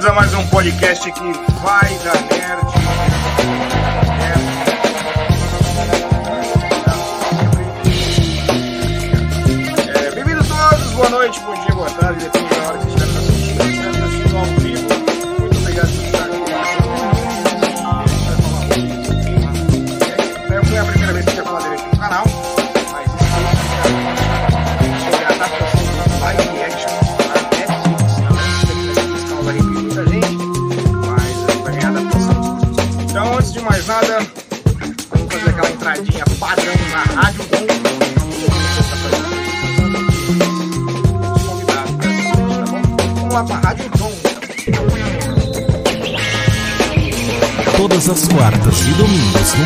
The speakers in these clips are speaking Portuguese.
bem-vindos a mais um podcast que vai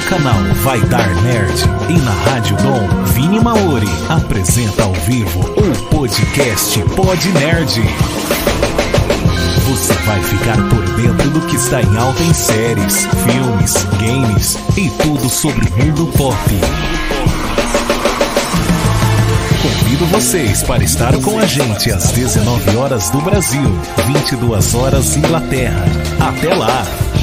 canal Vai Dar Nerd e na Rádio Dom, Vini Maori apresenta ao vivo o podcast Pod Nerd. Você vai ficar por dentro do que está em alta em séries, filmes, games e tudo sobre o mundo pop. Convido vocês para estar com a gente às 19 horas do Brasil, 22 horas Inglaterra. Até lá!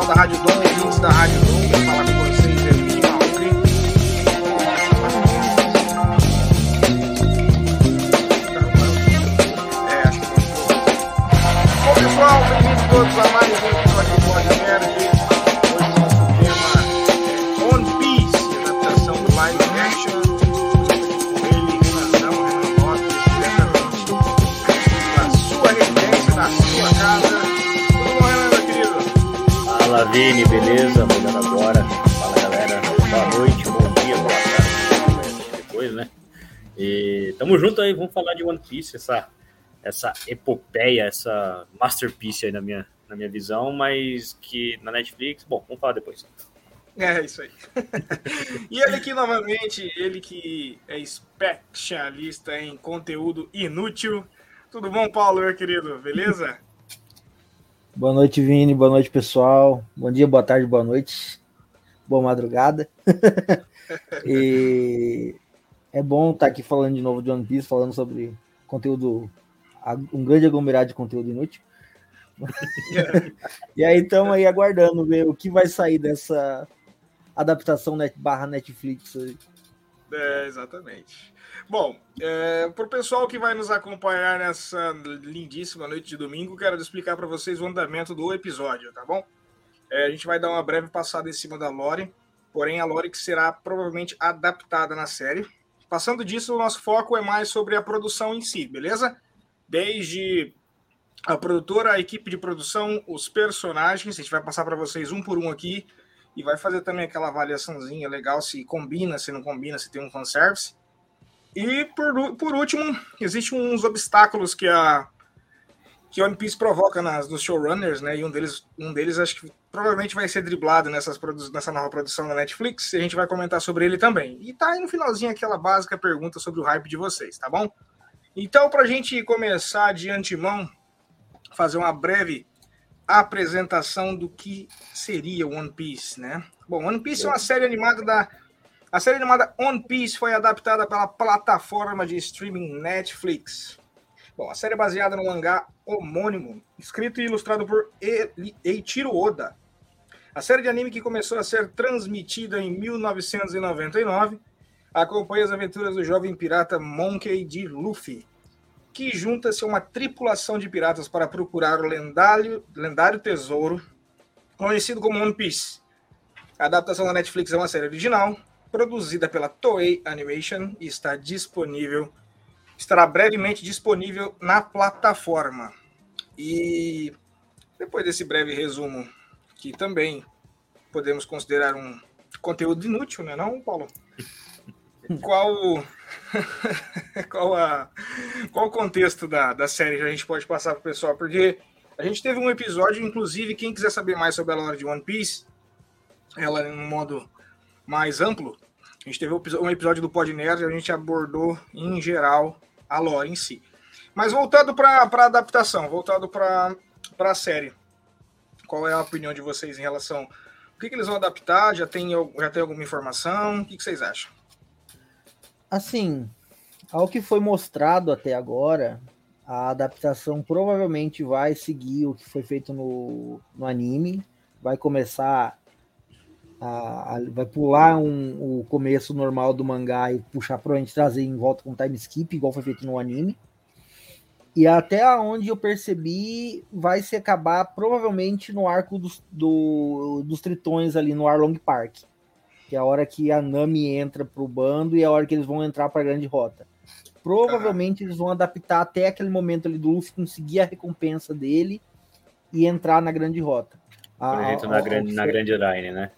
Pessoal da Rádio Dom, ouvintes da Rádio beleza? Mudando agora. Fala galera, boa noite, bom dia, boa tarde. Depois, né? E tamo junto aí, vamos falar de One Piece, essa, essa epopeia, essa masterpiece aí na minha, na minha visão, mas que na Netflix, bom, vamos falar depois. É, isso aí. e ele aqui novamente, ele que é especialista em conteúdo inútil. Tudo bom, Paulo, meu querido? Beleza? Boa noite, Vini. Boa noite, pessoal. Bom dia, boa tarde, boa noite. Boa madrugada. e é bom estar aqui falando de novo de One Piece, falando sobre conteúdo, um grande aglomerado de conteúdo inútil. e aí estamos aí aguardando ver o que vai sair dessa adaptação net, barra Netflix. aí. É, exatamente. Bom, para o pessoal que vai nos acompanhar nessa lindíssima noite de domingo, quero explicar para vocês o andamento do episódio, tá bom? É, a gente vai dar uma breve passada em cima da Lore, porém a Lore que será provavelmente adaptada na série. Passando disso, o nosso foco é mais sobre a produção em si, beleza? Desde a produtora, a equipe de produção, os personagens, a gente vai passar para vocês um por um aqui e vai fazer também aquela avaliaçãozinha legal se combina, se não combina, se tem um fanservice. E por, por último, existem uns obstáculos que a que One Piece provoca nas, nos showrunners, né? E um deles, um deles acho que provavelmente vai ser driblado nessas nessa nova produção da Netflix. E a gente vai comentar sobre ele também. E tá aí no finalzinho aquela básica pergunta sobre o hype de vocês, tá bom? Então, para a gente começar de antemão, fazer uma breve apresentação do que seria One Piece, né? Bom, One Piece é uma série animada da a série animada One Piece foi adaptada pela plataforma de streaming Netflix. Bom, a série é baseada no mangá homônimo, escrito e ilustrado por Eiichiro Oda. A série de anime que começou a ser transmitida em 1999 acompanha as aventuras do jovem pirata Monkey D. Luffy, que junta-se a uma tripulação de piratas para procurar o lendário, lendário tesouro conhecido como One Piece. A adaptação da Netflix é uma série original, produzida pela Toei Animation e está disponível, estará brevemente disponível na plataforma. E depois desse breve resumo, que também podemos considerar um conteúdo inútil, né, não, Paulo? Qual qual, a, qual o contexto da, da série que a gente pode passar para o pessoal? Porque a gente teve um episódio, inclusive, quem quiser saber mais sobre a lore de One Piece, ela em um modo mais amplo, a gente teve um episódio do Pod Nerd, a gente abordou em geral a lore em si. Mas voltando para a adaptação, voltado para a série, qual é a opinião de vocês em relação. O que, que eles vão adaptar? Já tem, já tem alguma informação? O que, que vocês acham? Assim, ao que foi mostrado até agora, a adaptação provavelmente vai seguir o que foi feito no, no anime, vai começar a, a, vai pular um, o começo normal do mangá e puxar provavelmente trazer em volta com time skip, igual foi feito no anime. E até onde eu percebi, vai se acabar provavelmente no arco dos, do, dos tritões ali no Arlong Park. Que é a hora que a Nami entra pro bando e é a hora que eles vão entrar para a grande rota. Provavelmente eles vão adaptar até aquele momento ali do Luffy conseguir a recompensa dele e entrar na grande rota. A, a, na, grande, na grande line, né?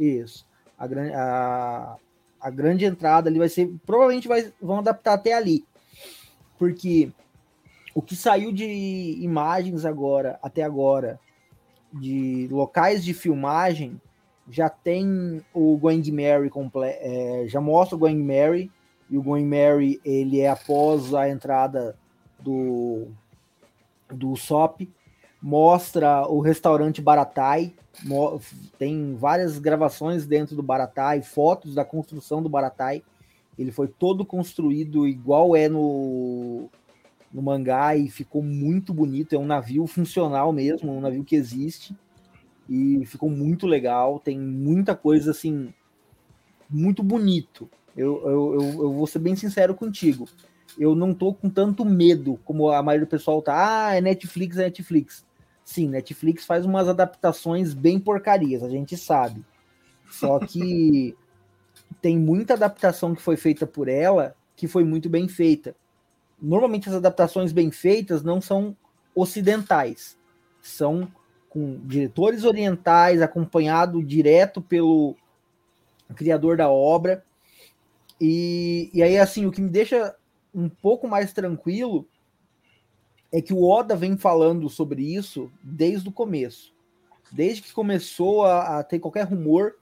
Isso. A, a, a grande entrada ali vai ser. Provavelmente vai, vão adaptar até ali. Porque o que saiu de imagens agora, até agora, de locais de filmagem, já tem o Going Mary é, já mostra o Going Mary e o Going Mary ele é após a entrada do do SOP, mostra o restaurante Baratai, tem várias gravações dentro do Baratai, fotos da construção do Baratai. Ele foi todo construído igual é no no mangá e ficou muito bonito. É um navio funcional mesmo, um navio que existe e ficou muito legal. Tem muita coisa assim, muito bonito. Eu, eu, eu, eu vou ser bem sincero contigo. Eu não tô com tanto medo como a maioria do pessoal tá. Ah, é Netflix, é Netflix. Sim, Netflix faz umas adaptações bem porcarias, a gente sabe. Só que tem muita adaptação que foi feita por ela que foi muito bem feita normalmente as adaptações bem feitas não são ocidentais, são com diretores orientais, acompanhado direto pelo criador da obra. E, e aí, assim, o que me deixa um pouco mais tranquilo é que o Oda vem falando sobre isso desde o começo. Desde que começou a, a ter qualquer rumor,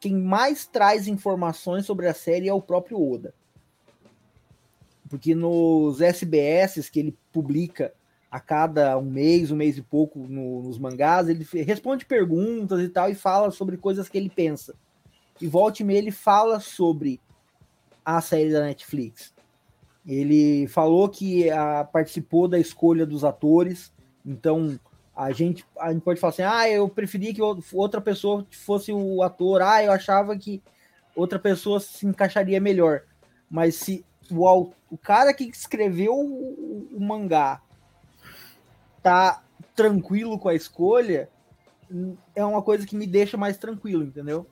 quem mais traz informações sobre a série é o próprio Oda porque nos SBS que ele publica a cada um mês, um mês e pouco no, nos mangás, ele responde perguntas e tal e fala sobre coisas que ele pensa. E volte e meia ele fala sobre a série da Netflix. Ele falou que a, ah, participou da escolha dos atores, então a gente, a gente pode falar assim: ah, eu preferia que outra pessoa fosse o ator, ah, eu achava que outra pessoa se encaixaria melhor. Mas se o, o cara que escreveu o, o mangá tá tranquilo com a escolha, é uma coisa que me deixa mais tranquilo, entendeu?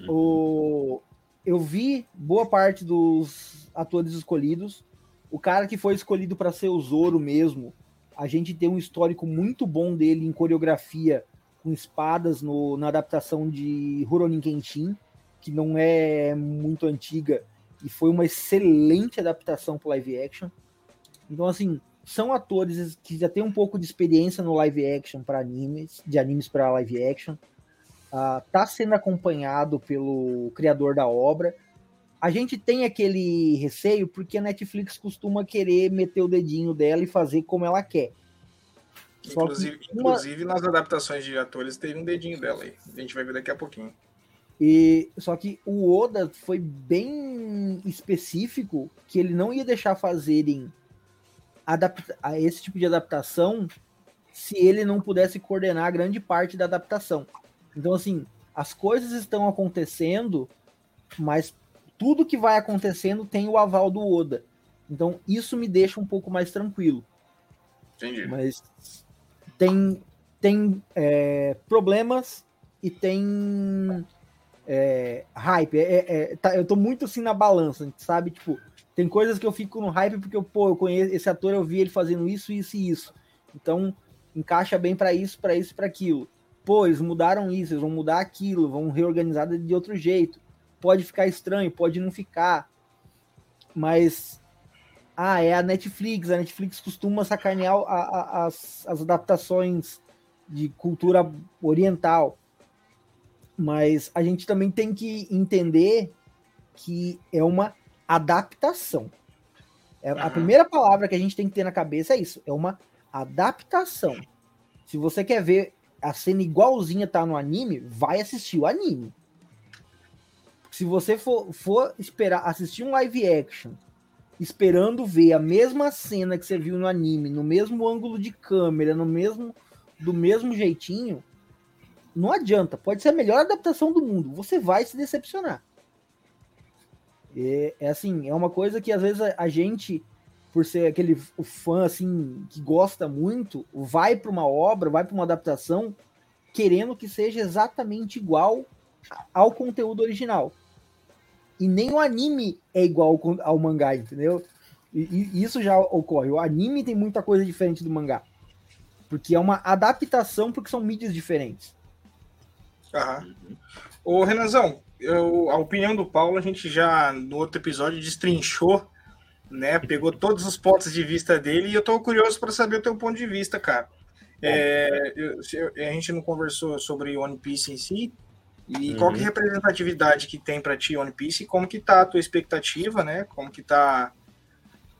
Uhum. O, eu vi boa parte dos atores escolhidos. O cara que foi escolhido para ser o Zoro mesmo, a gente tem um histórico muito bom dele em coreografia com espadas no, na adaptação de Rurouni Kenshin, que não é muito antiga, e foi uma excelente adaptação para live action. Então, assim, são atores que já têm um pouco de experiência no live action para animes, de animes para live action. Uh, tá sendo acompanhado pelo criador da obra. A gente tem aquele receio porque a Netflix costuma querer meter o dedinho dela e fazer como ela quer. Inclusive, uma... inclusive nas adaptações de atores teve um dedinho dela aí. A gente vai ver daqui a pouquinho. E só que o Oda foi bem específico que ele não ia deixar fazerem adapta esse tipo de adaptação se ele não pudesse coordenar grande parte da adaptação. Então assim, as coisas estão acontecendo, mas tudo que vai acontecendo tem o aval do Oda. Então isso me deixa um pouco mais tranquilo. Entendi. Mas tem tem é, problemas e tem é, hype. É, é, tá, eu tô muito assim na balança, sabe? Tipo, tem coisas que eu fico no hype porque eu, pô, eu conheço esse ator, eu vi ele fazendo isso, isso e isso. Então, encaixa bem para isso, para isso, para aquilo. Pô, eles mudaram isso, eles vão mudar aquilo, vão reorganizar de outro jeito. Pode ficar estranho, pode não ficar. Mas ah, é a Netflix. A Netflix costuma sacanear a, a, as, as adaptações de cultura oriental mas a gente também tem que entender que é uma adaptação. É. A primeira palavra que a gente tem que ter na cabeça é isso: é uma adaptação. Se você quer ver a cena igualzinha tá no anime, vai assistir o anime. Se você for, for esperar assistir um live action esperando ver a mesma cena que você viu no anime, no mesmo ângulo de câmera, no mesmo do mesmo jeitinho, não adianta. Pode ser a melhor adaptação do mundo, você vai se decepcionar. É, é assim, é uma coisa que às vezes a, a gente, por ser aquele fã assim que gosta muito, vai para uma obra, vai para uma adaptação querendo que seja exatamente igual ao conteúdo original. E nem o anime é igual ao mangá, entendeu? E, e isso já ocorre. O anime tem muita coisa diferente do mangá. Porque é uma adaptação, porque são mídias diferentes. Aham. Ô, Renanzão, eu, a opinião do Paulo a gente já no outro episódio destrinchou, né? Pegou todos os pontos de vista dele e eu tô curioso para saber o teu ponto de vista, cara. É, eu, a gente não conversou sobre One Piece em si, e uhum. qual que é a representatividade que tem para ti One Piece e como que tá a tua expectativa, né? Como que tá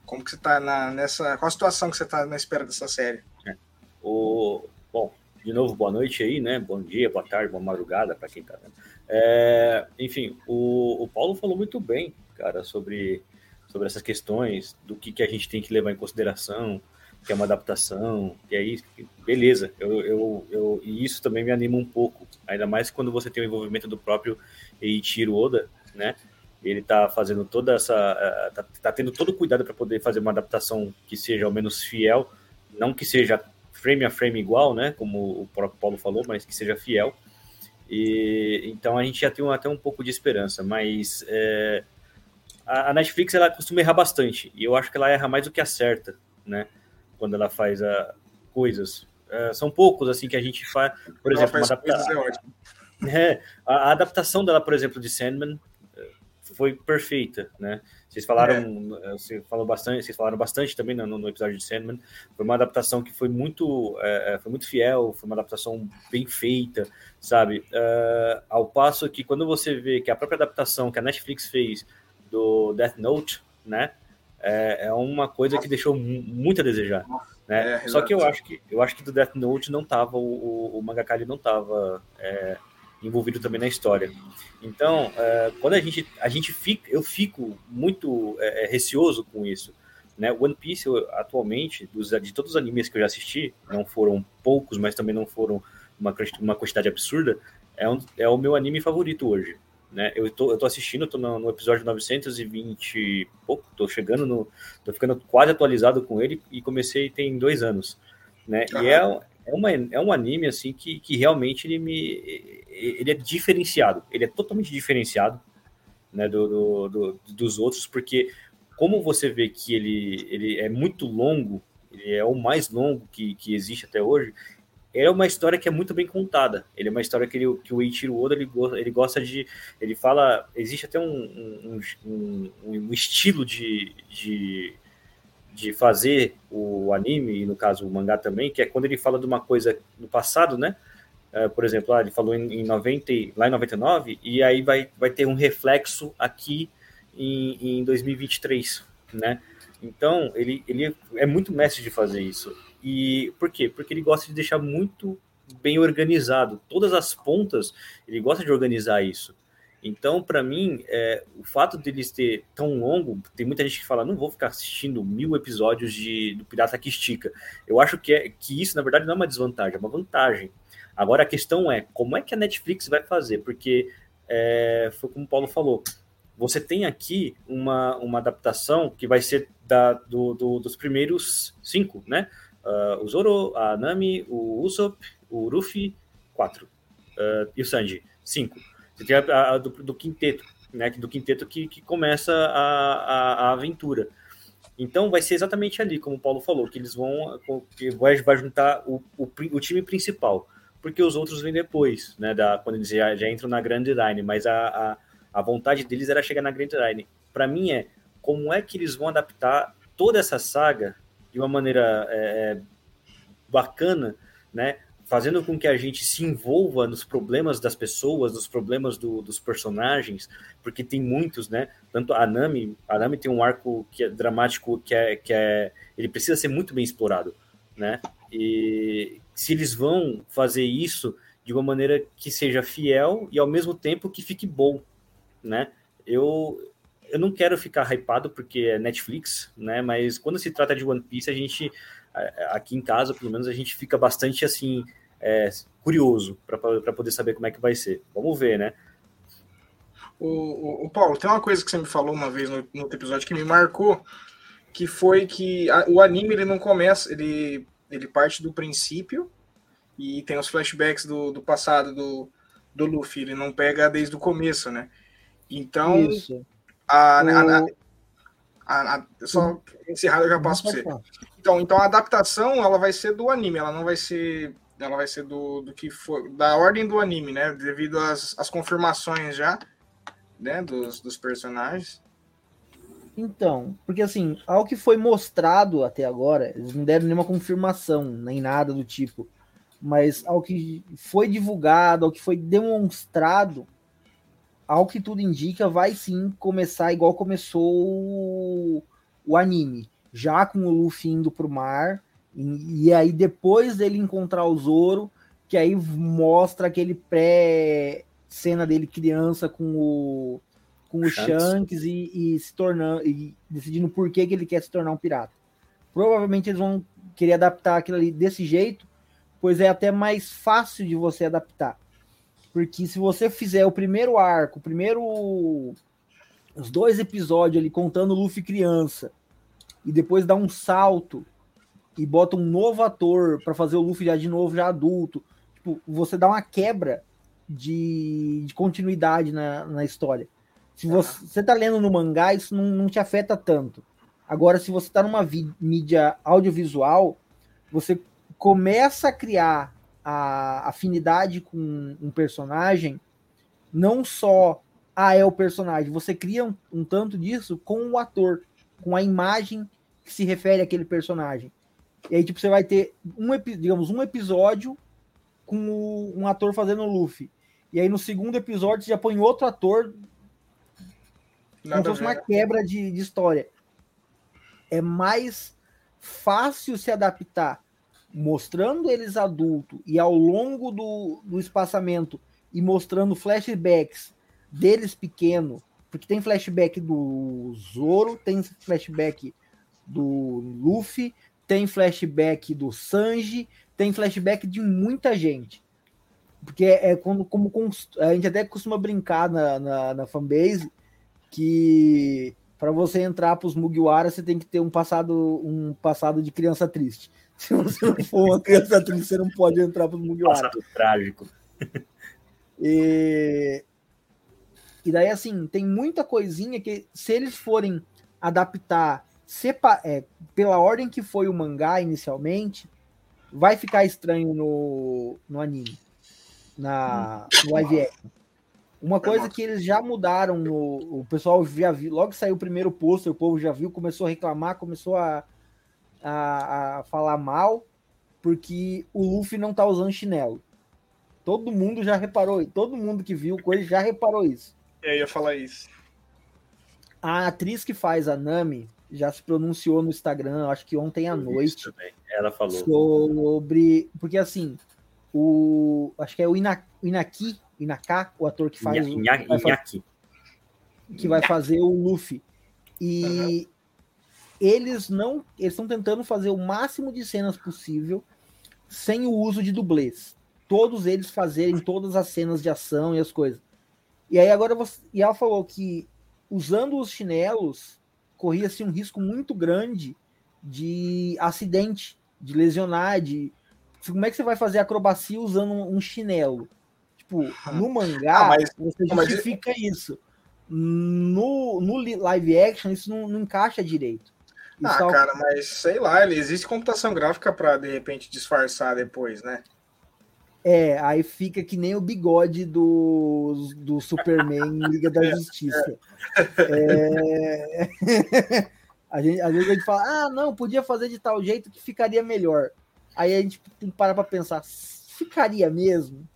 como que você tá na, nessa qual a situação que você tá na espera dessa série? É. O bom, de novo boa noite aí, né? Bom dia, boa tarde, boa madrugada para quem tá vendo. É, enfim, o, o Paulo falou muito bem, cara, sobre sobre essas questões do que que a gente tem que levar em consideração, que é uma adaptação, e aí, beleza, eu, eu, eu, e isso também me anima um pouco, ainda mais quando você tem o envolvimento do próprio Eiichiro Oda, né, ele tá fazendo toda essa, tá, tá tendo todo o cuidado para poder fazer uma adaptação que seja ao menos fiel, não que seja frame a frame igual, né, como o próprio Paulo falou, mas que seja fiel, e então a gente já tem até um pouco de esperança, mas é, a, a Netflix ela costuma errar bastante, e eu acho que ela erra mais do que acerta, né, quando ela faz a, ah, coisas. Uh, são poucos assim que a gente faz, por ela exemplo, faz é, é a, a, adaptação dela, por exemplo, de Sandman eh, foi perfeita, né? Vocês falaram, é. você falou bastante, vocês falaram bastante também no, no, episódio de Sandman. Foi uma adaptação que foi muito, é, foi muito fiel, foi uma adaptação bem feita, sabe? Uh, ao passo que quando você vê que a própria adaptação que a Netflix fez do Death Note, né? é, é uma coisa que deixou muito a desejar. Né? É, Só que eu acho que eu acho que do Death Note não tava, o, o mangaka não tava é, envolvido também na história. Então, é, quando a gente, a gente fica, eu fico muito é, é, receoso com isso. Né? One Piece, atualmente, dos, de todos os animes que eu já assisti, não foram poucos, mas também não foram uma, uma quantidade absurda, é, um, é o meu anime favorito hoje. Né? Eu, tô, eu tô assistindo, tô no, no episódio 920 pouco, tô chegando no. tô ficando quase atualizado com ele e comecei tem dois anos. Né? E é, é, uma, é um anime assim que, que realmente ele me. Ele é diferenciado, ele é totalmente diferenciado né, do, do, do dos outros, porque como você vê que ele, ele é muito longo, ele é o mais longo que, que existe até hoje, é uma história que é muito bem contada. Ele é uma história que, ele, que o Eiichiro Oda ele, ele gosta de. Ele fala. Existe até um, um, um, um estilo de, de, de, fazer o anime, e no caso o mangá também, que é quando ele fala de uma coisa no passado, né? Uh, por exemplo, lá, ele falou em, em 90, lá em 99, e aí vai, vai ter um reflexo aqui em, em 2023, né? Então, ele, ele é muito mestre de fazer isso. E por quê? Porque ele gosta de deixar muito bem organizado. Todas as pontas, ele gosta de organizar isso. Então, para mim, é, o fato deles ter tão longo, tem muita gente que fala, não vou ficar assistindo mil episódios de, do Pirata que Estica. Eu acho que, é, que isso, na verdade, não é uma desvantagem, é uma vantagem. Agora, a questão é, como é que a Netflix vai fazer? Porque, é, foi como o Paulo falou, você tem aqui uma, uma adaptação que vai ser da, do, do, dos primeiros cinco, né? Uh, o Zoro, a Nami, o Usopp, o Ruffy, quatro. Uh, e o Sanji, cinco. Você tem a, a do, do, quinteto, né? Do quinteto que, que começa a, a, a, aventura. Então vai ser exatamente ali, como o Paulo falou, que eles vão que vai, vai juntar o, o, o time principal. Porque os outros vêm depois, né? Da, quando eles já, já entram na Grand Line, mas a, a, a vontade deles era chegar na Grand Line. Para mim é como é que eles vão adaptar toda essa saga de uma maneira é, é, bacana, né? fazendo com que a gente se envolva nos problemas das pessoas, nos problemas do, dos personagens, porque tem muitos, né? Tanto a Nami, a Nami tem um arco que é dramático que é, que é ele precisa ser muito bem explorado, né? E se eles vão fazer isso de uma maneira que seja fiel e ao mesmo tempo que fique bom, né? Eu eu não quero ficar hypado porque é Netflix, né? Mas quando se trata de One Piece, a gente aqui em casa, pelo menos, a gente fica bastante assim é, curioso para poder saber como é que vai ser. Vamos ver, né? O, o, o, Paulo, tem uma coisa que você me falou uma vez no, no episódio que me marcou, que foi que a, o anime ele não começa, ele, ele parte do princípio e tem os flashbacks do, do passado do, do Luffy, ele não pega desde o começo, né? Então, Isso. A, a, a, a, só encerrado eu já passo para você. Então, então a adaptação ela vai ser do anime, ela não vai ser ela vai ser do, do que for da ordem do anime, né? Devido às, às confirmações já, né? Dos, dos personagens. Então, porque assim, ao que foi mostrado até agora, eles não deram nenhuma confirmação, nem nada do tipo. Mas ao que foi divulgado, ao que foi demonstrado, ao que tudo indica, vai sim começar igual começou o, o anime já com o Luffy indo pro mar, e, e aí depois dele encontrar o Zoro, que aí mostra aquele pré cena dele criança com o com o Shanks, Shanks e, e, se tornando e decidindo por que, que ele quer se tornar um pirata. Provavelmente eles vão querer adaptar aquilo ali desse jeito, pois é até mais fácil de você adaptar. Porque se você fizer o primeiro arco, o primeiro os dois episódios ali contando o Luffy criança, e depois dá um salto e bota um novo ator para fazer o Luffy já de novo, já adulto. Tipo, você dá uma quebra de, de continuidade na, na história. Se você, você tá lendo no mangá, isso não, não te afeta tanto. Agora, se você tá numa mídia audiovisual, você começa a criar a afinidade com um personagem, não só ah, é o personagem, você cria um, um tanto disso com o ator, com a imagem que se refere àquele personagem. E aí, tipo, você vai ter um, digamos, um episódio com o, um ator fazendo o Luffy. E aí no segundo episódio você já põe outro ator. Nada como se fosse uma quebra de, de história. É mais fácil se adaptar mostrando eles adultos e ao longo do, do espaçamento e mostrando flashbacks deles pequeno, porque tem flashback do Zoro, tem flashback do Luffy, tem flashback do Sanji, tem flashback de muita gente. Porque é, é como, como a gente até costuma brincar na, na, na fanbase que para você entrar para os Mugiwara você tem que ter um passado um passado de criança triste. Se você não for uma criança triste, você não pode entrar para os Mugiwara. Passado trágico. E, e daí, assim, tem muita coisinha que, se eles forem adaptar sepa é, pela ordem que foi o mangá inicialmente, vai ficar estranho no, no anime, na, no live action. Uma coisa que eles já mudaram no. O pessoal já viu, logo que saiu o primeiro pôster, o povo já viu, começou a reclamar, começou a, a, a falar mal, porque o Luffy não tá usando chinelo. Todo mundo já reparou, todo mundo que viu coisa já reparou isso. Eu ia falar isso. A atriz que faz a Nami, já se pronunciou no Instagram, acho que ontem à noite. Ela falou. Sobre. Porque assim, o. Acho que é o Inaki, Inaka, o ator que faz. Inaki. Vai fazer, que vai fazer o Luffy. E uhum. Eles não. Eles estão tentando fazer o máximo de cenas possível sem o uso de dublês. Todos eles fazerem todas as cenas de ação e as coisas. E aí agora você. E ela falou que usando os chinelos corria-se um risco muito grande de acidente, de lesionar, de como é que você vai fazer acrobacia usando um chinelo? Tipo, no mangá, ah, mas, você justifica mas... isso. No, no live action, isso não, não encaixa direito. Ah, tá... cara, mas sei lá, existe computação gráfica para de repente disfarçar depois, né? É, aí fica que nem o bigode do, do Superman em Liga da Justiça. É... a gente, às vezes a gente fala, ah, não, podia fazer de tal jeito que ficaria melhor. Aí a gente tem que parar para pensar, ficaria mesmo?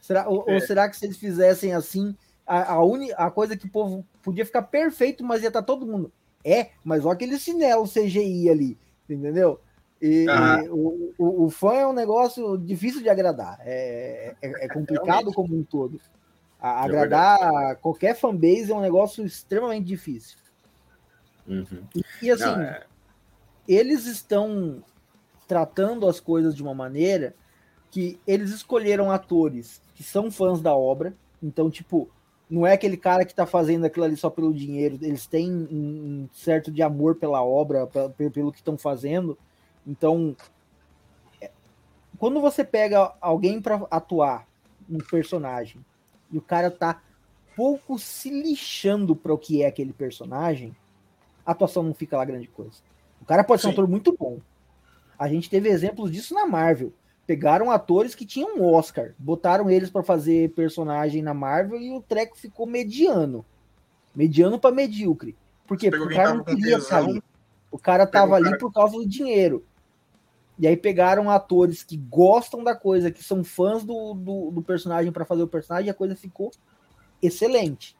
Será, ou, é. ou, será que se eles fizessem assim, a, a, uni, a coisa que o povo podia ficar perfeito, mas ia estar tá todo mundo. É, mas olha aquele sinelo CGI ali, entendeu? E, ah. o, o, o, fã é um negócio difícil de agradar. É, é, é complicado como um todo. A, é agradar qualquer fanbase é um negócio extremamente difícil. Uhum. E, e, assim, Não, é... eles estão tratando as coisas de uma maneira que eles escolheram atores que são fãs da obra. Então, tipo, não é aquele cara que tá fazendo aquilo ali só pelo dinheiro. Eles têm um certo de amor pela obra, pelo que estão fazendo. Então, é, quando você pega alguém para atuar um personagem e o cara tá pouco se lixando para o que é aquele personagem, a atuação não fica lá grande coisa. O cara pode ser um ator muito bom. A gente teve exemplos disso na Marvel. Pegaram atores que tinham um Oscar, botaram eles para fazer personagem na Marvel e o treco ficou mediano. Mediano para medíocre. Por quê? Porque o cara não queria estar ali. O cara tava ali por causa do dinheiro. E aí pegaram atores que gostam da coisa, que são fãs do, do, do personagem para fazer o personagem, e a coisa ficou excelente.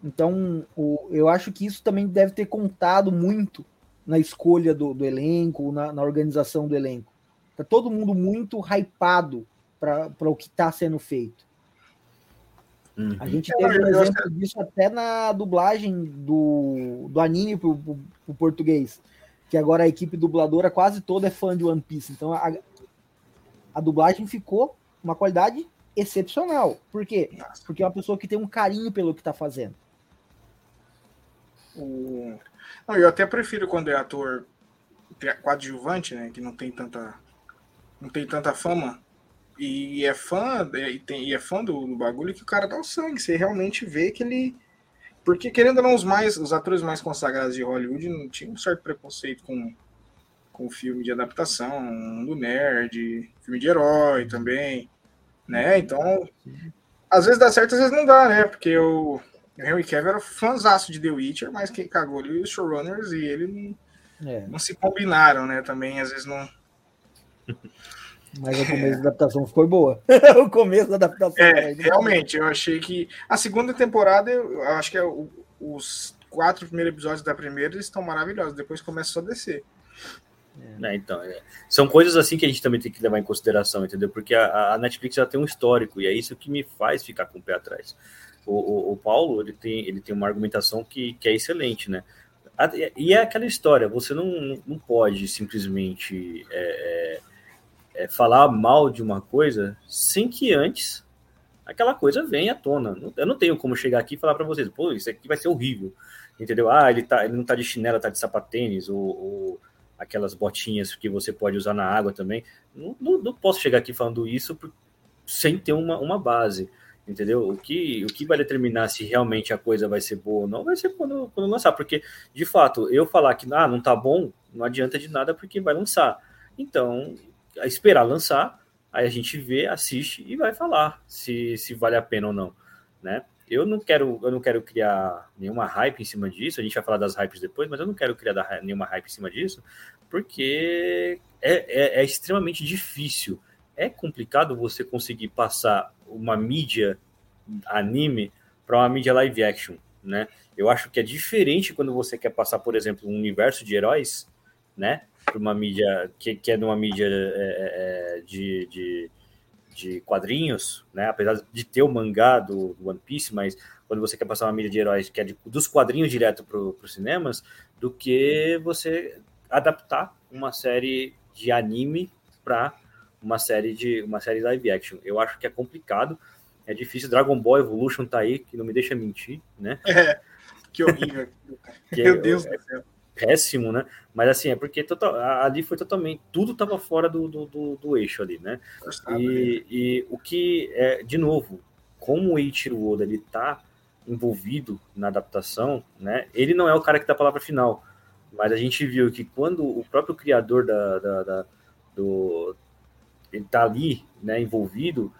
Então, o, eu acho que isso também deve ter contado muito na escolha do, do elenco, na, na, organização do elenco. Tá todo mundo muito hypado para o que está sendo feito. Uhum. A gente teve um exemplo disso até na dublagem do, do anime para o português que agora a equipe dubladora quase toda é fã de One Piece. Então a, a dublagem ficou uma qualidade excepcional. Por quê? Porque é uma pessoa que tem um carinho pelo que está fazendo. O... Não, eu até prefiro quando é ator coadjuvante, né? Que não tem tanta, não tem tanta fama. E é fã, e, tem, e é fã do, do bagulho que o cara dá o sangue. Você realmente vê que ele porque, querendo ou não, os, mais, os atores mais consagrados de Hollywood não tinham um certo preconceito com, com filme de adaptação, do nerd, filme de herói também, né? Então, às vezes dá certo, às vezes não dá, né? Porque o, Henry Cavill era fãzaço de The Witcher, mas quem cagou ali os showrunners e ele não, é. não se combinaram, né? Também, às vezes não... Mas o começo da adaptação foi boa. o começo da adaptação. É, realmente, eu achei que. A segunda temporada, eu acho que é o, os quatro primeiros episódios da primeira estão maravilhosos. Depois começou a descer. É. então, é. são coisas assim que a gente também tem que levar em consideração, entendeu? Porque a, a, Netflix já tem um histórico e é isso que me faz ficar com o pé atrás. O, o, o Paulo ele tem, ele tem uma argumentação que, que é excelente, né? E é aquela história, você não, não pode simplesmente é, falar mal de uma coisa sem que antes aquela coisa venha à tona. Eu não tenho como chegar aqui e falar para vocês, pô, isso aqui vai ser horrível, entendeu? Ah, ele, tá, ele não tá de chinela, tá de sapatênis, ou, ou aquelas botinhas que você pode usar na água também. Não, não, não posso chegar aqui falando isso sem ter uma, uma base, entendeu? O que, o que vai determinar se realmente a coisa vai ser boa ou não vai ser quando, quando lançar, porque, de fato, eu falar que ah, não tá bom, não adianta de nada porque vai lançar. Então, esperar lançar, aí a gente vê, assiste e vai falar se, se vale a pena ou não, né? Eu não quero, eu não quero criar nenhuma hype em cima disso. A gente vai falar das hypes depois, mas eu não quero criar nenhuma hype em cima disso, porque é, é, é extremamente difícil. É complicado você conseguir passar uma mídia anime para uma mídia live action, né? Eu acho que é diferente quando você quer passar, por exemplo, um universo de heróis, né? Para uma mídia que, que é numa mídia é, é, é, de, de, de, quadrinhos, né? Apesar de ter o mangá do, do, One Piece, mas quando você quer passar uma mídia de heróis que é de, dos quadrinhos direto para os cinemas, do que você adaptar uma série de anime para uma série de uma série live action. Eu acho que é complicado, é difícil. Dragon Ball Evolution tá aí, que não me deixa mentir, né? É, que horrível. que Meu Deus é, do céu péssimo, né? Mas assim, é porque total, ali foi totalmente. Tudo estava fora do, do, do, do, eixo ali, né? E, e, o que é, de novo, como o Eiichiro Oda ele tá envolvido na adaptação, né? Ele não é o cara que dá a palavra final. Mas a gente viu que quando o próprio criador da, da, da do. Ele tá ali, né, envolvido,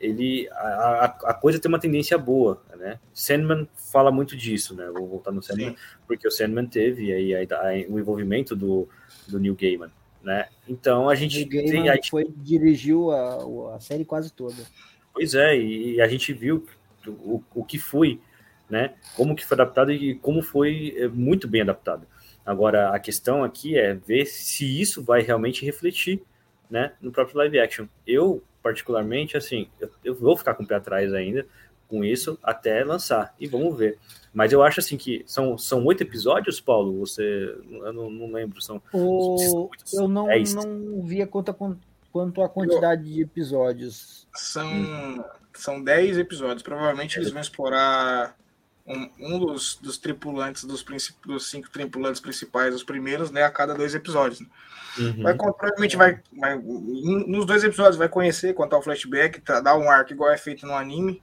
ele a, a, coisa tem uma tendência boa, né? Sandman fala muito disso, né? Vou voltar no Sandman, Sim. porque o Sandman teve aí a, a, o envolvimento do, do Neil Gaiman, né? Então a gente tem, a gente... foi dirigiu a, a série quase toda. Pois é, e a gente viu o, o que foi, né? Como que foi adaptado e como foi é, muito bem adaptado. Agora a questão aqui é ver se isso vai realmente refletir, né, no próprio live action. Eu particularmente, assim, eu, eu vou ficar com o pé atrás ainda com isso até lançar e vamos ver. Mas eu acho assim que são são oito episódios, Paulo. Você, eu não, não lembro, são. O... eu não, não vi a conta quanto a quantidade eu... de episódios. São são dez episódios. Provavelmente é. eles vão explorar um, um dos, dos, tripulantes dos, dos cinco tripulantes principais, os primeiros, né, a cada dois episódios. Né? Uhum. Vai, provavelmente vai, vai, nos dois episódios vai conhecer quanto ao flashback, tá, dar um arco igual é feito no anime,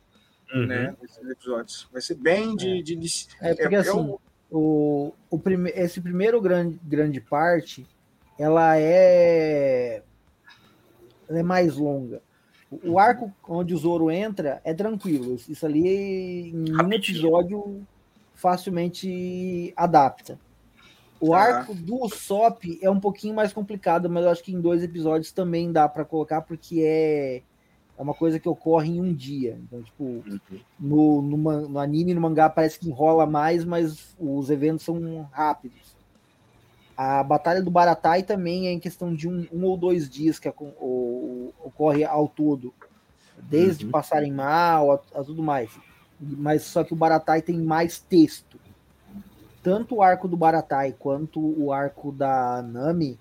uhum. né? Nesses episódios. Vai ser bem de. de, de é porque é, assim, eu... o, o prime, esse primeiro grande, grande parte, ela é. Ela é mais longa. O arco onde o Zoro entra é tranquilo. Isso ali em um episódio facilmente adapta. O ah. arco do Sop é um pouquinho mais complicado, mas eu acho que em dois episódios também dá para colocar, porque é, é uma coisa que ocorre em um dia. Então, tipo, uhum. no, no, no anime no mangá parece que enrola mais, mas os eventos são rápidos. A Batalha do Baratai também é em questão de um, um ou dois dias que a, o, ocorre ao todo. Desde uhum. passarem mal a, a tudo mais. Mas só que o Baratai tem mais texto tanto o arco do Baratai quanto o arco da Nami,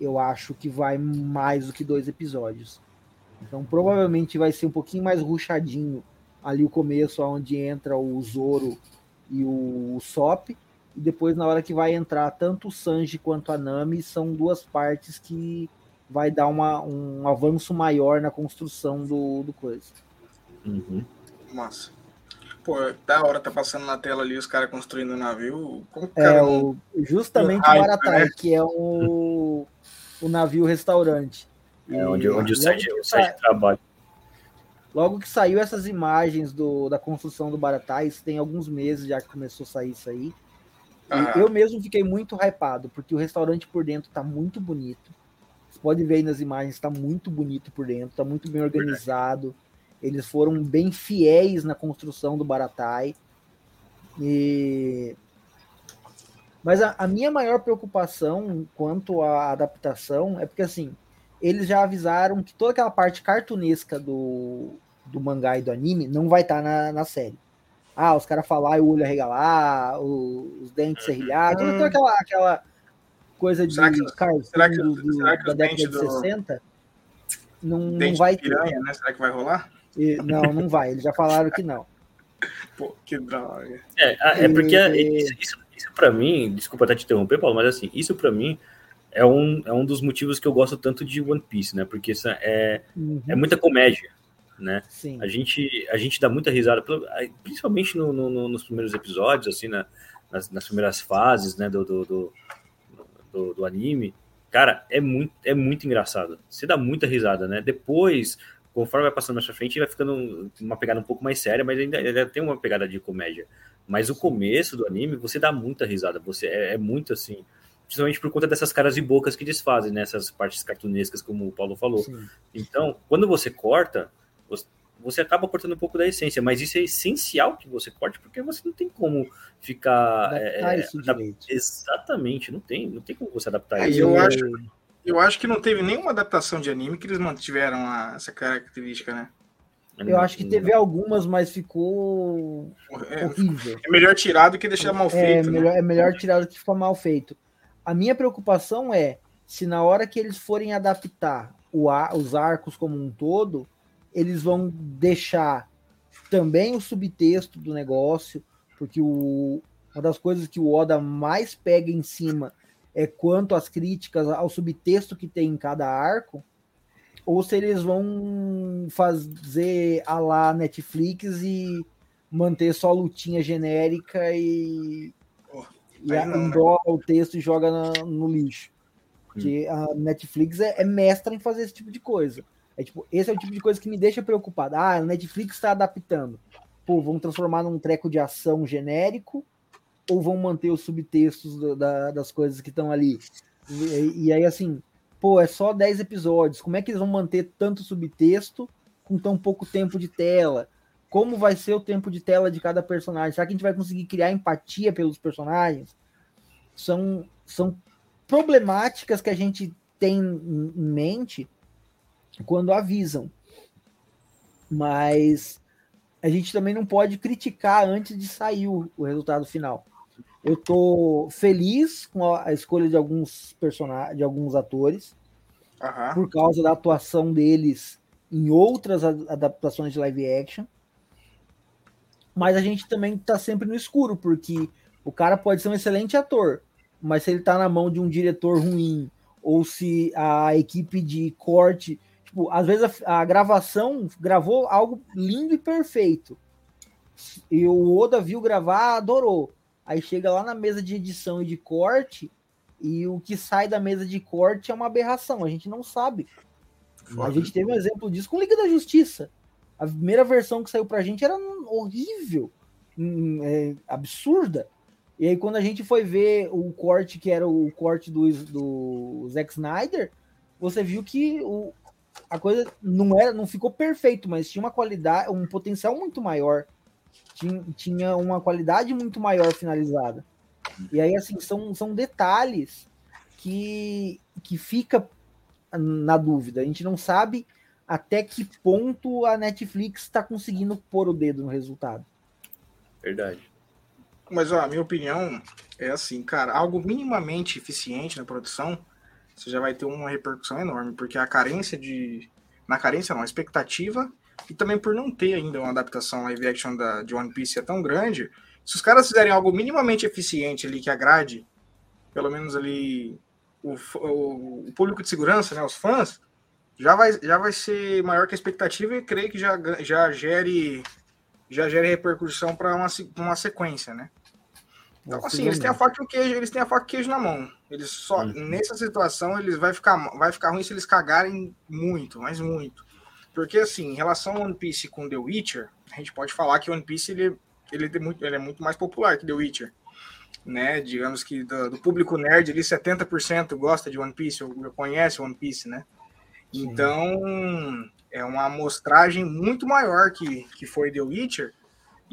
eu acho que vai mais do que dois episódios. Então provavelmente vai ser um pouquinho mais ruchadinho ali o começo, onde entra o Zoro e o Sop. E depois, na hora que vai entrar tanto o Sanji quanto a Nami, são duas partes que vai dar uma, um avanço maior na construção do, do coisa. Uhum. Massa. Pô, da hora tá passando na tela ali os caras construindo o navio. Como é, o, justamente o Maratai, né? que é o, o navio restaurante. É onde, onde o Sérgio, trabalha. Logo que saiu essas imagens do, da construção do Baratai, isso tem alguns meses já que começou a sair isso aí. Eu mesmo fiquei muito hypado, porque o restaurante por dentro tá muito bonito. Pode ver aí nas imagens, tá muito bonito por dentro, tá muito bem organizado. Eles foram bem fiéis na construção do Baratai. E... Mas a, a, minha maior preocupação quanto à adaptação é porque assim, eles já avisaram que toda aquela parte cartunesca do, do mangá e do anime não vai estar tá na, na série. Ah, os caras falar e o olho arregalar, os dentes serrilhados, hum. toda aquela, aquela coisa de cartoon do, do, da década de 60. Não, não vai ter. Piranha, né? Será que vai rolar? E, não, não vai. Eles já falaram que não. Pô, que droga. É, é porque e... isso, isso, isso para mim, desculpa até te interromper, Paulo, mas assim, isso para mim é um, é um dos motivos que eu gosto tanto de One Piece, né? Porque isso é, uhum. é muita comédia, né? Sim. A gente, a gente dá muita risada, principalmente no, no, nos primeiros episódios, assim, na, nas, nas primeiras fases, né, do, do, do, do, do anime. Cara, é muito, é muito engraçado. Você dá muita risada, né? Depois, conforme vai passando mais pra frente, vai ficando uma pegada um pouco mais séria, mas ainda, ainda tem uma pegada de comédia. Mas o começo do anime, você dá muita risada, você é, é muito assim, principalmente por conta dessas caras e bocas que desfazem, né? Essas partes cartunescas, como o Paulo falou. Sim. Então, quando você corta, você, você acaba cortando um pouco da essência, mas isso é essencial que você corte, porque você não tem como ficar. É, isso exatamente, não tem, não tem como você adaptar é, isso. Eu acho, eu acho que não teve nenhuma adaptação de anime que eles mantiveram a, essa característica, né? Eu acho que teve algumas, mas ficou é, horrível. É melhor tirar do que deixar mal é, feito. É, né? melhor, é melhor tirar do que ficar mal feito. A minha preocupação é se na hora que eles forem adaptar o, os arcos como um todo, eles vão deixar também o subtexto do negócio, porque o, uma das coisas que o Oda mais pega em cima é quanto às críticas ao subtexto que tem em cada arco, ou se eles vão fazer a lá Netflix e manter só lutinha genérica e, oh, e enrola o texto e joga na, no lixo. Porque hum. a Netflix é, é, mestra em fazer esse tipo de coisa. É tipo, esse é o tipo de coisa que me deixa preocupado. Ah, a Netflix está adaptando. Pô, vão transformar num treco de ação genérico ou vão manter os subtextos do, da, das coisas que estão ali. E, e, aí, assim, pô, é só 10 episódios. Como é que eles vão manter tanto subtexto com tão pouco tempo de tela? Como vai ser o tempo de tela de cada personagem? Será que a gente vai conseguir criar empatia pelos personagens? São, são problemáticas que a gente tem em mente quando avisam. Mas a gente também não pode criticar antes de sair o, o resultado final. Eu tô feliz com a, a escolha de alguns personagens, de alguns atores, Aham. por causa da atuação deles em outras adaptações de live action. Mas a gente também tá sempre no escuro, porque o cara pode ser um excelente ator, mas se ele tá na mão de um diretor ruim, ou se a equipe de corte. Tipo, às vezes a, a gravação gravou algo lindo e perfeito. E o Oda viu gravar, adorou. Aí chega lá na mesa de edição e de corte, e o que sai da mesa de corte é uma aberração. A gente não sabe. A Foda. gente teve um exemplo disso com Liga da Justiça. A primeira versão que saiu pra gente era horrível, hum, é, absurda. E aí, quando a gente foi ver o corte, que era o corte do, do Zack Snyder, você viu que o, a coisa não era, não ficou perfeito, mas tinha uma qualidade, um potencial muito maior. Tinha, tinha uma qualidade muito maior finalizada. E aí, assim, são, são detalhes que, que fica na dúvida. A gente não sabe até que ponto a Netflix está conseguindo pôr o dedo no resultado. Verdade. Mas ó, a minha opinião é assim, cara, algo minimamente eficiente na produção, você já vai ter uma repercussão enorme, porque a carência de. Na carência não, a expectativa, e também por não ter ainda uma adaptação live action da, de One Piece é tão grande, se os caras fizerem algo minimamente eficiente ali que agrade, pelo menos ali o, o, o público de segurança, né, os fãs, já vai, já vai ser maior que a expectativa e creio que já, já gere já gere repercussão para uma, uma sequência, né? Então, assim, eles têm a faca e o queijo, eles têm a faca e o queijo na mão. Eles só, Uhum. nessa situação, eles vai ficar, vai ficar ruim se eles cagarem muito, mas muito. Porque, assim, em relação ao One Piece com The Witcher, a gente pode falar que One Piece ele, ele, tem muito, ele é muito mais popular que The Witcher. Né? Digamos que do, do público nerd, ali 70% gosta de One Piece, ou conhece One Piece, né? Sim. Então, é uma amostragem muito maior que, que foi The Witcher.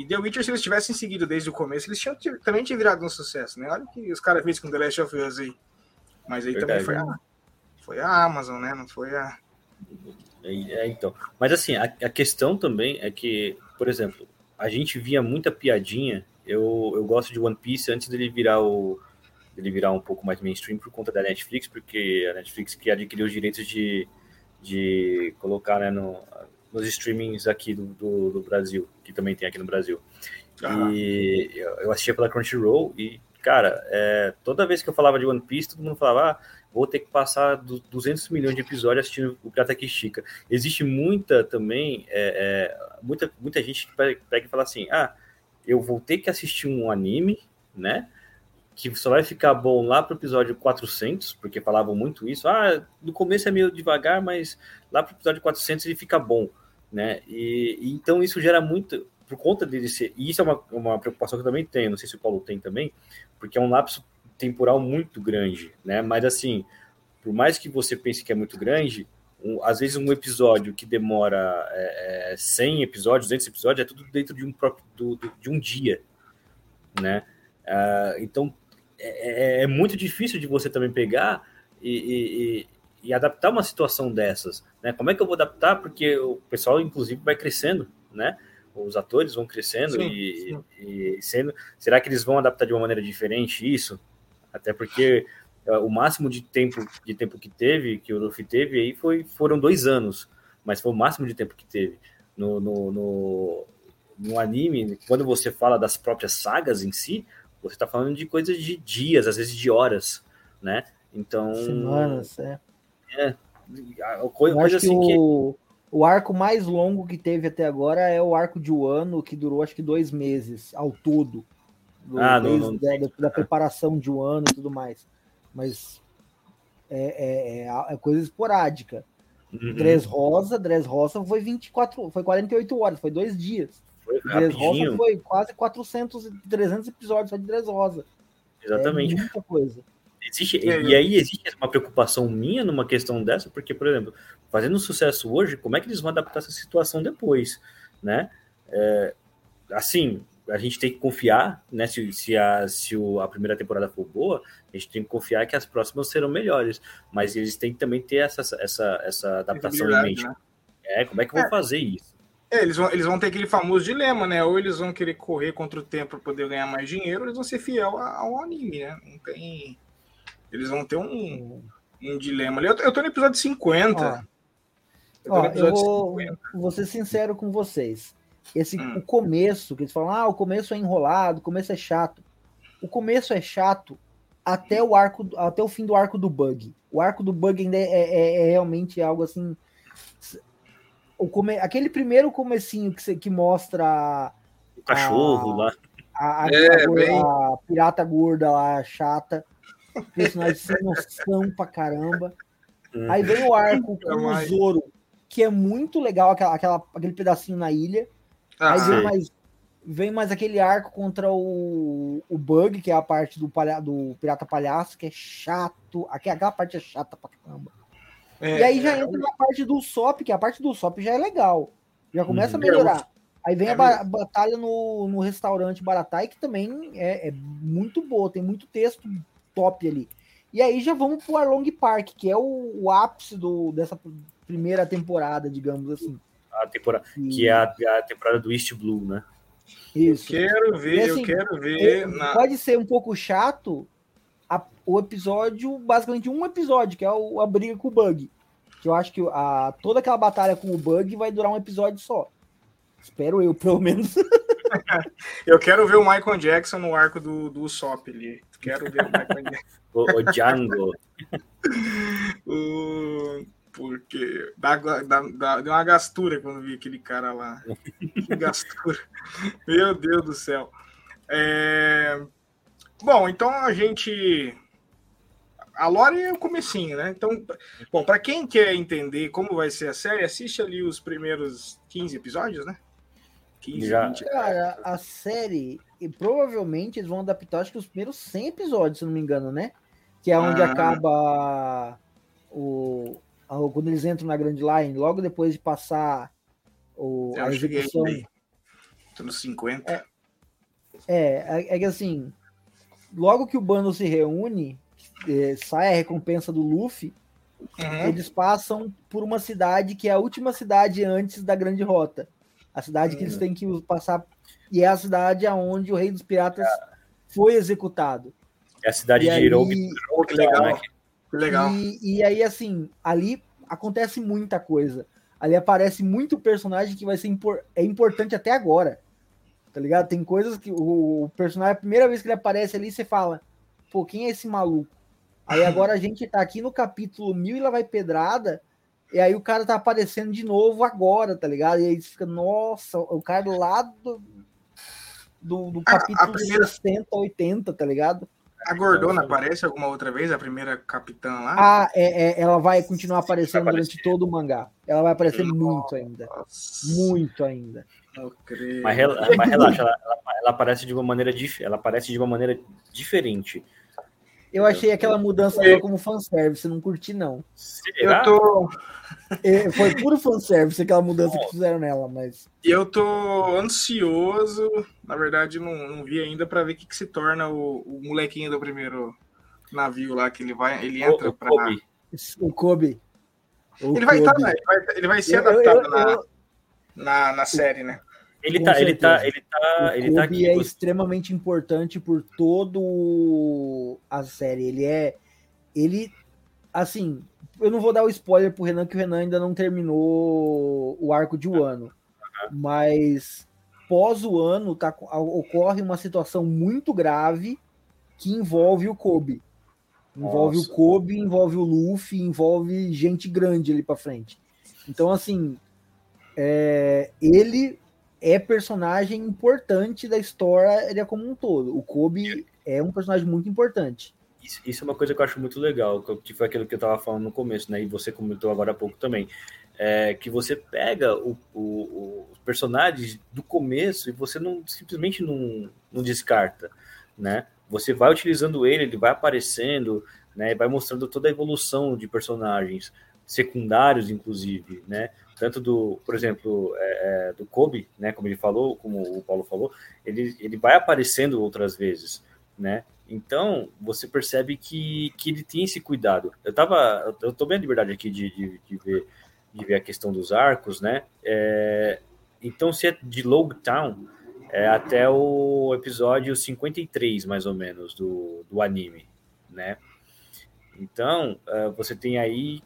E The Witcher, se eles tivessem seguido desde o começo, eles tinham, também tinham virado um sucesso, né? Olha o que os caras fez com The Last of Us aí. Mas aí também Verdade. foi a, foi a Amazon, né? Não foi a. É, é, então. Mas assim, a, a questão também é que, por exemplo, a gente via muita piadinha. Eu, eu gosto de One Piece antes dele virar o dele virar um pouco mais mainstream por conta da Netflix, porque a Netflix que adquiriu os direitos de, de colocar né, no, nos streamings aqui do, do, do Brasil, que também tem aqui no Brasil. Aham. E eu assistia pela Crunchyroll e, cara, é, toda vez que eu falava de One Piece, todo mundo falava, ah, vou ter que passar du- 200 milhões de episódios assistindo o Pirata que Estica. Existe muita também, é, é, muita, muita gente que pega pega e fala assim, ah, eu vou ter que assistir um anime, né, que só vai ficar bom lá pro episódio 400, porque falavam muito isso, ah, no começo é meio devagar, mas lá pro episódio 400 ele fica bom, né, e, e então isso gera muito, por conta dele ser, e isso é uma, uma preocupação que eu também tenho, não sei se o Paulo tem também, porque é um lapso temporal muito grande, né? Mas assim, por mais que você pense que é muito grande, um- às vezes um episódio que demora é, é, 100 episódios, 200 episódios, é tudo dentro de um próprio do- do- de um dia, né? Ah, então é, é- é muito difícil de você também pegar e, e- e- adaptar uma situação dessas, né? Como é que eu vou adaptar? Porque o pessoal, inclusive, vai crescendo, né? Os atores vão crescendo Sim, e, sim. e sendo. Será que eles vão adaptar de uma maneira diferente isso? Até porque eh, o máximo de tempo de tempo que teve, que o Luffy teve aí foi, foram dois anos, mas foi o máximo de tempo que teve. No, no, no, no anime, quando você fala das próprias sagas em si, você está falando de coisas de dias, às vezes de horas, né? Então, Semanas, é. A- coisa, acho que assim que. o, o arco mais longo que teve até agora é o arco de Wano, que durou acho que dois meses ao todo. Do- Ah, não, não da, da- preparação de Wano e tudo mais. Mas é, é- é- é coisa esporádica. Uhum, Dress Rosa, Dress Rosa foi 24, foi 48 horas, foi dois dias. foi Dress Rosa foi quase 400, e 300 episódios só de Dress Rosa. exatamente. É muita coisa. Existe, e aí existe uma preocupação minha numa questão dessa, porque, por exemplo, fazendo sucesso hoje, como é que eles vão adaptar essa situação depois, né? É, assim, a gente tem que confiar, né? Se, se, a, se o, a primeira temporada for boa, a gente tem que confiar que as próximas serão melhores. Mas eles têm que também ter essa, essa, essa adaptação em mente. Né? É, como é que eu vou é. fazer isso? É, eles, vão, eles vão ter aquele famoso dilema, né? Ou eles vão querer correr contra o tempo para poder ganhar mais dinheiro, ou eles vão ser fiel ao anime, né? Não tem. Eles vão ter um, um dilema ali. Eu, eu tô no episódio 50. Ó, eu, eu vou, 50. vou ser sincero com vocês. Esse, hum. O começo, que eles falam, ah, o começo é enrolado, o começo é chato. O começo é chato até o arco, até o fim do arco do bug. O arco do bug ainda é, é, é realmente algo assim. O come, aquele primeiro comecinho que, que mostra o cachorro a, lá. A, a, é, a, bem... a, pirata gorda lá, chata. Personagem sem noção pra caramba. Hum. Aí vem o arco com o Zoro, que é muito legal, aquela, aquela, aquele pedacinho na ilha. Ah, Aí vem mais, vem mais aquele arco contra o, o Bug, que é a parte do, palha, do Pirata Palhaço, que é chato. Aquela, parte é chata pra caramba. É, e aí já é, entra na parte do Sop, que a parte do Sop já é legal. Já começa a uhum. melhorar. Aí vem é a ba batalha no, no restaurante Baratai, que também é, é, muito boa, tem muito texto top ali. E aí já vamos pro Arlong Park, que é o, o ápice do, dessa primeira temporada, digamos assim a temporada, que é a, a, temporada do East Blue, né? Isso. Eu quero ver, assim, eu quero ver. Na... Pode ser um pouco chato a, o episódio, basicamente um episódio, que é o, a briga com o Bug. Que eu acho que a, toda aquela batalha com o Bug vai durar um episódio só. Espero eu, pelo menos. eu quero ver o Michael Jackson no arco do, do Usopp ali. Quero ver o Michael Jackson. o, o Django. o porque dá, dá, dá, deu uma gastura quando vi aquele cara lá. Que gastura. Meu Deus do céu. É... Bom, então a gente. A lore é o comecinho, né? Então, bom, para quem quer entender como vai ser a série, assiste ali os primeiros 15 episódios, né? 15, Já. 20. Cara, a série, e provavelmente eles vão adaptar, acho que os primeiros 100 episódios, se não me engano, né? Que é onde ah. acaba o, quando eles entram na Grand Line, logo depois de passar o, a execução. Tô nos 50. É, é, é, que assim, logo que o bando se reúne, é, sai a recompensa do Luffy, uhum. eles passam por uma cidade que é a última cidade antes da Grande Rota. A cidade que eles uhum. têm que passar. E é a cidade aonde o Rei dos Piratas foi executado. É a cidade e de Hirobi. Que legal. Né? Que legal. E, e aí, assim, ali acontece muita coisa. Ali aparece muito personagem que vai ser impor é importante até agora. Tá ligado? Tem coisas que o, o, personagem, a primeira vez que ele aparece ali, você fala, pô, quem é esse maluco? Aí agora a gente tá aqui no capítulo mil e lá vai pedrada, e aí o cara tá aparecendo de novo agora, tá ligado? E aí você fica, nossa, o cara lá do, do, do capítulo a, a primeira... 60, 80, tá ligado? A Gordona aparece alguma outra vez, a primeira capitã lá? Ah, é, é ela vai continuar aparecendo vai durante todo o mangá. Ela vai aparecer Nossa. muito ainda. Muito ainda. Mas, mas relaxa, ela, ela, ela, aparece de uma maneira ela aparece de uma maneira diferente. Eu achei aquela mudança dela como fanservice, não curti, não. Será? Eu tô. É, foi puro fanservice aquela mudança que fizeram nela, mas. Eu tô ansioso, na verdade, não, não vi ainda para ver o que, que, se torna o, o, molequinho do primeiro navio lá, que ele vai, ele entra o, pra. Kobe. O Kobe. O ele, Vai estar, tá, né? ele, vai, ele vai ser eu, adaptado eu, eu, na, na, na série, né? Ele tá, ele tá, ele tá, ele tá aqui. é extremamente importante por todo a série. Ele é, ele, assim, eu não vou dar o spoiler pro Renan que o Renan ainda não terminou o arco de Wano, mas pós o ano tá, ocorre uma situação muito grave que envolve o Kobe. Envolve Nossa. o Kobe, envolve o Luffy, envolve gente grande ali para frente. Então, assim, é, ele é personagem importante da história como um todo. O Kobe é um personagem muito importante. Isso, isso é uma coisa que eu acho muito legal, que foi aquilo que eu estava falando no começo, né? E você comentou agora há pouco também. É que você pega o, o, os personagens do começo e você não simplesmente não, não descarta, né? você vai utilizando ele, ele vai aparecendo, né? Vai mostrando toda a evolução de personagens secundários, inclusive, né? Tanto do, por exemplo, é, é, do Kobe, né? Como ele falou, como o Paulo falou, ele, ele vai aparecendo outras vezes, né? Então, você percebe que, que ele tem esse cuidado. Eu tava, eu tô bem a liberdade aqui de, de, de ver, de ver a questão dos arcos, né? É, então, se é de Town é até o episódio 53, mais ou menos, do, do anime, né? Então, uh, você tem aí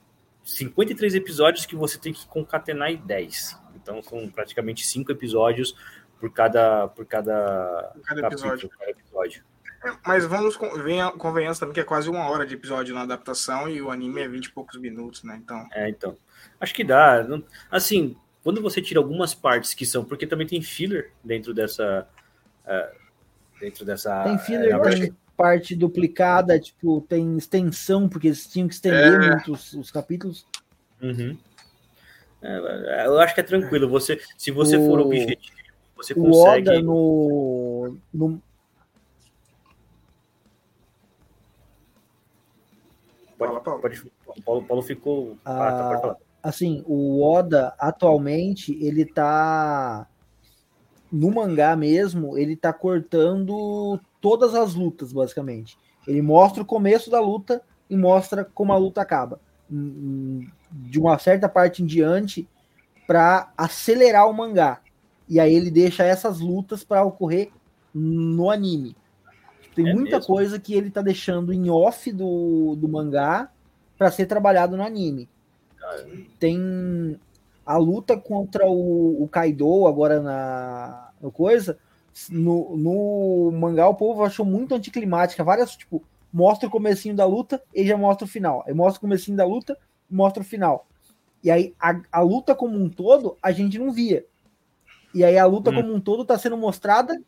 53 episódios que você tem que concatenar em 10. Então, são praticamente 5 episódios por cada, por cada, cada episódio. Capítulo, cada episódio. É, mas vamos, venha, convenhamos também que é quase uma hora de episódio na adaptação e o anime é 20 e poucos minutos, né? Então. É, então. Acho que dá. Assim, quando você tira algumas partes que são, porque também tem filler dentro dessa. Uh, dentro dessa. Tem filler, tem parte duplicada, tipo, tem extensão, porque eles tinham que estender é. muito os, os capítulos. Uhum. É, eu acho que é tranquilo. Você, se você o, for objetivo, você consegue. O Oda no, no... Pode, pode, Paulo, Paulo ficou. Ah, ah tá, pode falar assim, o Oda atualmente ele tá no mangá mesmo, ele tá cortando todas as lutas, basicamente. Ele mostra o começo da luta e mostra como a luta acaba. De uma certa parte em diante, para acelerar o mangá. E aí ele deixa essas lutas para ocorrer no anime. Tem é muita mesmo? coisa que ele tá deixando em off do, do mangá para ser trabalhado no anime. Tem a luta contra o, o Kaido agora na no coisa. No, no mangá o povo achou muito anticlimática. Várias, tipo, mostra o comecinho da luta e já mostra o final. Aí mostra o comecinho da luta mostra o final. E aí a, a luta como um todo a gente não via. E aí a luta hum. como um todo tá sendo mostrada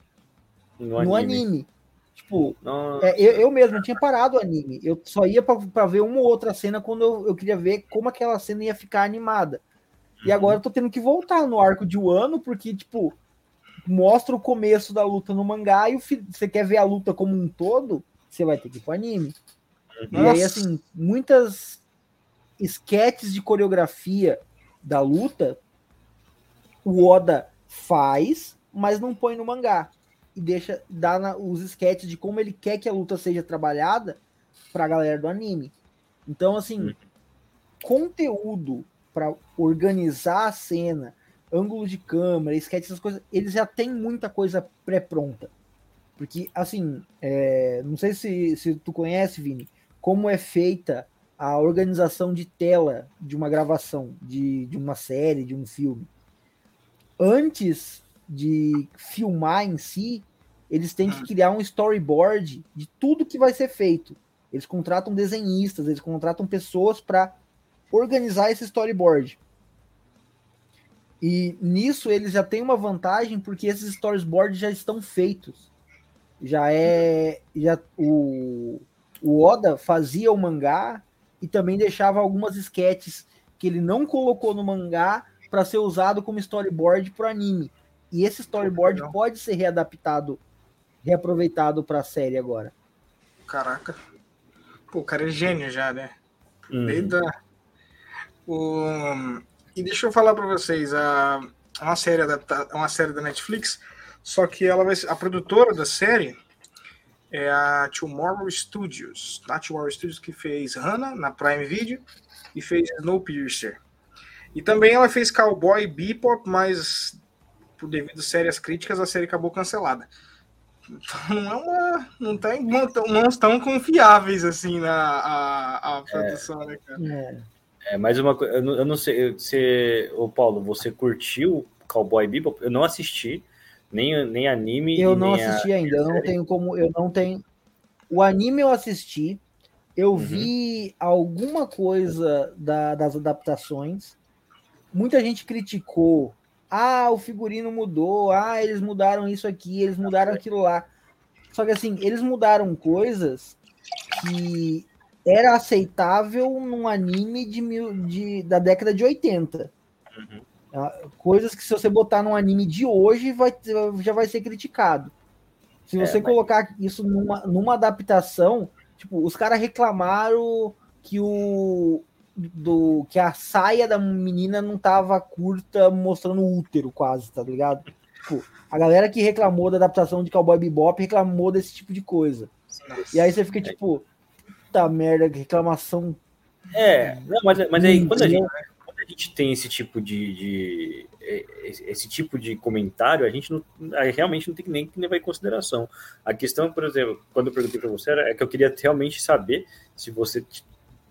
no, no anime. anime. Tipo, é, eu, eu mesmo tinha parado o anime. Eu só ia para ver uma ou outra cena quando eu, eu, queria ver como aquela cena ia ficar animada. E agora eu tô tendo que voltar no arco de Wano, porque, tipo, mostra o começo da luta no mangá e você quer ver a luta como um todo, você vai ter que ir pro anime. Nossa. E aí, assim, muitas esquetes de coreografia da luta, o Oda faz, mas não põe no mangá e deixa dar na, os sketches de como ele quer que a luta seja trabalhada pra galera do anime. Então, assim, uhum. conteúdo para organizar a cena, ângulo de câmera, sketch, essas coisas, eles já têm muita coisa pré-pronta. Porque, assim, é, não sei se, se tu conhece, Vini, como é feita a organização de tela de uma gravação, de, de uma série, de um filme. Antes de filmar em si, eles têm que criar um storyboard de tudo que vai ser feito. Eles contratam desenhistas, eles contratam pessoas para organizar esse storyboard. E nisso eles já têm uma vantagem porque esses storyboards já estão feitos. Já é já o, o Oda fazia o mangá e também deixava algumas sketches que ele não colocou no mangá para ser usado como storyboard para anime. E esse storyboard pode ser readaptado, reaproveitado para a série agora. Caraca. Pô, o cara é gênio já, né? Uhum. Desde a... o... E deixa eu falar para vocês, a... uma série adaptada, uma série da Netflix, só que ela vai ser... a produtora da série é a Tomorrow Studios, a Tomorrow Studios que fez Hannah na Prime Video e fez Snowpiercer. E também ela fez Cowboy Bebop, mas por devido a sérias críticas, a série acabou cancelada. Então, não é uma. Não, tá, não, não estão confiáveis assim na a, a produção, é, né, cara? É. é, mais uma coisa. Eu, eu, não sei. se o Paulo, você curtiu Cowboy Bebop? Eu não assisti. Nem, nem anime. Eu não assisti a, ainda. Eu não tenho como. Eu não tenho. O anime eu assisti. Eu uhum. vi alguma coisa da, das adaptações. Muita gente criticou ah, o figurino mudou. Ah, eles mudaram isso aqui, eles mudaram aquilo lá. Só que assim, eles mudaram coisas que era aceitável num anime de, mil, de da década de 80. Uhum. Ah, coisas que se você botar num anime de hoje vai, já vai ser criticado. Se você é, colocar mas... isso numa, numa adaptação, tipo, os caras reclamaram que o do que a saia da menina não tava curta, mostrando o útero quase, tá ligado? Tipo, a galera que reclamou da adaptação de Cowboy Bebop reclamou desse tipo de coisa. Nossa. E aí você fica tipo, puta merda, reclamação. É, não, mas, mas aí quando a, gente, quando a gente tem esse tipo de, de, esse tipo de comentário, a gente não, realmente não tem nem que levar em consideração. A questão, por exemplo, quando eu perguntei para você, é que eu queria realmente saber se você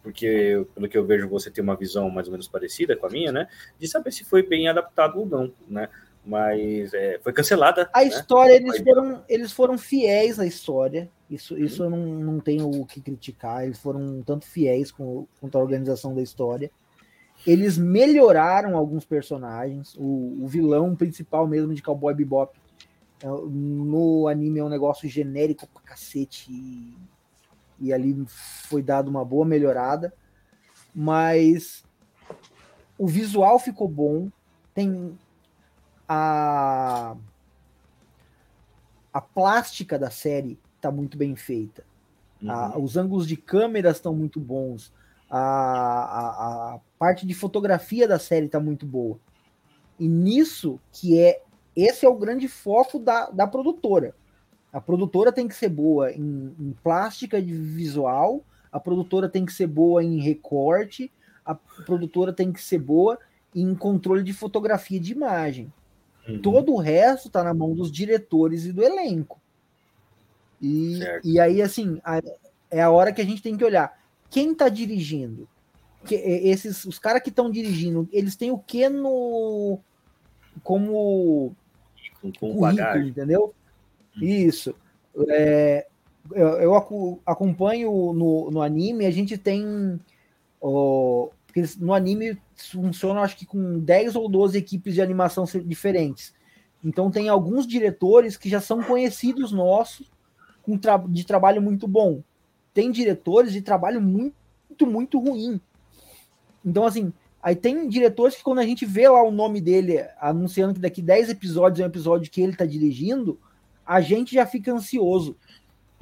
porque pelo que eu vejo você tem uma visão mais ou menos parecida com a minha, né? De saber se foi bem adaptado ou não, né? Mas é, foi cancelada. A né? história, eles foram, eles foram fiéis à história. Isso, isso eu não, não tenho o que criticar. Eles foram tanto fiéis com, quanto a organização da história. Eles melhoraram alguns personagens. O, o vilão principal mesmo de Cowboy Bebop é, no anime é um negócio genérico pra cacete. E e ali foi dado uma boa melhorada, mas o visual ficou bom, tem a a plástica da série está muito bem feita, uhum. a, os ângulos de câmeras estão muito bons, a, a, a parte de fotografia da série está muito boa. E nisso que é esse é o grande foco da, da produtora. A produtora tem que ser boa em, em plástica de visual, a produtora tem que ser boa em recorte, a produtora tem que ser boa em controle de fotografia de imagem. Uhum. Todo o resto está na mão dos diretores e do elenco. E, e aí, assim, a, é a hora que a gente tem que olhar. Quem está dirigindo? Que, esses, os caras que estão dirigindo, eles têm o que no. como. Com, com currículo, entendeu? Isso. É, eu, eu, acompanho no, no anime, a gente tem. Oh, no anime funciona, acho que com 10 ou 12 equipes de animação diferentes. Então tem alguns diretores que já são conhecidos nossos, com tra de trabalho muito bom. Tem diretores de trabalho muito, muito ruim. Então, assim, aí tem diretores que quando a gente vê lá o nome dele anunciando que daqui 10 episódios é um episódio que ele está dirigindo, a gente já fica ansioso.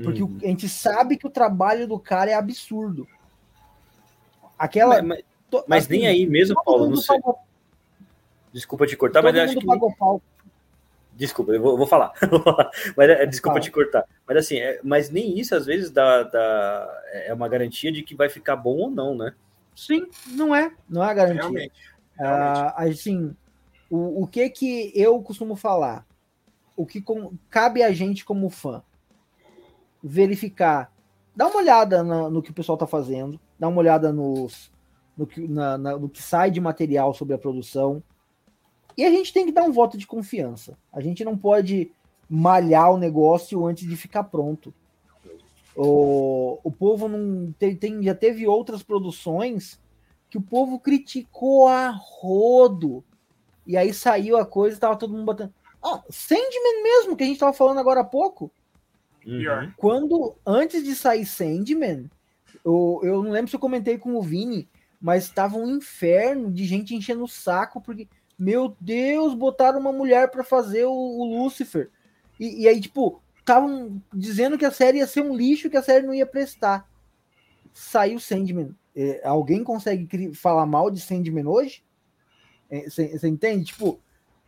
Porque uhum. a gente sabe que o trabalho do cara é absurdo. Aquela. Mas, mas, mas assim, nem aí mesmo, Paulo. Não sei. Pagou... Desculpa te cortar, todo mas acho que. Pagou Desculpa, eu vou, vou falar. mas, é, desculpa te cortar. Mas assim, é, mas nem isso às vezes dá, dá, é uma garantia de que vai ficar bom ou não, né? Sim, não é. Não é garantia. Realmente. Ah, realmente. assim, o, o que que eu costumo falar? o que com, cabe a gente como fã verificar, dá uma olhada no, no que o pessoal está fazendo, dá uma olhada nos, no, que, na, na, no que sai de material sobre a produção. E a gente tem que dar um voto de confiança. A gente não pode malhar o negócio antes de ficar pronto. O, o povo não tem, tem, já teve outras produções que o povo criticou a rodo. E aí saiu a coisa e tava todo mundo batendo. Ah, Sandman mesmo, que a gente tava falando agora há pouco. Uhum. Quando, antes de sair Sandman, eu, eu não lembro se eu comentei com o Vini, mas tava um inferno de gente enchendo o saco, porque, meu Deus, botaram uma mulher para fazer o, o Lucifer. E, e aí, tipo, estavam dizendo que a série ia ser um lixo, que a série não ia prestar. Saiu Sandman. É, alguém consegue falar mal de Sandman hoje? Você é, entende? Tipo,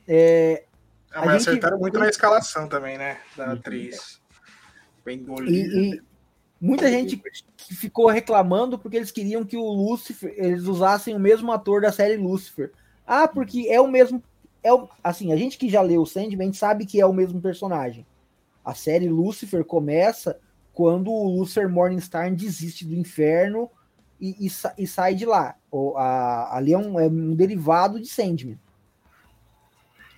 é, ah, mas gente... acertaram muito na escalação também, né? Da atriz. Bem e, e muita gente ficou reclamando porque eles queriam que o Lucifer, eles usassem o mesmo ator da série Lucifer. Ah, porque é o mesmo. É o, assim, a gente que já leu o Sandman, sabe que é o mesmo personagem. A série Lucifer começa quando o Lucifer Morningstar desiste do inferno e, e, e sai de lá. O, a, ali é um, é um derivado de Sandman.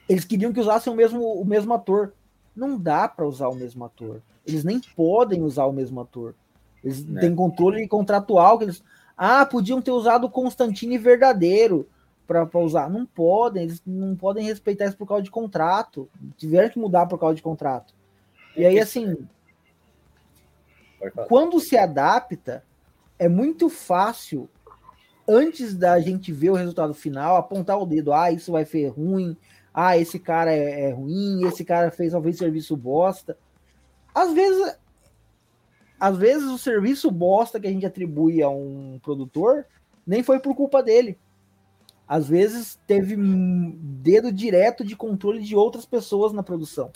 Eles queriam que usassem o mesmo, o mesmo ator. Não dá para usar o mesmo ator. Eles nem podem usar o mesmo ator. Eles é. têm controle contratual que eles. Ah, podiam ter usado o Constantine verdadeiro para usar. Não podem, eles não podem respeitar isso por causa de contrato. Tiveram que mudar por causa de contrato. E aí, assim. Quando se adapta, é muito fácil, antes da gente ver o resultado final, apontar o dedo. Ah, isso vai ser ruim, ah, esse cara é, é ruim, esse cara fez talvez serviço bosta. às vezes, às vezes o serviço bosta que a gente atribui a um produtor nem foi por culpa dele. Às vezes teve dedo direto de controle de outras pessoas na produção.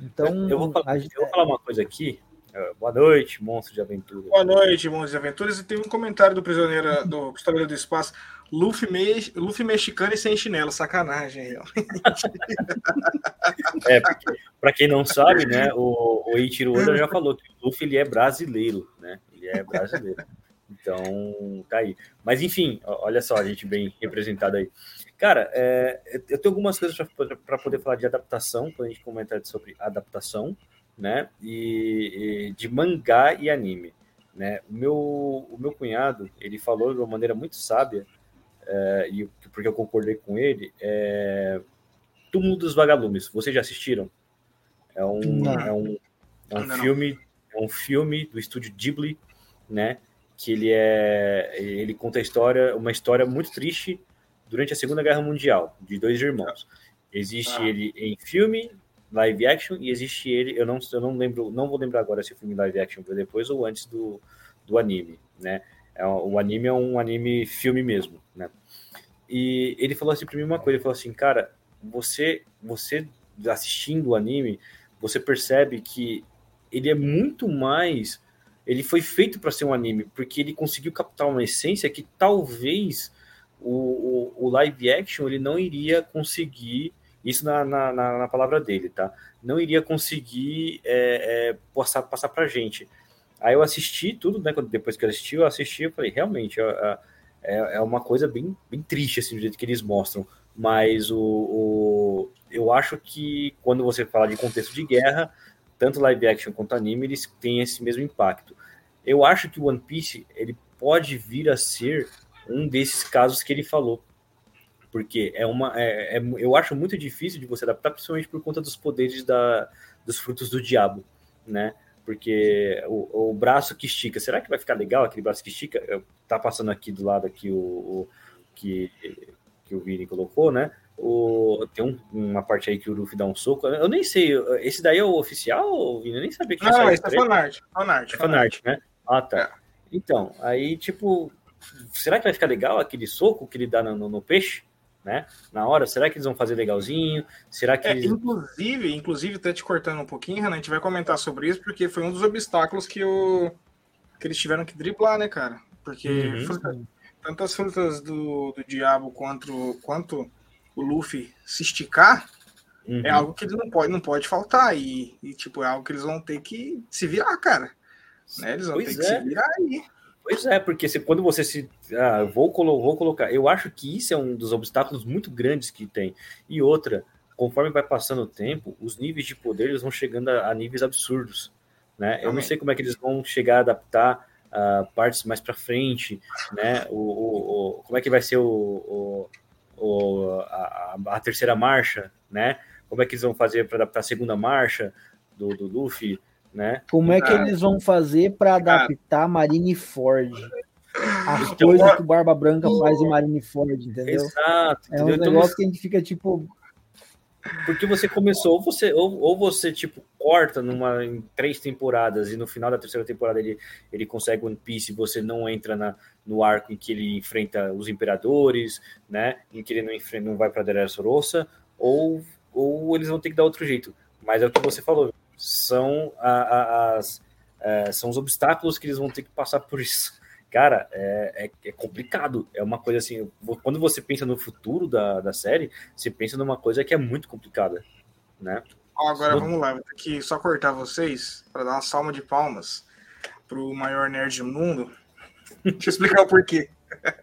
Então, eu vou, falar, eu vou falar uma coisa aqui. É, boa noite, monstro de aventura. Boa noite, monstro de aventuras. E tem um comentário do prisioneiro do Pistoleiro do Espaço. Luffy, me... Luffy mexicano e sem chinelo, sacanagem. é, para quem não sabe, né, o, o Ichiro Oda já falou que o Luffy ele é brasileiro, né? Ele é brasileiro. Então, tá aí. Mas enfim, olha só, a gente bem representado aí. Cara, é, eu tenho algumas coisas para poder falar de adaptação, quando a gente comentar sobre adaptação, né? E, e, de mangá e anime. Né? O, meu, o meu cunhado, ele falou de uma maneira muito sábia, é, e porque eu concordei com ele, é Túmulo dos Vagalumes. Vocês já assistiram? É um, é um, é um filme, é um filme do estúdio Ghibli, né? Que ele é, ele conta a história, uma história muito triste durante a Segunda Guerra Mundial, de dois irmãos. Existe ah. ele em filme, live action, e existe ele, eu não, eu não lembro, não vou lembrar agora se o filme live action foi depois ou antes do, do anime, né? É, o anime é um anime filme mesmo, né? E ele falou assim para mim uma coisa, ele falou assim, cara, você, você assistindo o anime, você percebe que ele é muito mais, ele foi feito para ser um anime, porque ele conseguiu captar uma essência que talvez o, o, o, live action ele não iria conseguir, isso na, na, na palavra dele, tá? Não iria conseguir é, é, passar, passar pra gente. Aí eu assisti tudo, né? Depois que eu assisti, eu assisti e falei, realmente, é, é, é uma coisa bem, bem triste, assim, do jeito que eles mostram. Mas o, o, eu acho que quando você fala de contexto de guerra, tanto live action quanto anime, eles têm esse mesmo impacto. Eu acho que One Piece ele pode vir a ser um desses casos que ele falou. Porque é uma. É, é, eu acho muito difícil de você adaptar, principalmente por conta dos poderes da, dos frutos do diabo, né? Porque o, o braço que estica, será que vai ficar legal aquele braço que estica? Tá passando aqui do lado aqui o, o que, que o Vini colocou, né? O, tem um, uma parte aí que o Luffy dá um soco. Eu nem sei, esse daí é o oficial, Vini? Eu nem sabia que Não, esse é fanart. Fanart, é fanart, né? Ah, tá. É. Então, aí, tipo, será que vai ficar legal aquele soco que ele dá no, no peixe? Né? Na hora, será que eles vão fazer legalzinho? Será que é, eles... inclusive, inclusive até te cortando um pouquinho, Renan, a gente vai comentar sobre isso porque foi um dos obstáculos que o que eles tiveram que driblar, né, cara? Porque uhum. fruta, tanto as frutas do, do diabo quanto quanto o Luffy se esticar é uhum. é algo que eles não pode não pode faltar e, e, tipo é algo que eles vão ter que se virar, cara. Né? Eles vão pois ter é. que se é. virar aí. Pois é, porque se, quando você se. Ah, vou, colo, vou colocar. Eu acho que isso é um dos obstáculos muito grandes que tem. E outra, conforme vai passando o tempo, os níveis de poder eles vão chegando a, a níveis absurdos. Né? Eu não sei como é que eles vão chegar a adaptar uh, partes mais para frente, né? O, o, o, como é que vai ser o, o, a, a, terceira marcha, né? Como é que eles vão fazer para adaptar a segunda marcha do, do Luffy? né? Como é que ah, eles vão fazer para adaptar Marineford? As então, coisas que o Barba Branca faz em Marineford, entendeu? Exato. É um então, negócio que a gente fica tipo. Porque você começou, ou você, ou, ou você tipo, corta numa, em três temporadas e no final da terceira temporada ele, ele consegue One Piece e você não entra na, no arco em que ele enfrenta os imperadores, né? Em que ele não, enfrenta, não vai para Dressrosa, ou, ou eles vão ter que dar outro jeito. Mas é o que você falou, são, a, a, as, é, são os obstáculos que eles vão ter que passar por isso. Cara, é, é, é, complicado. É uma coisa assim. Quando você pensa no futuro da, da série, você pensa numa coisa que é muito complicada, né? Agora vamos lá, vou ter que só cortar vocês para dar uma salva de palmas pro maior nerd do mundo. Deixa eu explicar o porquê.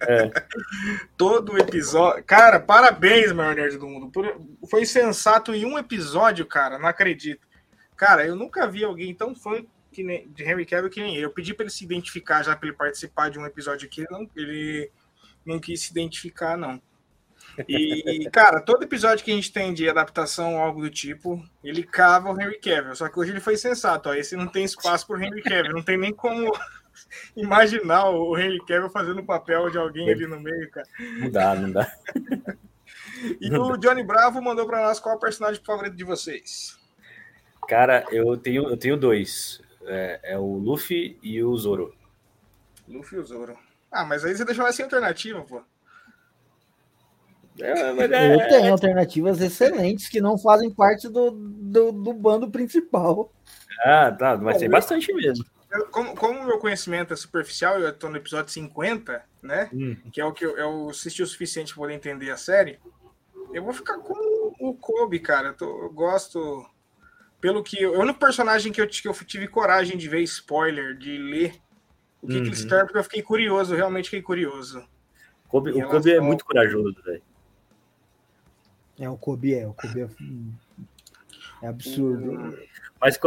É. Todo episódio. Cara, parabéns, maior nerd do mundo. Foi sensato em um episódio, cara. Não acredito. Cara, eu nunca vi alguém tão fã que nem, de Henry Cavill que nem ele. Eu pedi para ele se identificar já para ele participar de um episódio aqui, ele não, ele não quis se identificar, não. E, cara, todo episódio que a gente tem de adaptação ou algo do tipo, ele cava o Henry Cavill. Só que hoje ele foi sensato, ó. Esse não tem espaço pro Henry Cavill, não tem nem como imaginar o Henry Cavill fazendo o papel de alguém ali no meio, cara. Não dá, não dá. e o Johnny Bravo mandou para nós qual é o personagem favorito de vocês. Cara, eu tenho, eu tenho dois. É, é o Luffy e o Zoro. Luffy e o Zoro. Ah, mas aí você deixou mais sem alternativa, pô. É, mas é... Eu tenho alternativas excelentes que não fazem parte do, do, do bando principal. Ah, tá, mas tem bastante mesmo. Eu, como, como meu conhecimento é superficial, eu estou no episódio 50, né? Hum. Que é o que eu, eu assisti o suficiente para poder entender a série. Eu vou ficar com o Kobe, cara. Eu, tô, eu gosto. Pelo que. O único personagem que eu, que eu tive coragem de ver spoiler, de ler o que, uhum. que eles tornam, porque eu fiquei curioso, realmente fiquei curioso. Kobe, o Kobe é muito corajoso, velho. É, o Kobe é, o Kobe é, é absurdo. Hum. Mas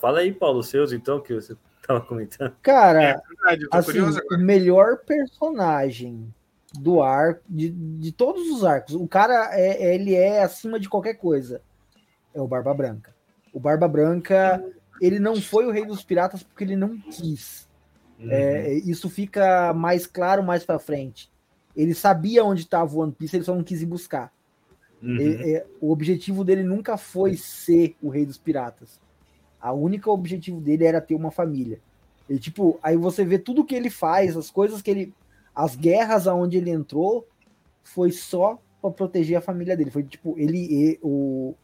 fala aí, Paulo, seus então, que você estava comentando. Cara, é verdade, assim, o melhor personagem do arco, de, de todos os arcos, o cara é, ele é acima de qualquer coisa. É o Barba Branca. O Barba Branca, ele não foi o rei dos piratas porque ele não quis. Uhum. É, isso fica mais claro mais para frente. Ele sabia onde estava o One Piece, ele só não quis ir buscar. Uhum. É, o objetivo dele nunca foi ser o rei dos piratas. A única objetivo dele era ter uma família. E tipo, aí você vê tudo que ele faz, as coisas que ele. As guerras aonde ele entrou, foi só para proteger a família dele. Foi tipo, ele, o,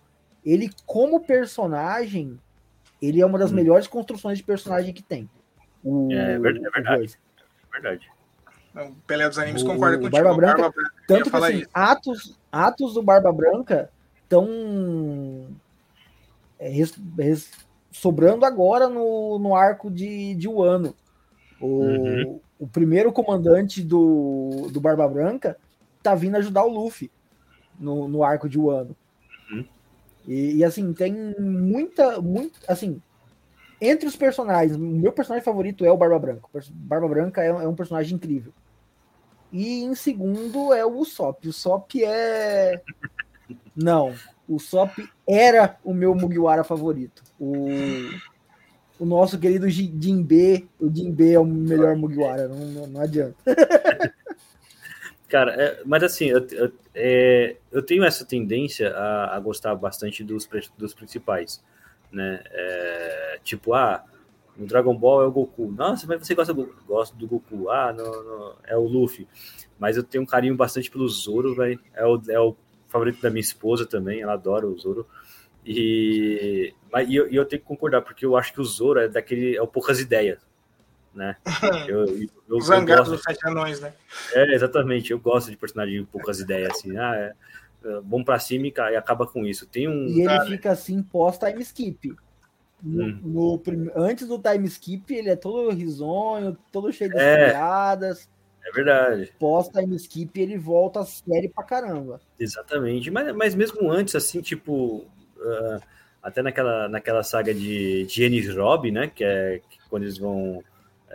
ele como personagem, ele é uma das hum. melhores construções de personagem que tem. O, é, é verdade. É verdade. É verdade. O Pelé dos Animes o, concorda contigo. Barba Branca, Barba Branca tanto que assim, atos, atos do Barba Branca estão é, sobrando agora no, no arco de, de Wano. O, uhum. o primeiro comandante do, do Barba Branca tá vindo ajudar o Luffy no, no arco de Wano. E, e, assim, tem muita, muito, assim, entre os personagens, meu personagem favorito é o Barba Branca. Barba Branca é, é um personagem incrível. E em segundo é o Usopp. O Usopp é. Não, o Sop era o meu Mugiwara favorito. O, o nosso querido Jinbe, o Jinbe é o melhor Mugiwara, não, não, não adianta. Cara, é, mas assim, eu, eu, é, eu, tenho essa tendência a, a, gostar bastante dos, dos principais, né? É, tipo, ah, no Dragon Ball é o Goku. Nossa, mas você gosta do, gosta do Goku? Ah, é o Luffy. Mas eu tenho um carinho bastante pelo Zoro, velho. É o, é o favorito da minha esposa também, ela adora o Zoro. E, mas, e eu, e eu tenho que concordar, porque eu acho que o Zoro é daquele. É o poucas ideias. Né? Eu, eu, eu Zangado dos sete anões, né? É, exatamente. Eu gosto de personagem de poucas ideias, assim. Ah, é, é bom pra cima e, e, acaba com isso. Tem um. E ele fica assim pós-time skip. No, hum. no, antes do time skip, ele é todo risonho, todo cheio de é. piadas. É verdade. Pós time skip, ele volta a série pra caramba. Exatamente. Mas, mas mesmo antes, assim, tipo. Uh, até naquela, naquela saga de, Ennis Rob, né? Que é que quando eles vão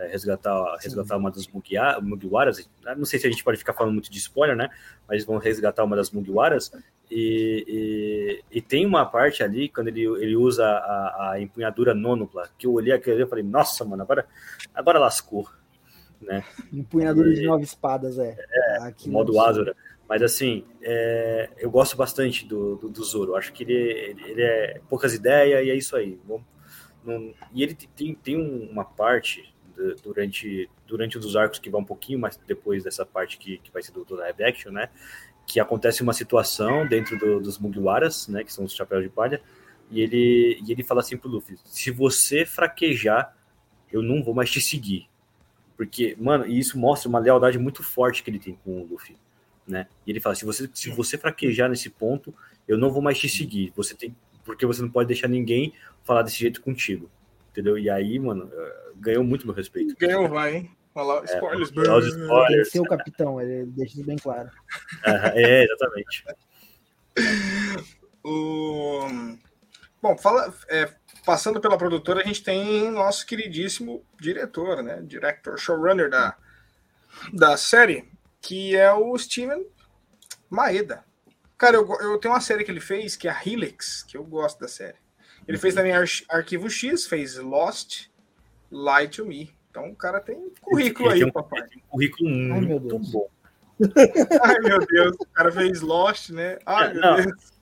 é, resgatar, resgatar uma das Mugiwaras. Não sei se a gente pode ficar falando muito de spoiler, né? Mas eles vão resgatar uma das Mugiwaras. E, e, e, tem uma parte ali, quando ele, ele usa a, a empunhadura nônupla, que eu olhei aquele e falei, nossa, mano, agora, agora lascou né? Empunhadura e, de nove espadas, é. É, Aqui modo Azura. Mas assim, é, eu gosto bastante do, do, do, Zoro. Acho que ele, ele é poucas ideias e é isso aí. Não, e ele tem, tem uma parte de, durante, durante um dos arcos que vai um pouquinho mais depois dessa parte que, que vai ser do, do live action, né? Que acontece uma situação dentro do, dos Mugiwaras, né? Que são os chapéus de palha. E ele, e ele fala assim pro Luffy: se você fraquejar, eu não vou mais te seguir. Porque, mano, e isso mostra uma lealdade muito forte que ele tem com o Luffy, né? E ele fala: se você, se você fraquejar nesse ponto, eu não vou mais te seguir. Você tem. Porque você não pode deixar ninguém falar desse jeito contigo. Entendeu? E aí, mano, eh, ganhou muito meu respeito. Ganhou, vai, hein? Olha lá, spoilers, é, os spoilers. Ele é o capitão, ele deixa isso bem claro. é, exatamente. o... Bom, fala, é, passando pela produtora, a gente tem nosso queridíssimo diretor, né? Director, showrunner da, da série, que é o Steven Maeda. Cara, eu, eu tenho uma série que ele fez, que é a Helix, que eu gosto da série. Ele fez também Ar Arquivo X, fez Lost, Lie to Me. Então o cara tem currículo ele aí, um, papai. Tem um currículo muito Ai, bom. Ai, meu Deus. O cara fez Lost, né? Ai, é, meu não. Deus.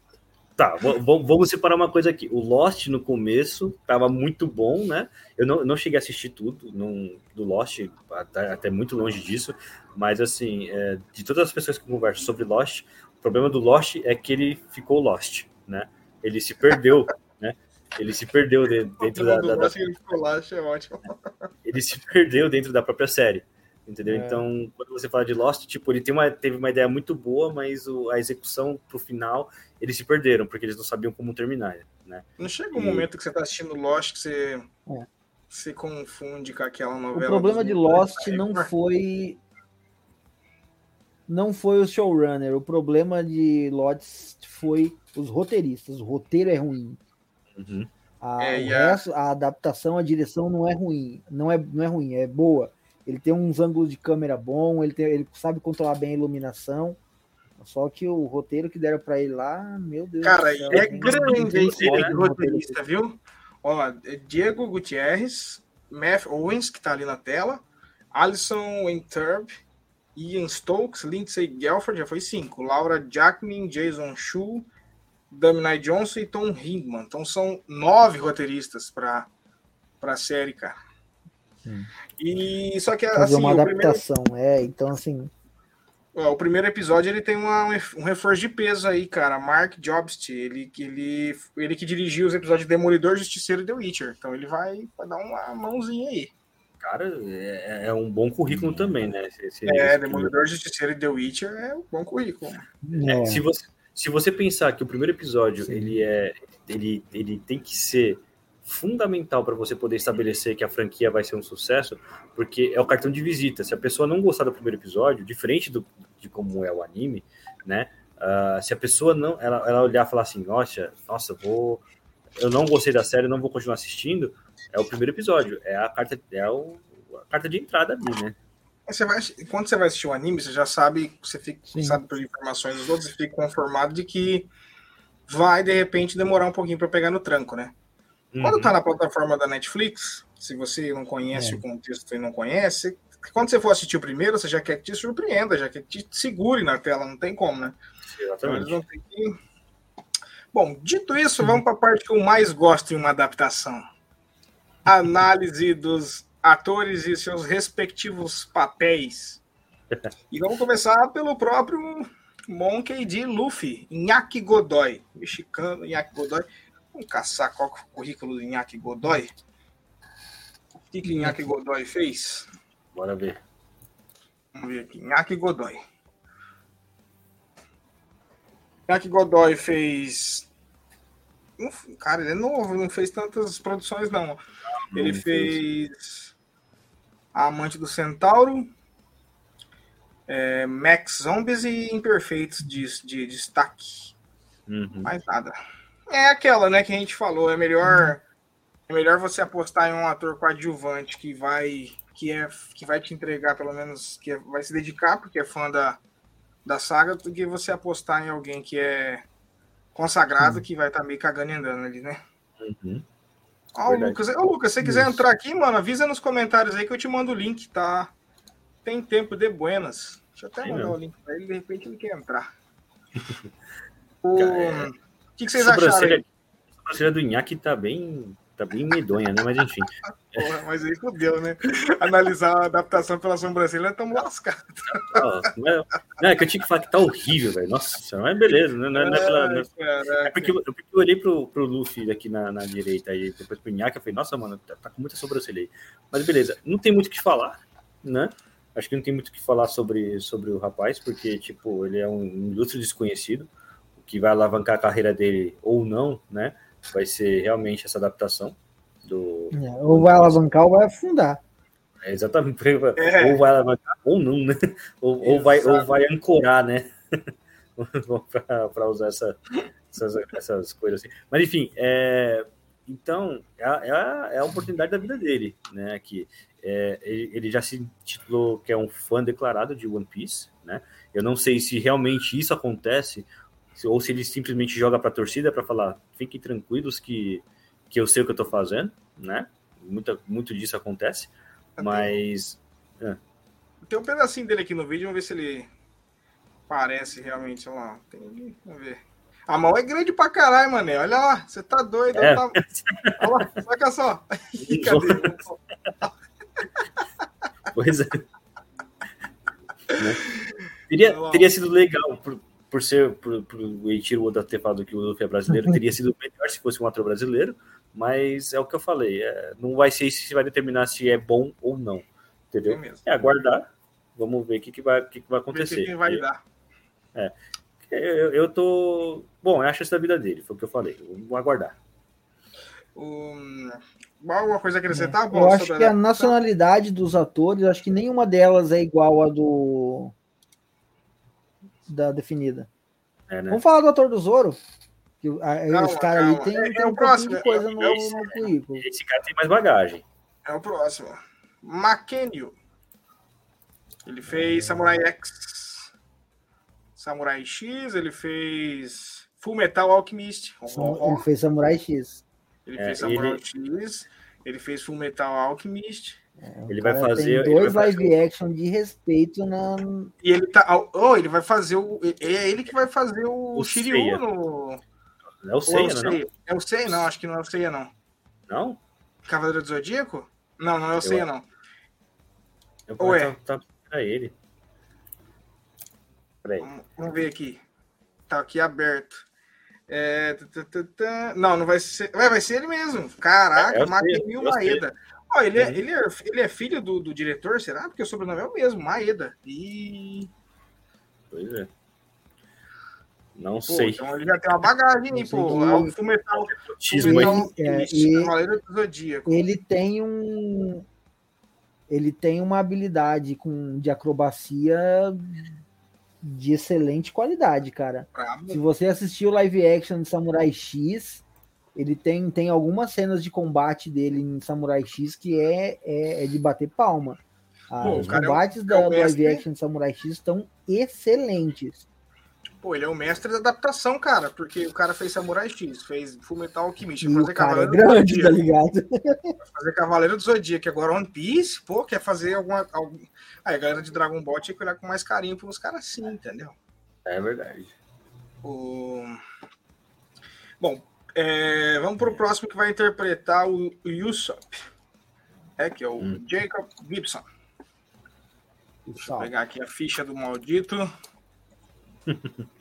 Tá, vamos separar uma coisa aqui. O Lost no começo tava muito bom, né? Eu não, não cheguei a assistir tudo não, do Lost, até, até muito longe disso, mas assim, é, de todas as pessoas que conversam sobre Lost, o problema do Lost é que ele ficou Lost, né? Ele se perdeu? Ele se perdeu dentro da, da, da... É ele se perdeu dentro da própria série entendeu? É. Então, quando você fala de Lost, tipo, ele tem uma, teve uma ideia muito boa, mas o, a execução pro final, eles se perderam, porque eles não sabiam como terminar, né? Não chega um e... momento que você tá assistindo Lost que você é. se confunde com aquela novela. O problema de Lost não foi não foi o showrunner, o problema de Lost foi os roteiristas. O roteiro é ruim. Uhum. A, é, resto, a adaptação, a direção não é ruim, não é, não é ruim, é boa ele tem uns ângulos de câmera bom, ele, tem, ele sabe controlar bem a iluminação. Só que o roteiro que deram para ele lá, meu Deus Cara, do céu. é grande esse né? roteirista, viu? Ó, é Diego Gutierrez, Matt Owens, que tá ali na tela, Alison Winterb, Ian Stokes, Lindsay Gelford, já foi cinco, Laura Jackman, Jason Shu, Damnai Johnson e Tom Hindman. Então são nove roteiristas para a série, cara. E só que Fazer assim, uma adaptação, primeiro... é, então assim. O primeiro episódio ele tem uma, um reforço de peso aí, cara. Mark Jobst, ele, ele, ele que dirigiu os episódios de Demolidor, Justiceiro e The Witcher. Então ele vai, vai dar uma mãozinha aí. Cara, é, é um bom currículo também, né? Esse, é, esse Demolidor, Justiceiro e The Witcher é um bom currículo. É, se, você, se você pensar que o primeiro episódio ele é ele, ele tem que ser fundamental para você poder estabelecer que a franquia vai ser um sucesso, porque é o cartão de visita. Se a pessoa não gostar do primeiro episódio, diferente do, de como é o anime, né? Uh, se a pessoa não, ela, ela olhar e falar assim, nossa, nossa, vou, eu não gostei da série, não vou continuar assistindo, é o primeiro episódio, é a carta, é o, a carta de entrada ali, né? Você vai, quando você vai assistir o anime, você já sabe, você fica, sabe por informações dos outros, você fica conformado de que vai de repente demorar um pouquinho para pegar no tranco, né? Uhum. Quando tá na plataforma da Netflix, se você não conhece é. o contexto e não conhece, quando você for assistir o primeiro, você já quer que te surpreenda, já quer que te segure na tela, não tem como, né? Exatamente. Então, que... Bom, dito isso, vamos para a parte que eu mais gosto em uma adaptação. Análise dos atores e seus respectivos papéis. E vamos começar pelo próprio Monkey D. Luffy, Inaki Godoy, mexicano Inaki Godoy. Vamos caçar qual é o currículo do Inaki Godoy. O que, que Inaki Godoy fez? Bora ver. Vamos ver aqui. Inaki Godoy. Inaki Godoy fez. Cara, ele é novo, não fez tantas produções, não. Ele fez. A Amante do Centauro. É, Max Zombies e Imperfeitos de, de, de destaque. Uhum. Mais nada. É aquela, né, que a gente falou, é melhor é melhor você apostar em um ator coadjuvante que vai que é que vai te entregar pelo menos que é, vai se dedicar porque é fã da, da saga do que você apostar em alguém que é consagrado uhum. que vai estar tá meio cagando e andando ali, né? Uhum. O Lucas, ô, Lucas, se você quiser entrar aqui, mano, avisa nos comentários aí que eu te mando o link, tá? Tem tempo de buenas. Deixa eu até Sim, mandar não. o link pra ele, de repente ele quer entrar. o... É que, que vocês acharam? Aí? A sobrancelha do Inhaque tá bem, tá bem medonha, né? Mas enfim. Porra, mas aí fodeu, né? Analisar a adaptação pela sobrancelha, estamos lascados. Não, é, não, é que eu tinha que falar que tá horrível, velho. Nossa, mas beleza, né? Não é, não é, pela, não é, é porque, eu, porque eu olhei pro, pro Luffy aqui na, na direita e depois pro Inhaque, eu falei, nossa, mano, tá, tá com muita sobrancelha aí. Mas beleza, não tem muito o que falar, né? Acho que não tem muito o que falar sobre, sobre o rapaz, porque, tipo, ele é um ilustre desconhecido que vai alavancar a carreira dele ou não, né? Vai ser realmente essa adaptação do. É, ou vai alavancar ou vai afundar. É, exatamente. É. Ou vai alavancar ou não, né? Ou, ou vai, ou vai ancorar, né? para usar essa, essas, essas coisas assim. Mas enfim, é, então é a, é, a, é a oportunidade da vida dele, né? Que é, ele, ele, já se titulou que é um fã declarado de One Piece, né? Eu não sei se realmente isso acontece ou se ele simplesmente joga para a torcida para falar, fiquem tranquilos que, que eu sei o que eu estou fazendo, né? Muita, muito disso acontece, mas... É. Tem um pedacinho dele aqui no vídeo, vamos ver se ele parece realmente, lá, tem, vamos ver. A mão é grande pra caralho, mané. Olha lá, você tá doido. É. Tá... Olha lá, saca só. Cadê? Pois é. Né? Teria, teria sido legal, por, por ser por, por o Eiichiro Oda ter falado que o Luffy é brasileiro, teria sido melhor se fosse um ator brasileiro, mas é o que eu falei, é, não vai ser isso que vai determinar se é bom ou não, entendeu? É mesmo. É aguardar, vamos ver o que, que, vai, o que, que vai acontecer. Quem vai dar. Eu, eu tô. Bom, é a chance da vida dele, foi o que eu falei. Vamos aguardar. Um... Alguma coisa a acrescentar? Bom, Eu acho que a nacionalidade dos atores, acho que nenhuma delas é igual a do. da definida. É, né? Vamos falar do ator do Zoro? Que, Calma, esse cara ali calma. tem, É- tem é o um pouquinho próximo, de coisa é- no, é esse- no currículo. Esse cara tem mais bagagem. É o próximo. Makenio. Ele fez Samurai X. Samurai X, ele fez Full Metal Alchemist. Ele fez Samurai X. Ele É, fez Samurai ele- X. Ele fez Full Metal Alchemist. Ele vai fazer. Tem ele vai dois fazer live action de respeito na. E ele tá. Oh, ele vai fazer o. É ele que vai fazer o, O Shiryu Seiya. no. É o Ou é o não é? É o Seiya? Não, acho que não é o Seiya, não. Não? Cavaleiro do Zodíaco? Não, não é o Seiya, não. Eu, Ou é? Tá, tá, ele. Peraí. Vamos, vamos ver aqui. Tá aqui aberto. É. Não, não vai ser. Vai, vai ser ele mesmo. Caraca, É, sei, Matemil sei. Maeda. Ó, ele, é, Uhum. ele, é, ele é filho do, do diretor, será? Porque o sobrenome é o mesmo, Maeda. E. Pois é. Não Pô, sei. então ele já tem uma bagagem, hein, Não pô. que- É o Fumetal. Fumetal é, e- Cavaleiro do Zodíaco. Ele tem um. Ele tem uma habilidade com, de acrobacia de excelente qualidade, cara. Brabo. Se você assistiu o live action de Samurai X, ele tem, tem algumas cenas de combate dele em Samurai X que é, é, é de bater palma. Ah, Pô, o os cara é combates é o da live mestre. action de Samurai X estão excelentes. Pô, ele é o mestre da adaptação, cara, porque o cara fez Samurai X, fez Fullmetal Alchemist, o fazer cara é Cavaleiro do grande, Zodíaco, tá ligado? fazer Cavaleiro do Zodíaco, agora One Piece, pô, quer fazer alguma... Algum... Aí a galera de Dragon Ball tinha que olhar com mais carinho pros caras assim, entendeu? É verdade. O... Bom, é, vamos pro próximo que vai interpretar o, o Usopp, é, que é o Hum. Jacob Gibson. Vou Tá. pegar aqui a ficha do maldito.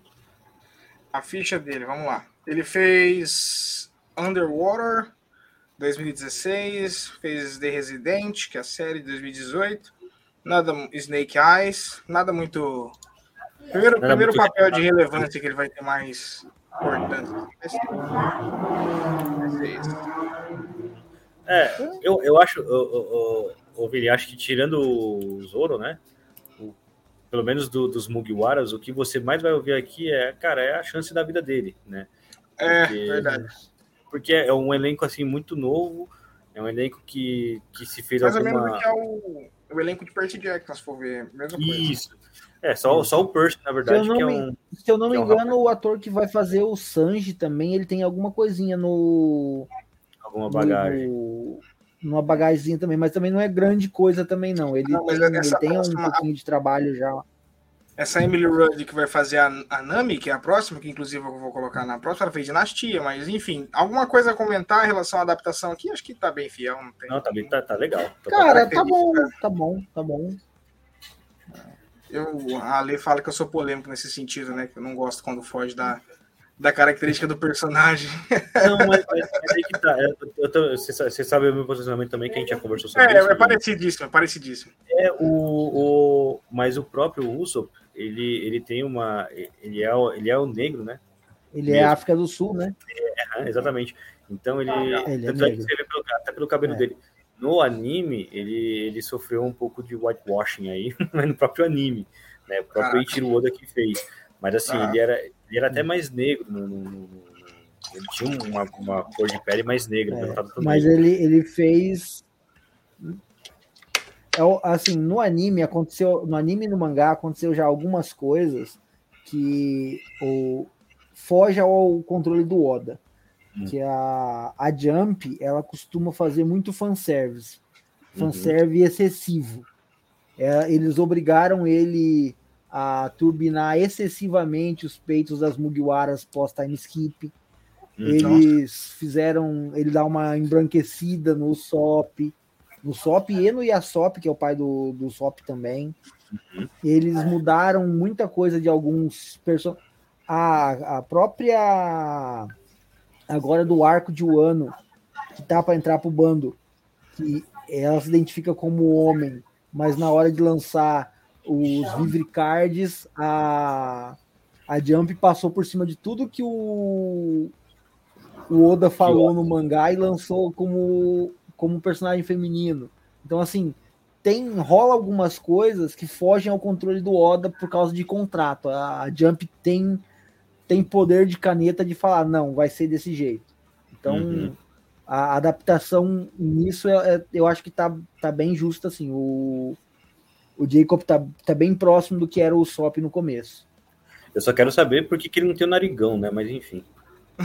a ficha dele, vamos lá. Ele fez Underwater 2016, fez The Resident, que é a série de 2018. Nada Snake Eyes, nada muito. Primeiro, Nada primeiro muito papel de relevância que ele vai ter mais importância. Esse. É, eu, eu acho, ô, ô, Vini, acho que tirando o Zoro, né? Pelo menos do- dos Mugiwaras, o que você mais vai ouvir aqui é, cara, é a chance da vida dele, né? É, Porque- verdade. Porque é um elenco assim muito novo, é um elenco que, que se fez Mais ou menos alguma. o que é o, o elenco de Percy Jackson, se for ver. Mesma coisa. Isso. É, só, só o Percy, na verdade, Se eu que é não um. Se eu não me é um engano, o ator que vai fazer o Sanji também, ele tem alguma coisinha no. alguma bagagem. no- numa bagagemzinha também, mas também não é grande coisa também, não. Ele Não, tem, ele tem um próxima- pouquinho de trabalho já. Essa Emily Rudd que vai fazer a, a Nami, que é a próxima, que inclusive eu vou colocar na próxima, ela fez Dinastia, mas enfim, alguma coisa a comentar em relação à adaptação aqui? Acho que tá bem fiel, não tem. Não, tá, bem, tá, tá legal. Tá Cara, tá bom, tá bom, tá bom. Eu, a Ale fala que eu sou polêmico nesse sentido, né? Que eu não gosto quando foge da, da característica do personagem. Não, mas, mas, mas aí que tá. É, Você sa- você sabe o meu posicionamento também, que a gente já conversou sobre É, isso. é parecidíssimo, é parecidíssimo. É, o, o, mas o próprio Usopp, ele, ele tem uma. Ele é, o- ele é o negro, né? Ele é Mesmo. África do Sul, né? É, exatamente. Então ele. Ele é tanto é que negro. você vê pelo, até pelo cabelo É. dele. No anime, ele, ele sofreu um pouco de whitewashing aí, no próprio anime. Né? O próprio Caraca. Eiichiro Oda que fez. Mas assim, Ah. ele, era, ele era até mais negro. No, no- no- ele tinha uma, uma cor de pele mais negra. É, Mas negro. ele, ele fez. É, assim, no anime aconteceu. No anime e no mangá aconteceu já algumas coisas que o, foge ao controle do Oda. Hum. Que a, a Jump ela costuma fazer muito fanservice. Uhum. Fanservice excessivo. É, eles obrigaram ele a turbinar excessivamente os peitos das Mugiwaras pós-time skip. Hum, Eles fizeram ele dá uma embranquecida no Sop, no Sop e no Yasop, que é o pai do, do Sop também. Uhum. Eles mudaram muita coisa de alguns personagens. A, a própria agora do arco de Wano, que tá para entrar pro bando, que ela se identifica como homem, mas na hora de lançar os Vivre Cards, a, a Jump passou por cima de tudo que o, o Oda falou no mangá e lançou como, como personagem feminino. Então, assim, tem rola algumas coisas que fogem ao controle do Oda por causa de contrato. A, a Jump tem, tem poder de caneta de falar, não, vai ser desse jeito. Então, uhum. a adaptação nisso é, é, eu acho que tá, tá bem justa, assim. O, o Jacob tá, tá bem próximo do que era o Sop no começo. Eu só quero saber por que, que ele não tem o narigão, né? Mas enfim.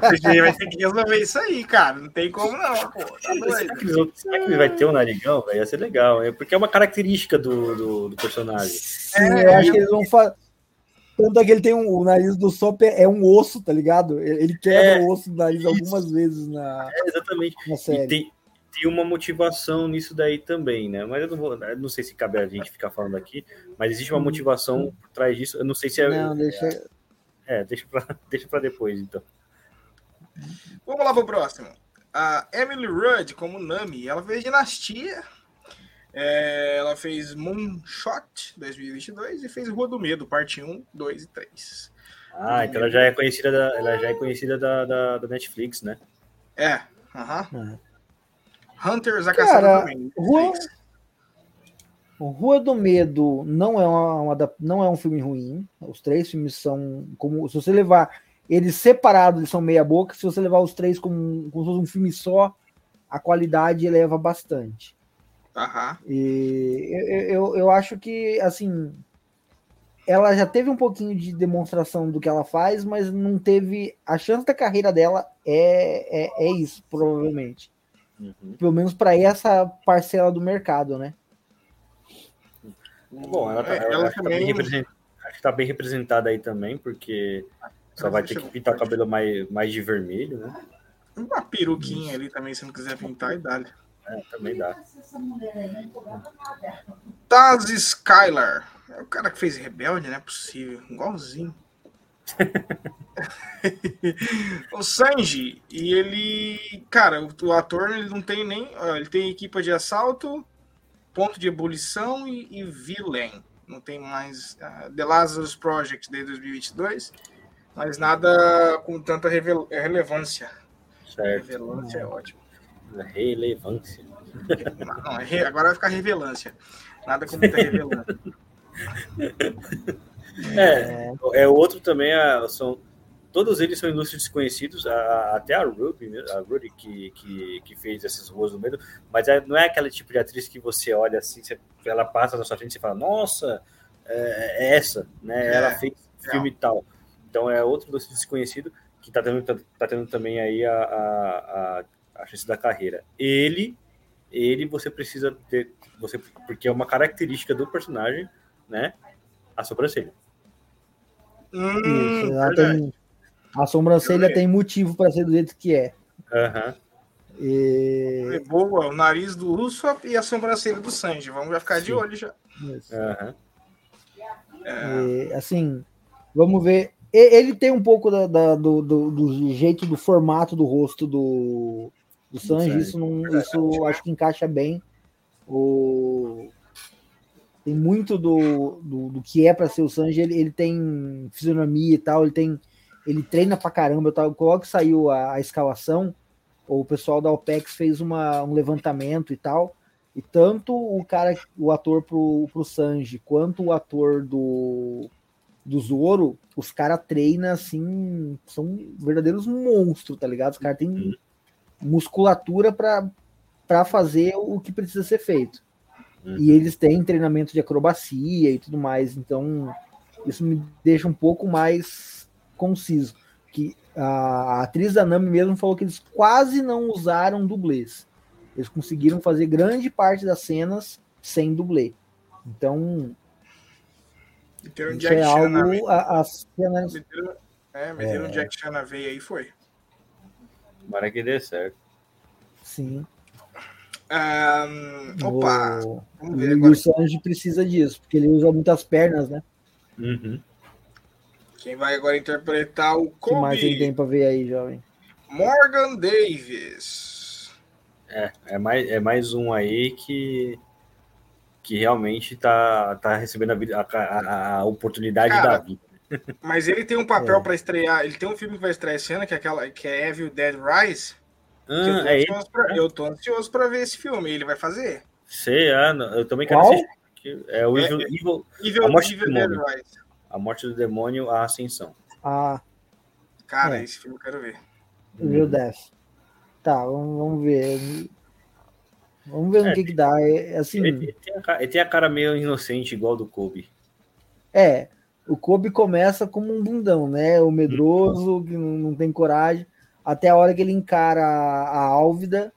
Você vai ter que resolver isso aí, cara. Não tem como, não, pô. Tá será, que ele, será, que ele, vai ter o um narigão, velho? Ia ser legal. É porque é uma característica do, do, do personagem. Sim, é, eu acho que eles vão fazer. Tanto é que ele tem um, o nariz do Sop é um osso, tá ligado? Ele quebra é, o osso do nariz isso. algumas vezes na, é, exatamente. na série. E tem, tem uma motivação nisso daí também, né? Mas eu não vou, eu não sei se cabe a gente ficar falando aqui, mas existe uma motivação por trás disso. Eu não sei se é. Não, deixa. É, deixa pra, deixa pra depois, então. Vamos lá pro próximo. A Emily Rudd, como Nami, ela fez Dinastia. É, ela fez Moonshot 2022 e fez Rua do Medo, parte 1, 2 e 3. Ah, então ela já é conhecida da, ela já é conhecida da, da, da Netflix, né? É, aham. Uh -huh. Hunters, a Cara, também. Rua... Rua do Medo não é, uma, uma, não é um filme ruim. Os três filmes são como. Se você levar eles separados, eles são meia boca. Se você levar os três como, como se fosse um filme só, a qualidade eleva bastante. Uhum. E eu, eu, eu acho que assim ela já teve um pouquinho de demonstração do que ela faz, mas não teve. A chance da carreira dela é, é, é isso, provavelmente. Uhum. Pelo menos para essa parcela do mercado, né? Bom, ela, tá, ela, ela acho, também... tá bem acho que tá bem representada aí também, porque só vai ter que pintar o cabelo mais, mais de vermelho, né? Uma peruquinha ali também, se não quiser pintar, e dá. É, também dá. Taz Skylar. É o cara que fez Rebelde, não é possível. Igualzinho. o Sanji, e ele, cara, o, o, ator ele não tem nem, ele tem equipa de assalto, ponto de ebulição e, e villain. Não tem mais uh, The Lazarus Project desde 2022, mas nada com tanta relevância. Certo. Relevância é ótimo. Relevância. Não, é agora vai ficar revelância. Nada com muita relevância. É, é outro também, são, todos eles são ilustres desconhecidos, até a Ruby, a Ruby que, que, que fez esses ruas do medo, mas é, não é aquele tipo de atriz que você olha assim, você, ela passa na sua frente e fala, nossa, é, é essa, né? É, ela fez filme e tal. Então é outro ilustre desconhecido que está tendo, tá, tá, tendo também aí a, a, a, a chance da carreira. Ele, ele você precisa ter, você, porque é uma característica do personagem, né? A sobrancelha. Hum, Isso, tem, a sobrancelha tem motivo para ser do jeito que é. Uhum. E... É boa, o nariz do Usopp e a sobrancelha do Sanji. Vamos já ficar Sim. de olho já. Uhum. É... assim, vamos ver. Ele tem um pouco da, da, do, do, do, jeito, do formato do rosto do, do Sanji. Isso, não, isso acho que encaixa bem. O, tem muito do, do, do que é para ser o Sanji, ele, ele tem fisionomia e tal, ele tem ele treina pra caramba, eu logo que saiu a, a escalação, o pessoal da OPEX fez uma, um levantamento e tal, e tanto o cara, o ator pro, pro Sanji, quanto o ator do, do Zoro, os caras treinam assim, são verdadeiros monstros, tá ligado? Os caras têm uhum. musculatura para fazer o que precisa ser feito. Uhum. E eles têm treinamento de acrobacia e tudo mais, então isso me deixa um pouco mais conciso. Que a atriz da Nami mesmo falou que eles quase não usaram dublês. Eles conseguiram fazer grande parte das cenas sem dublê. Então, Meteram um Isso Jack é Chan na algo a, a cenas- Meteram, é, meteram um É. Jack Chan na veia aí foi. Tomara que dê certo. Sim. Ahn, opa, O, vamos ver o Sanji precisa disso, porque ele usa muitas pernas, né? Uhum. quem vai agora interpretar o O que mais ele Kobe. tem pra ver aí, jovem? Morgan Davis. É, é mais, é mais um aí que, que realmente tá, tá recebendo a, vida- a, a- oportunidade Cara, da vida. Mas ele tem um papel É. pra estrear. Ele tem um filme que vai estrear esse ano, que é, aquela, que é Evil Dead Rise. Que eu, tô Ah, é pra, eu tô ansioso pra ver esse filme. Ele vai fazer. Sei, ah, eu também quero Qual? assistir. É o É, Evil, é. Evil- Evil, A Morte do Evil. A Morte do Demônio, a Ascensão. Ah, Cara, É. esse filme eu quero ver. viu, Death. Tá, vamos, vamos ver. Vamos ver no É, que que dá. É, é assim, Ele, ele tem a, cara- ele tem a cara meio inocente, igual do Kobe. é, o Kobe começa como um bundão, né? O medroso, que não, não tem coragem, até a hora que ele encara a, a Álvida,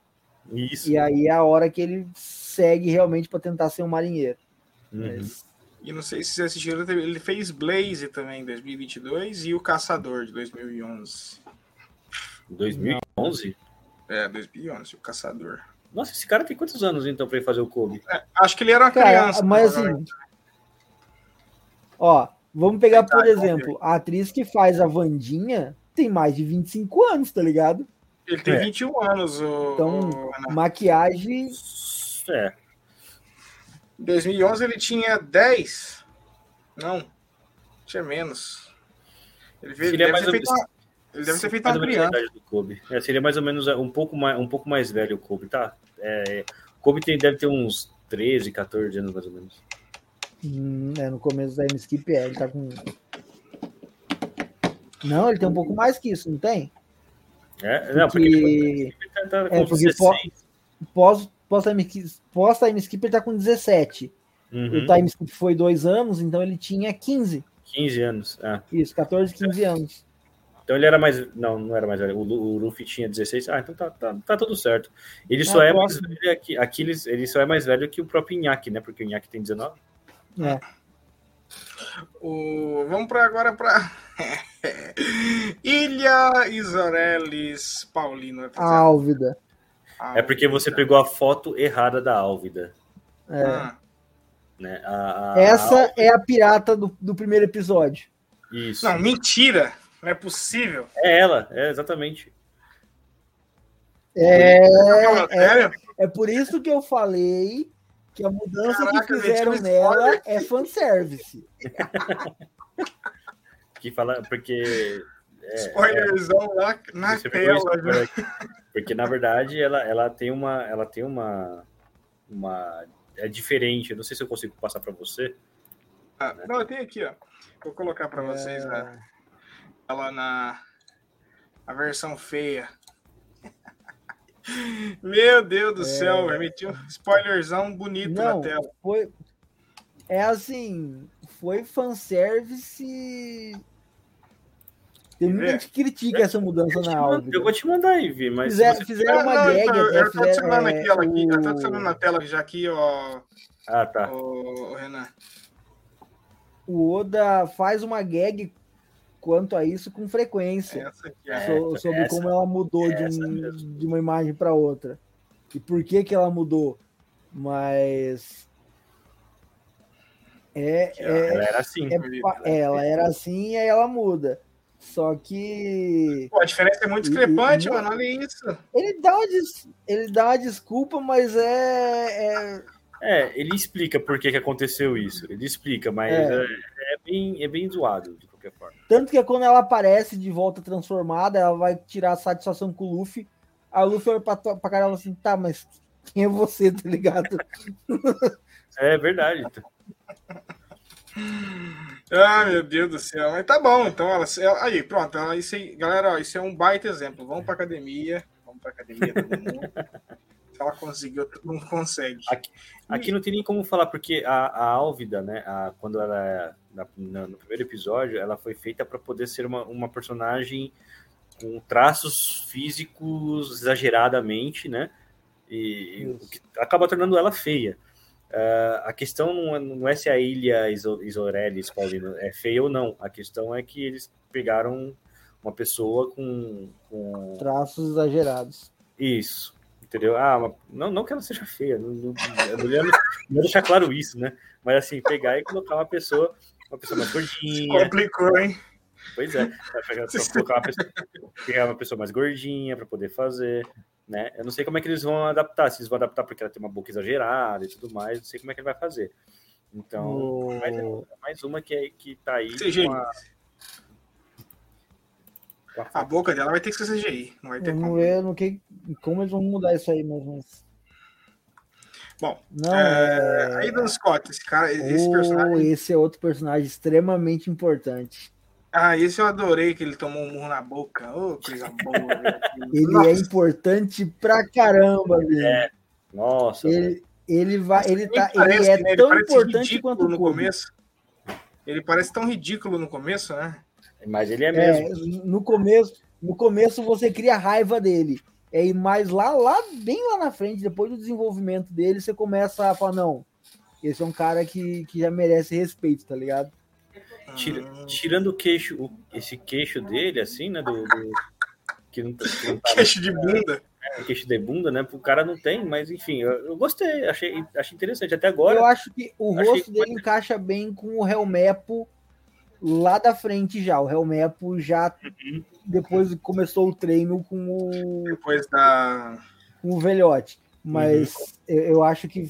Isso. e aí é a hora que ele segue realmente para tentar ser um marinheiro. Uhum. Mas- E não sei se vocês assistiram, ele fez Blaze também em 2022 e o Caçador de 2011. 2011? É, 2011, o Caçador. Nossa, esse cara tem quantos anos então pra ele fazer o Kobe? É, acho que ele era uma Cara, criança. mas assim, ó, vamos pegar, por exemplo, a atriz que faz a Vandinha tem mais de 25 anos, tá ligado? Ele tem É. 21 anos. O, Então, o. Maquiagem, É. Em 2011 ele tinha 10. Não, tinha menos. Ele, fez, Seria deve, mais ter ou feito uma, ele deve ter feito uma criança. idade do Kobe. É, seria mais ou menos é, um pouco mais, um pouco mais velho o Kobe, tá? É, o Kobe tem, deve ter uns 13, 14 anos mais ou menos. hum, é, no começo da M-Skip, é, ele tá com... Não, ele tem um pouco mais que isso, não tem? É, não, porque ele Porque tá, É, porque 16. pós, pós, time, pós time skip ele tá com 17. Uhum, O time skip foi dois anos, então ele tinha 15. 15 anos. é. Isso, 14, 15 anos. Então ele era mais. Não, não era mais velho. O, o Luffy tinha 16. Ah, então tá, tá, tá tudo certo. Ele só Ah, é mais próximo. velho que. Aquiles, ele só é mais velho que o próprio Inaki, né? Porque o Inaki tem 19. É. O, vamos para agora para Ilha Isorelis Paulino. A fazer Álvida. a- É porque você pegou a foto errada da Álvida. É. Ah, Né? A, a- Essa é a pirata do, do primeiro episódio. Isso. não, mentira! Não é possível. É ela, é exatamente. É, é, é por isso que eu falei que a mudança Caraca, que fizeram gente, nela é fanservice. Que fala, porque. É, Spoilerzão lá na tela. aqui. Porque na verdade ela, ela tem uma ela tem uma uma é diferente. Eu não sei se eu consigo passar para você. Ah, não, eu tenho aqui, ó. Vou colocar para vocês É. né? ela na a versão feia. Meu Deus do céu, vai meter um spoilerzão bonito Não, na tela. foi. É assim, foi fanservice. Tem muita É. gente que critica essa mudança na Álvida. eu vou te mandar aí, Vi, mas se Fizer- você- fizeram uma não, gag, até, eu tô fizeram, adicionando é, aqui ela aqui. Eu tô adicionando na tela já aqui, ó, Ah, tá. o, Renan. o Oda faz uma gag quanto a isso com frequência. Essa aqui, ó. É. so- sobre essa- como ela mudou de, essa um- de uma imagem para outra. E por que que ela mudou. Mas. É, é, Ela era assim. é pa- ela era assim e aí ela muda. Só que Pô, a diferença é muito discrepante, e- mano. Olha isso. ele dá uma, des- ele dá uma desculpa, mas é, é- É, ele explica por que, que aconteceu isso. Ele explica, mas É. é, é bem, é bem zoado, de qualquer forma. Tanto que quando ela aparece de volta transformada, ela vai tirar a satisfação com o Luffy. A Luffy olha pra, pra cara e fala assim: tá, mas quem é você, tá ligado? É verdade. Ah, meu Deus do céu. Mas tá bom, então. Ela, ela- aí, pronto. Ela, isso aí, galera, ó, isso é um baita exemplo. Vamos pra academia. Vamos pra academia, todo mundo. Se ela conseguiu, todo mundo consegue. Aqui não tem nem como falar, porque a, a Álvida, né, a- quando ela é na- na- no primeiro episódio, ela foi feita para poder ser uma, uma personagem com traços físicos exageradamente, né? E, e o que acaba tornando ela feia. Uh, a questão não é, não é, se a ilha Isorelis, Paulino, é feia ou não. A questão é que eles pegaram uma pessoa com, com... traços exagerados. Isso, entendeu? Ah, não, não que ela seja feia, não, não, não, não deixar claro isso, né? Mas assim, pegar e colocar uma pessoa, uma pessoa mais gordinha. Complicou, hein? Pois é, pegar, colocar uma pessoa, pegar uma pessoa mais gordinha para poder fazer, né? Eu não sei como é que eles vão adaptar, se eles vão adaptar porque ela tem uma boca exagerada e tudo mais, não sei como é que ele vai fazer. Então, mais, mais uma que, é, que tá aí com a, a boca dela vai ter que ser CGI, não vai ter eu como. Não, não que, como eles vão mudar isso aí, mas. Bom, não, é... é... Aidan Scott, esse cara, esse oh, personagem. Esse é outro personagem extremamente importante. Ah, esse eu adorei que ele tomou um murro na boca. Ô, oh, coisa boa. ele é Nossa. é importante pra caramba, velho. É. Nossa. Ele, ele vai, ele tá, ele é né? tão ele importante quanto no começo. Ele parece tão ridículo no começo, né? Mas ele é mesmo. É, no começo, no começo você cria raiva dele. É, mas lá, lá, bem lá na frente, depois do desenvolvimento dele, você começa a falar, não, esse é um cara que, que já merece respeito, tá ligado? Tira, tirando o queixo, o, esse queixo dele, assim, né? Do, do que não, que não tá, queixo de bunda. É, queixo de bunda, né? O cara não tem, mas enfim, eu, eu, gostei, achei, achei interessante. Até agora. Eu acho que o rosto dele que... encaixa bem com o Helmepo lá da frente já. O Helmepo já uhum. depois começou o treino com o. Depois da. Com o velhote. Mas uhum. eu, eu, acho que.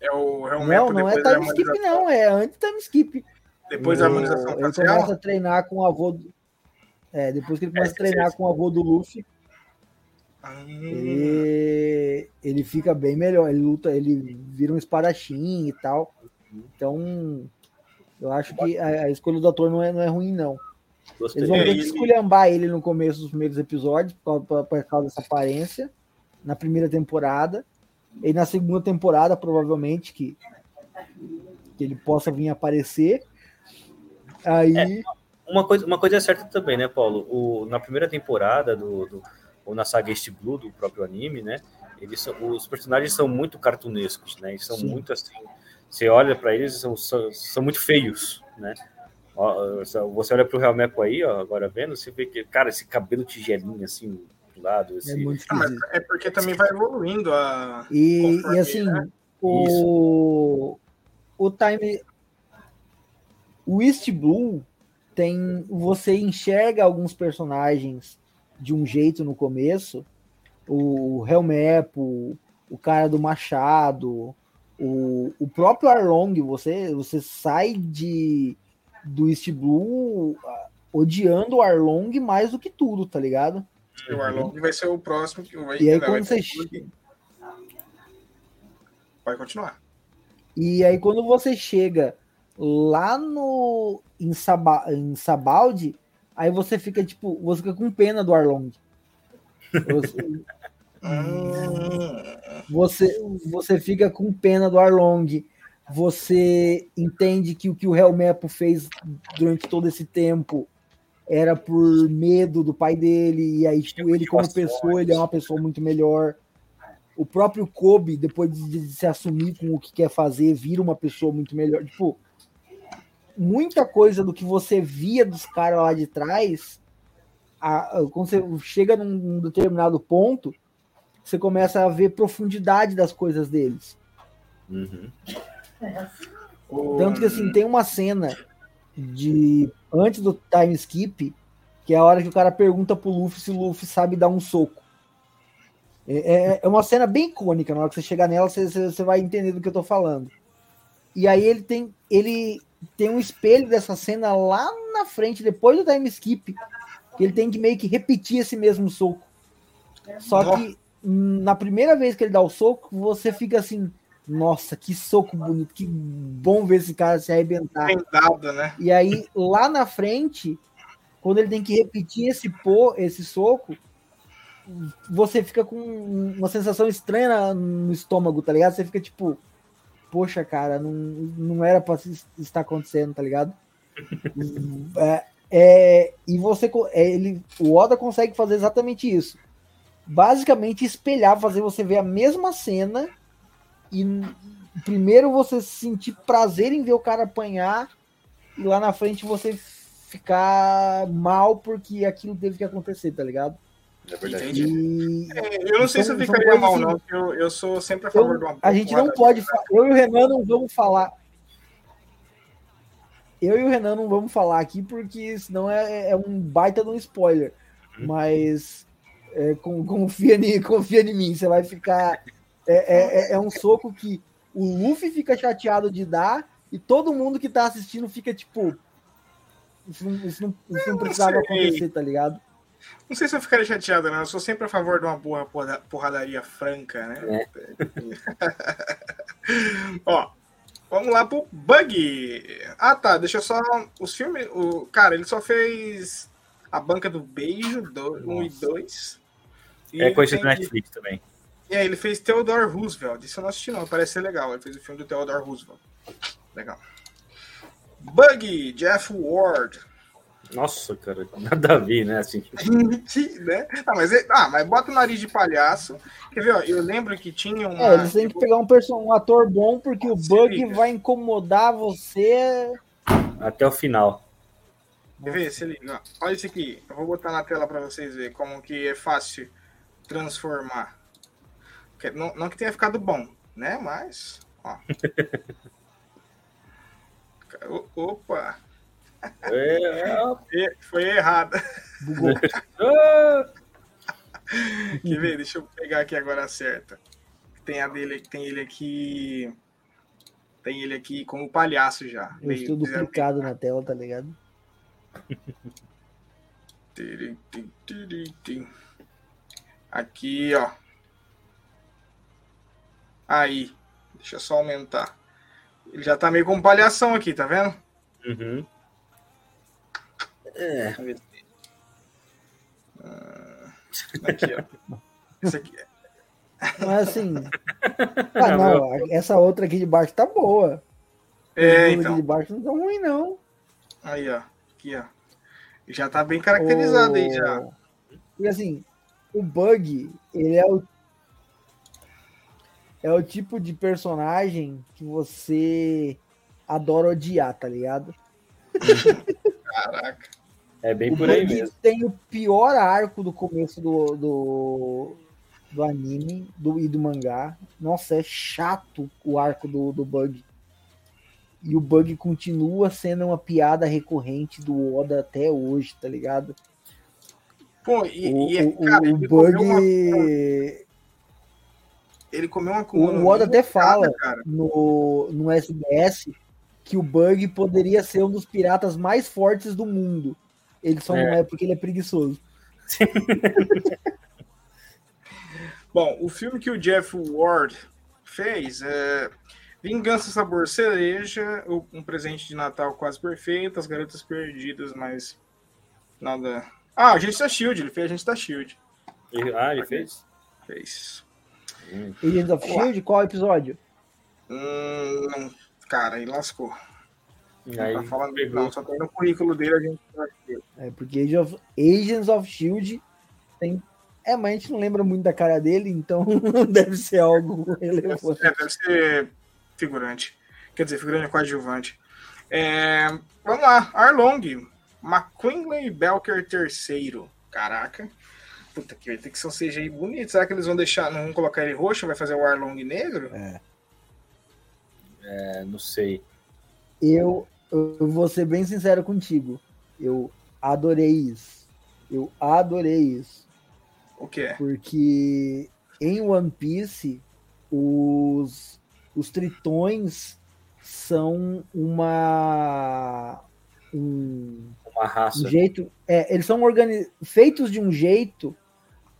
É o Helmepo Não, não é time skip, não, é antes time skip. Depois da harmonização Ele começa a treinar com o avô. Do... É, depois que ele começa é, a treinar com o avô do Luffy. Ah. Ele, ele fica bem melhor. Ele luta, ele vira um espadachim e tal. Então, eu acho que a, a escolha do ator não é, não é ruim, não. Gostei. Eles vão ter que esculhambar ele no começo dos primeiros episódios, por, por, por causa dessa aparência, na primeira temporada. E na segunda temporada, provavelmente, que, que ele possa vir aparecer. Aí. É, uma, coisa, uma coisa é certa também, né, Paulo? O, na primeira temporada do, do ou na saga East Blue, do próprio anime, né? Eles são, os personagens são muito cartunescos, né? Eles são Sim. muito assim. Você olha para eles, são, são, são, muito feios, né? Você olha pro Real Meco aí, ó, agora vendo, você vê que, cara, esse cabelo tigelinho assim do lado. Esse... É, muito é porque também vai evoluindo a. E, e assim, né? o, o time o East Blue tem. Você enxerga alguns personagens de um jeito no começo. O Helmepo, o cara do Machado, o, o próprio Arlong, você, você sai de do East Blue odiando o Arlong mais do que tudo, tá ligado? O Arlong vai ser o próximo que vai. E aí, quando você. Pode continuar. E aí, quando você chega lá no em, Saba, em Sabaldi, aí você fica tipo, você fica com pena do Arlong. Você, você, você fica com pena do Arlong. Você entende que o que o Helmepo fez durante todo esse tempo era por medo do pai dele, e aí, tipo, ele, como pessoa, ele é uma pessoa muito melhor. O próprio Kobe, depois de, se assumir com o que quer fazer, vira uma pessoa muito melhor. Tipo, muita coisa do que você via dos caras lá de trás, a, a, quando você chega num, num, determinado ponto, você começa a ver profundidade das coisas deles. Uhum. Tanto que assim, tem uma cena de antes do time skip, que é a hora que o cara pergunta pro Luffy se o Luffy sabe dar um soco. É, é, é uma cena bem icônica, na hora que você chegar nela, você, você vai entender do que eu tô falando. E aí ele tem. Ele tem um espelho dessa cena lá na frente, depois do time skip, que ele tem que meio que repetir esse mesmo soco. Só que na primeira vez que ele dá o soco, você fica assim, nossa, que soco bonito, que bom ver esse cara se arrebentar. Dado, né? E aí, lá na frente, quando ele tem que repetir esse pô, esse soco, você fica com uma sensação estranha no estômago, tá ligado? Você fica tipo, poxa, cara, não, não era para estar acontecendo, tá ligado? é, é, e você, é, ele, o Oda consegue fazer exatamente isso. Basicamente espelhar, fazer você ver a mesma cena e primeiro você sentir prazer em ver o cara apanhar e lá na frente você ficar mal porque aquilo teve que acontecer, tá ligado? É verdade. E É, eu não sei se eu ficaria mal, assim- não, porque eu, eu sou sempre a favor eu- de uma a gente não pode. Eu e o Renan não vamos falar. Eu e o Renan não vamos falar aqui porque senão é, é um baita de um spoiler. Mas é, com- confia, em, confia em mim, você vai ficar. É, é- é um soco que o Luffy fica chateado de dar e todo mundo que tá assistindo fica tipo. Isso não, isso não, isso não precisava acontecer, tá ligado? Não sei se eu ficaria chateado, não. Eu sou sempre a favor de uma boa porra- porradaria franca, né? Ó, vamos lá pro Bug. Ah, tá. Deixa eu só. Os filmes. O... Cara, ele só fez A Banca do Beijo 1 e 2. E É coisa do tem- Netflix também. E aí, ele fez Theodore Roosevelt. Isso eu não assisti, não. Parece ser legal. Ele fez o filme do Theodore Roosevelt. Legal. Bug, Jeff Ward. Nossa, cara, nada a ver, né? Assim, né? Ah, mas, é- ah, mas bota o nariz de palhaço. Quer ver, ó, eu lembro que tinha uma. É, eles têm que pegar um, person... um ator bom porque o bug liga. vai incomodar você. até o final. Quer ver? Se liga. Olha isso aqui. Eu vou botar na tela pra vocês verem como que é fácil transformar. Não, não que tenha ficado bom, né? Mas. Ó. Opa! É, é, Foi errado. Bugou. ah, Quer ver? Deixa eu pegar aqui agora a certa. Tem a dele, tem ele aqui. Tem ele aqui como palhaço já. Eu estou duplicado na tela, tá ligado? Aqui, ó. Aí. Deixa eu só aumentar. Ele já tá meio com palhação aqui, tá vendo? uhum. Se- Ah, Aqui, ó. Esse aqui. Mas assim. Ah, não, essa outra aqui de baixo tá boa. É, As duas aqui então. de baixo não tão ruim, não. Aí, ó. Aqui, ó. Já tá bem caracterizado aí, já. E assim, o Bug, ele é o. É o tipo de personagem que você adora odiar, tá ligado? Caraca. É bem o por aí Bug mesmo. tem o pior arco do começo do, do, do anime do, e do mangá. Nossa, é chato o arco do, do Bug. E o Bug continua sendo uma piada recorrente do Oda até hoje, tá ligado? Pô, e, O, e, o- cara, o ele Bug. comeu uma, ele comeu uma no O Oda até fala cara. no, no SBS que o Bug poderia ser um dos piratas mais fortes do mundo. Ele só não É. é porque ele é preguiçoso. Bom, o filme que o Jeff Ward fez é Vingança Sabor Cereja, um presente de Natal quase perfeito, as garotas perdidas, mas nada. Ah, Agente da Shield, ele fez Agente da Shield. E- Ah, ele fez? Fez. Agents of Shield, qual episódio? Hum, não, cara, aí lascou. Aí tá falando, não, só tem no currículo dele a gente. É porque Age of- Agents of Shield tem. É, mas a gente não lembra muito da cara dele, então deve ser algo relevante. É, deve ser figurante. Quer dizer, figurante coadjuvante. É, vamos lá, Arlong. McQuinley Belker III. Caraca. Puta que vai ter que ser um CGI bonito. Será que eles vão deixar, não vão colocar ele roxo, vai fazer o Arlong negro? É, não sei. Eu, eu vou ser bem sincero contigo. Eu adorei isso. Eu adorei isso. O que é? Porque em One Piece, os, os tritões são uma. Um, Uma um raça. jeito. É, eles são organi- feitos de um jeito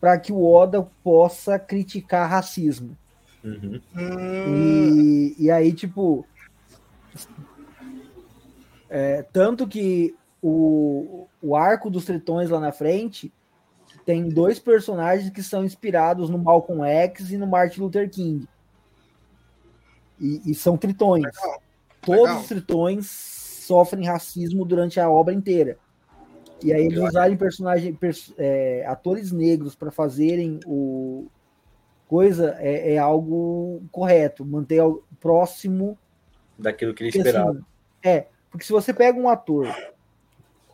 para que o Oda possa criticar racismo. Uhum. Hum, E, e aí, tipo. É, tanto que o, o arco dos tritões lá na frente tem dois personagens que são inspirados no Malcolm X e no Martin Luther King. E, e são tritões. legal. Todos legal. os tritões sofrem racismo durante a obra inteira. E aí eles usarem personagem, pers- é, atores negros para fazerem o coisa é, é algo correto, manter próximo Daquilo que ele Porque, esperava. assim, é, porque se você pega um ator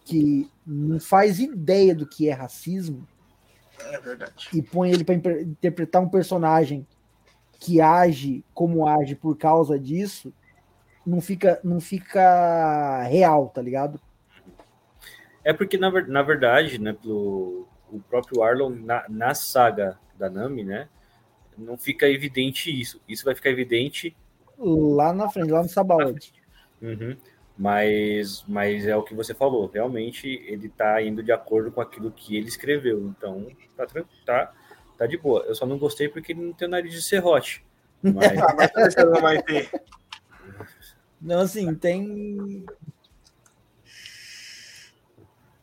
que não faz ideia do que é racismo É verdade. e põe ele para interpretar um personagem que age como age por causa disso, não fica, não fica real, tá ligado? É porque, na, na verdade, né, pelo, o próprio Arlon, na, na saga da Nami, né, não fica evidente isso. Isso vai ficar evidente, Lá na frente, lá no Sabaody. uhum, mas, mas é o que você falou. Realmente, ele tá indo de acordo com aquilo que ele escreveu. Então, tá, tá, tá de boa. Eu só não gostei porque ele não tem o nariz de serrote. Mas, Ah, mas parece que não vai ter. Não, assim, tem.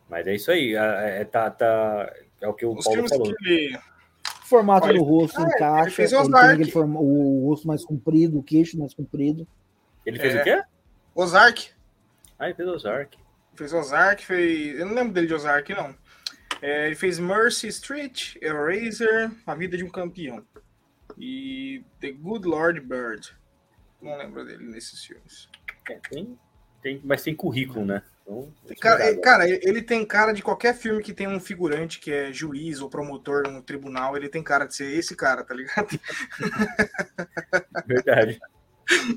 mas é isso aí. É, é- tá, tá, é o que o Os Paulo falou. que ele. O formato Olha, do rosto ele encaixa, fez ele forma- o rosto mais comprido, o queixo mais comprido. Ele fez É. o quê? Ozark. Ah, ele fez Ozark. Fez Ozark, fez. Eu não lembro dele de Ozark, não. É, ele fez Mercy Street, Eraser, A Vida de um Campeão. E The Good Lord Bird. Não lembro dele nesses filmes. É, tem, tem, mas tem currículo, né? Então, Cara, é- cara, ele tem cara de qualquer filme que tem um figurante que é juiz ou promotor no tribunal, ele tem cara de ser esse cara, tá ligado? verdade.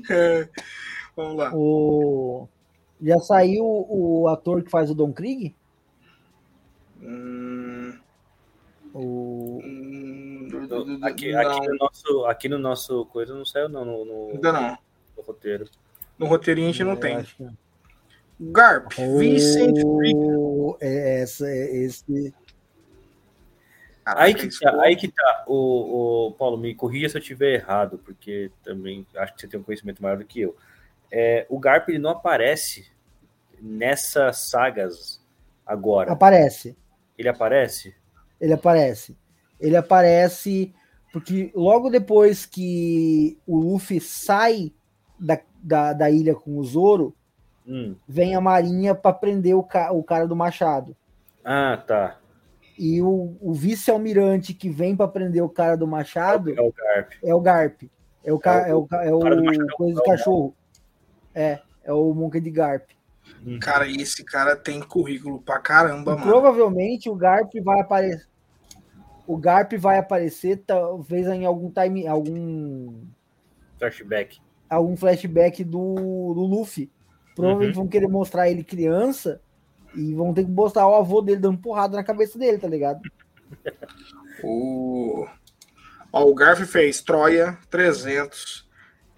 É, Vamos lá. O... Já saiu o ator que faz o Don Krieg? Hum, O... hum, Aqui, aqui, no nosso, aqui no nosso coisa não saiu, não, no, no, ainda não. no roteiro. No roteirinho a gente não Eu tem. que- Garp, Vincent Rick. O... é, essa, é esse... Caraca, Aí que tá, aí que tá. O, o Paulo, me corrija se eu estiver errado, porque também acho que você tem um conhecimento maior do que eu. É, o Garp ele não aparece nessas sagas agora. Aparece. Ele aparece? Ele aparece. Ele aparece porque logo depois que o Luffy sai da, da, da ilha com o Zoro, Hum. vem a marinha para prender o, ca o cara do machado. Ah, tá. E o, o vice-almirante que vem para prender o cara do machado É o Garp. é o Garp. É o, ca É é o- o, ca- é o, cara do machado é o- coisa do é o cachorro. É, é o Monkey de Garp. Cara, esse cara tem currículo pra caramba, E mano. provavelmente o Garp vai aparecer. O Garp vai aparecer talvez em algum time, algum Flashback. algum flashback do, do Luffy. Provavelmente Uhum. vão querer mostrar ele criança e vão ter que mostrar o avô dele dando porrada na cabeça dele, tá ligado? O, ó, o Garf fez Troia 300,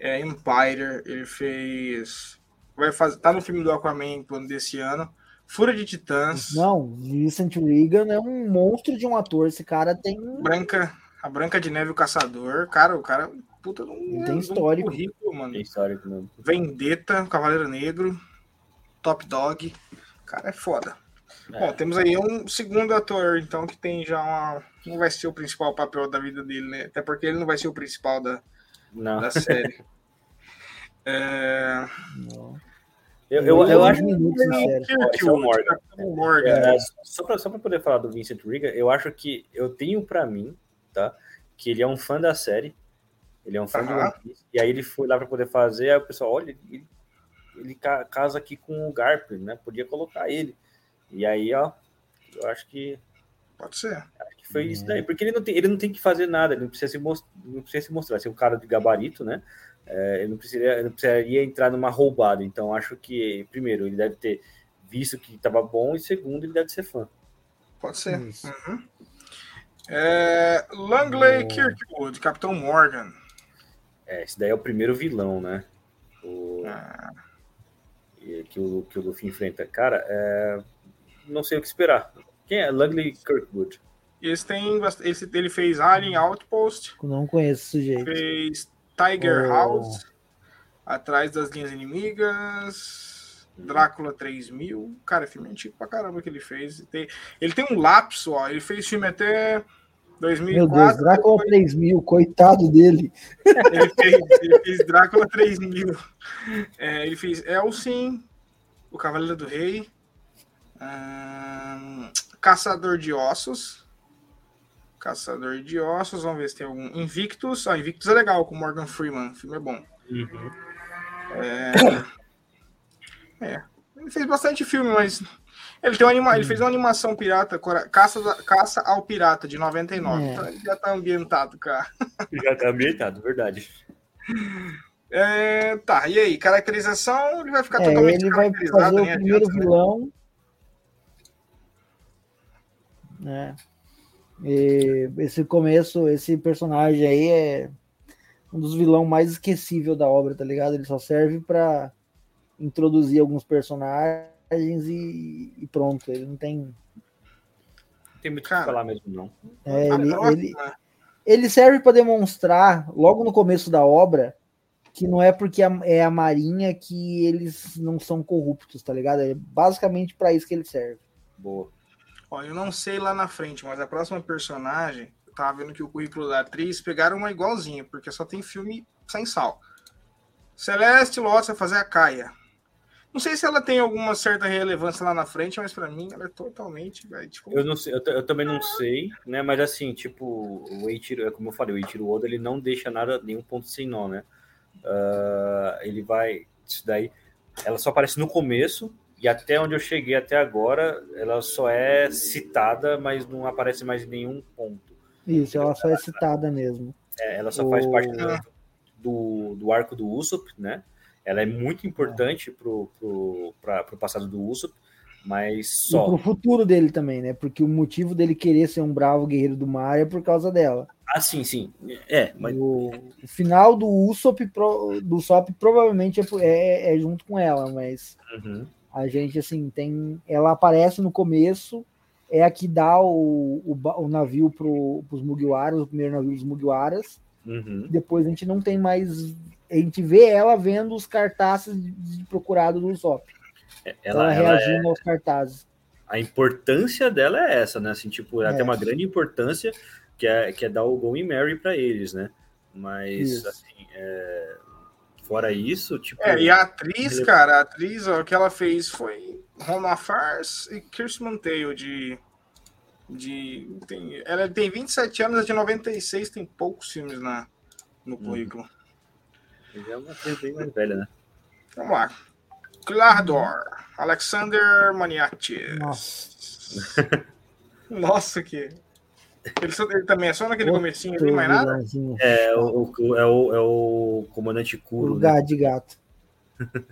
é, Empire, ele fez. Vai fazer, tá no filme do Aquaman pro ano desse ano. Fúria de Titãs, Não, Vincent Regan é um monstro de um ator. Esse cara tem. Branca, a Branca de Neve e o Caçador. Cara, o cara puta de um, Ele tem de um histórico. currículo, mano. Tem histórico mesmo. Vendetta, Cavaleiro Negro, Top Dog. Cara, é foda. É. Bom, temos aí um segundo ator, então, que tem já uma. Não vai ser o principal papel da vida dele, né? Até porque ele não vai ser o principal da, Não. da série. É... Eu, eu, eu acho sincero. Esse é o Morgan. Morgan. É, só para só pra poder falar do Vincent Regan, eu acho que eu tenho pra mim, tá? Que ele é um fã da série. Ele é um fã de Aham. One Piece. E aí ele foi lá pra poder fazer, aí o pessoal, olha, ele, ele ca- casa aqui com o Garp, né? Podia colocar ele. E aí, ó, eu acho que, Pode ser. acho que foi isso daí. Porque ele não, tem, ele não tem que fazer nada, ele não precisa se, mos- não precisa se mostrar. Ser um cara de gabarito, né? É, ele, não precisaria, ele não precisaria entrar numa roubada. Então, acho que, primeiro, ele deve ter visto que tava bom, e segundo, ele deve ser fã. Pode ser. Uhum. É... Langley Oh. Kirkwood, Capitão Morgan. É, esse daí é o primeiro vilão, né? O, Ah, e- que, o, que o Luffy enfrenta. Cara, é, não sei o que esperar. Quem é? Langley Kirkwood. Esse tem. Esse, ele fez Alien Outpost, Eu não conheço esse sujeito. fez Tiger Oh. House, Atrás das Linhas Inimigas, Drácula 3000. Cara, filme antigo pra caramba que ele fez. Ele tem um lapso, ó. Ele fez filme até Meu 2004. Deus, Drácula 3000, coitado dele. Ele fez, ele fez Drácula 3000. É, ele fez Elsin, O Cavaleiro do Rei, ahn, Caçador de Ossos, Caçador de Ossos, vamos ver se tem algum. Invictus. Ah, Invictus é legal, com Morgan Freeman. O filme é bom. Uhum. É... é. Ele fez bastante filme, mas. Ele, tem uma anima... ele fez uma animação pirata, Caça. Caça ao Pirata, de 99. É. Então ele já tá ambientado, cara. Já tá ambientado, verdade. É, tá, e aí? Caracterização, ele vai ficar é, totalmente Ele vai fazer o primeiro adianta, né? vilão. Né? né? E esse começo, esse personagem aí é um dos vilões mais esquecíveis da obra, tá ligado? Ele só serve para introduzir alguns personagens e, e, pronto. Ele não tem. Não tem muito o que falar mesmo, não. É, ele, ele, ele serve para demonstrar, logo no começo da obra, que não é porque é a Marinha que eles não são corruptos, tá ligado? É basicamente para isso que ele serve. Boa. Olha, eu não sei lá na frente, mas a próxima personagem, eu tava vendo que o currículo da atriz pegaram uma igualzinha, porque só tem filme sem sal. Celeste Lotz vai fazer a Caia. Não sei se ela tem alguma certa relevância lá na frente, mas para mim ela é totalmente. Véio, tipo... Eu não sei, eu, eu, também não sei, né? Mas assim, tipo, o Eiichiro, é como eu falei, o Eiichiro Oda ele não deixa nada, nenhum ponto sem nó, né? Uh, ele vai. Isso daí. Ela só aparece no começo, e até onde eu cheguei até agora, ela só é citada, mas não aparece mais em nenhum ponto. Isso, ela só é citada mesmo. É, ela só o... faz parte do, do arco do Usopp, né? Ela é muito importante pro, pro, pra, pro passado do Usopp, mas só. E pro futuro dele também, né? Porque o motivo dele querer ser um bravo guerreiro do mar é por causa dela. Ah, sim, sim. É, mas... o, o final do Usopp, do Usopp provavelmente é, é, é, junto com ela, mas uhum. A gente, assim, tem. Ela aparece no começo, é a que dá o, o, o navio para os Mugiwaras, o primeiro navio dos Mugiwaras. Uhum. Depois a gente não tem mais. A gente vê ela vendo os cartazes de, procurado do Usopp. É, ela, ela, reagindo é... aos cartazes. A importância dela é essa, né? Assim, tipo, ela é. tem uma grande importância que é, que é dar o Going Mary para eles, né? Mas, Isso. assim, é, Fora isso, tipo. É, e a atriz, cara, a atriz, ó, o que ela fez foi Roma Fars e Kirsten Tale de. de tem, ela tem 27 anos, é de 96, tem poucos filmes na, no hum. currículo. Hum. É uma atriz bem mais velha, né? Vamos lá. Clardor, Alexander Maniatis. Nossa. Nossa, que. Ele, só, ele, também é só naquele Outro comecinho ali, mais nada? É, o, o, é, o, é o comandante Kuro. O né? de gato.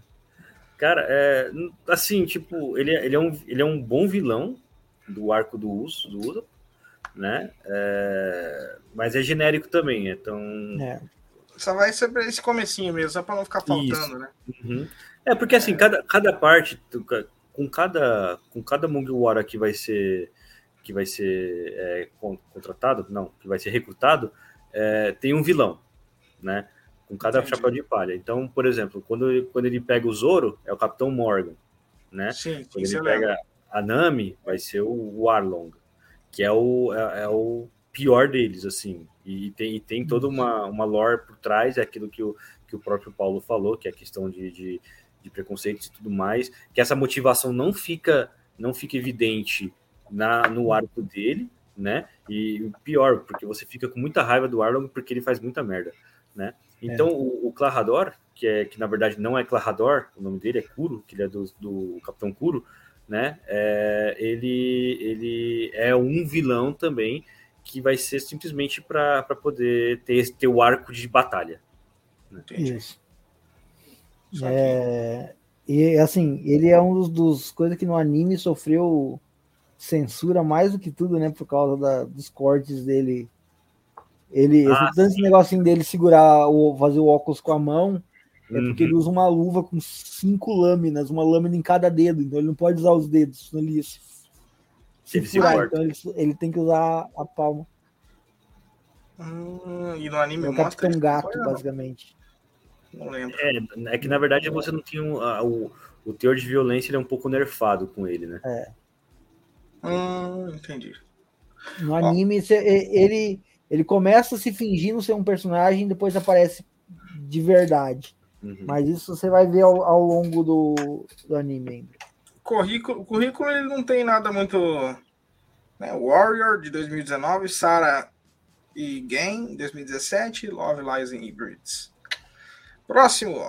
Cara, é, assim, tipo, ele, é, ele, é um, ele é um bom vilão do arco do Uso, do Uso né? É, mas é genérico também, então... É. Só vai ser esse comecinho mesmo, só para não ficar faltando, Isso. né? Uhum. É, porque assim, cada, cada parte, com cada, com cada Mugiwara que vai ser que vai ser é, contratado, não, que vai ser recrutado, é, tem um vilão, né? Com cada Entendi. chapéu de palha. Então, por exemplo, quando ele, quando ele pega o Zoro, é o Capitão Morgan, né? Sim, quando ele pega lembra. a Nami, vai ser o Arlong, que é o, é, é, o pior deles, assim. E tem, e tem toda uma, uma lore por trás, é aquilo que o, que o próprio Paulo falou, que é a questão de, de, de preconceitos e tudo mais, que essa motivação não fica, não fica evidente na, no arco dele, né? E o pior, porque você fica com muita raiva do Arlong porque ele faz muita merda, né? Então é. o, o Clarador, que é que na verdade não é Clarador, o nome dele é Kuro, que ele é do, do Capitão Kuro, né? É, ele ele é um vilão também que vai ser simplesmente para poder ter, ter o arco de batalha. Né? Isso. É, e assim, ele é um dos, dos coisas que no anime sofreu censura mais do que tudo, né? Por causa da, dos cortes dele. Ele, ah, esse, negocinho dele segurar, o, fazer o óculos com a mão, é uhum. porque ele usa uma luva com cinco lâminas, uma lâmina em cada dedo, então ele não pode usar os dedos, senão ele se, se ele furar, se então ele, ele, tem que usar a palma. Hum, e no anime é o Capitão Gato, foi, basicamente. Não lembro. É, é que na verdade você não tinha um, a, o, o teor de violência ele é um pouco nerfado com ele, né? É. Hum, entendi. No anime, ele, ele começa se fingindo ser um personagem, depois aparece de verdade. Uhum. Mas isso você vai ver ao, ao longo do, do anime ainda. Currículo, currículo ele não tem nada muito Né? Warrior, de 2019, Sarah e Game, 2017, Love, Lies and Hybrids. Próximo.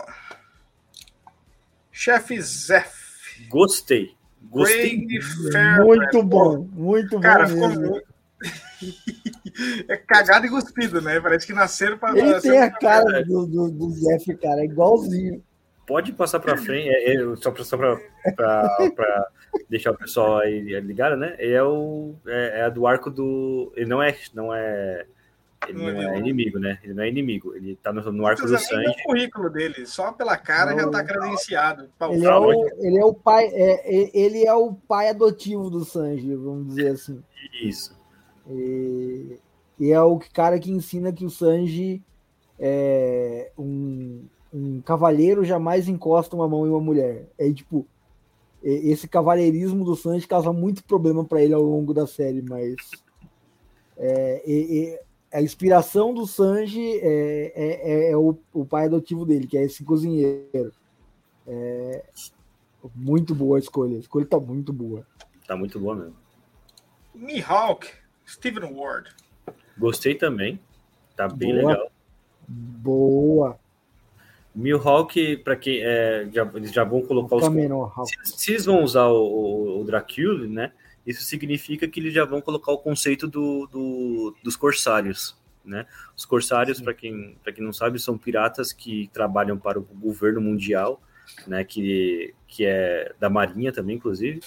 Chef Zef. Gostei. Gostei. Muito bom, muito Cara, bom. ficou mesmo. muito. é cagado e cuspido, né? Parece que nasceram para. Ele tem a cara do, do, do Zef, cara, é igualzinho. Pode passar para frente, é, é, só para só para deixar o pessoal aí ligado, né? Ele é o é, é do arco do, ele não é não é ele não, é, inimigo, né? Ele não é inimigo. Ele tá no, no arco do sangue. o currículo dele, só pela cara não, já tá credenciado. Ele é, o, ele é o pai, é, ele é o pai adotivo do Sanji, vamos dizer assim. Isso. E, e é o cara que ensina que o Sanji é um, um cavalheiro jamais encosta uma mão em uma mulher. É tipo, esse cavalheirismo do Sanji causa muito problema para ele ao longo da série, mas é, é, a inspiração do Sanji é, é, é o, o, pai adotivo dele, que é esse cozinheiro. É, muito boa a escolha. A escolha tá muito boa. Tá muito boa mesmo. Mihawk, Steven Ward. Gostei também. Tá bem boa. legal. Boa. Mihawk, para quem é, já, eles já vão colocar os. Se, se, eles vão usar o, o, o Dracula, né? Isso significa que eles já vão colocar o conceito do, do dos corsários, né? Os corsários, para quem, quem não sabe, são piratas que trabalham para o governo mundial, né? Que, que é da marinha também, inclusive.